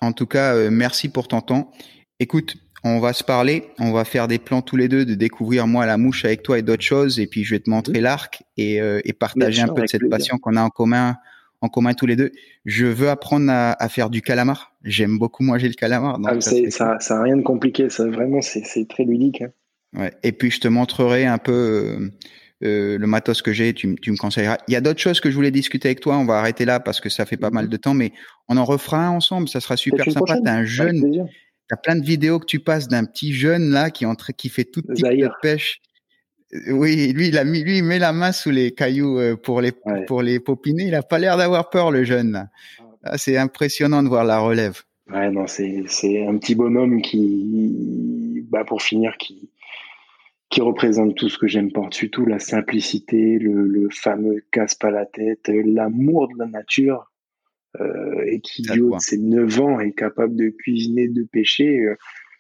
en tout cas, euh, merci pour ton temps. Écoute, on va se parler, on va faire des plans tous les deux de découvrir moi la mouche avec toi et d'autres choses, et puis je vais te montrer l'arc et, euh, et, partager un peu de cette passion qu'on a en commun, en commun tous les deux. Je veux apprendre à, à faire du calamar. J'aime beaucoup manger le calamar. Donc ah, ça, ça, a rien de compliqué, ça vraiment c'est très ludique. Hein. Ouais. Et puis je te montrerai un peu. Euh, euh, le matos que j'ai, tu, tu, me conseilleras. Il y a d'autres choses que je voulais discuter avec toi. On va arrêter là parce que ça fait pas mhm. mal de temps, mais on en refera un ensemble. Ça sera super sympa. T'as un jeune, t'as plein de vidéos que tu passes d'un petit jeune là qui entre, qui fait toute petite de pêche. Euh, oui, lui, il a mis, lui, il met la main sous les cailloux euh, pour les, pour les popiner. Il a pas l'air d'avoir peur, le jeune. Ah, c'est impressionnant de voir la relève. Ouais, non, c'est, c'est un petit bonhomme qui, bah, pour finir, qui, qui représente tout ce que j'aime par-dessus tout, la simplicité, le, le fameux casse pas la tête, l'amour de la nature, euh, et qui, de ses 9 ans, est capable de cuisiner, de pêcher. Euh,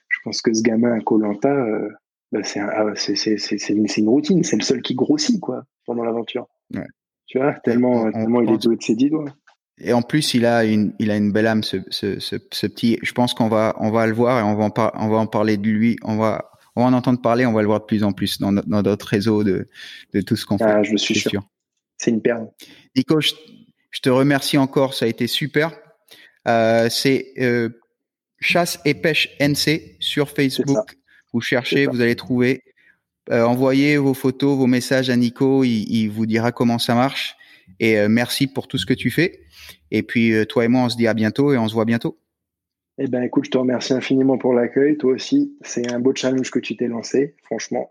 je pense que ce gamin à Colanta, euh, bah ah, c'est une, une, routine, c'est le seul qui grossit, quoi, pendant l'aventure. Ouais. Tu vois, tellement, tellement il est doué de ses dix doigts. Et en plus, il a une, il a une belle âme, ce, ce, ce, ce petit. Je pense qu'on va, on va le voir et on va en, on va en parler de lui. On va, on va en entendre parler, on va le voir de plus en plus dans, notre réseau de, tout ce qu'on ah, fait. Je suis sûr. C'est une perle. Nico, je, te remercie encore, ça a été super. Euh, c'est euh, Chasse et Pêche NC sur Facebook. Vous cherchez, vous allez trouver. Euh, envoyez vos photos, vos messages à Nico, il, vous dira comment ça marche. Et merci pour tout ce que tu fais. Et puis toi et moi, on se dit à bientôt et on se voit bientôt. Eh ben, écoute, je te remercie infiniment pour l'accueil. Toi aussi, c'est un beau challenge que tu t'es lancé, franchement.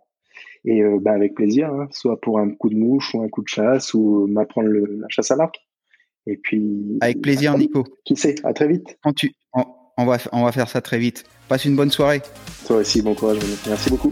Et euh, ben, avec plaisir, hein, soit pour un coup de mouche ou un coup de chasse ou m'apprendre la chasse à l'arc. Et puis. Avec plaisir, Nico. Qui sait À très vite. Quand tu, on, va, on va faire ça très vite. Passe une bonne soirée. Toi aussi, bon courage. Merci beaucoup.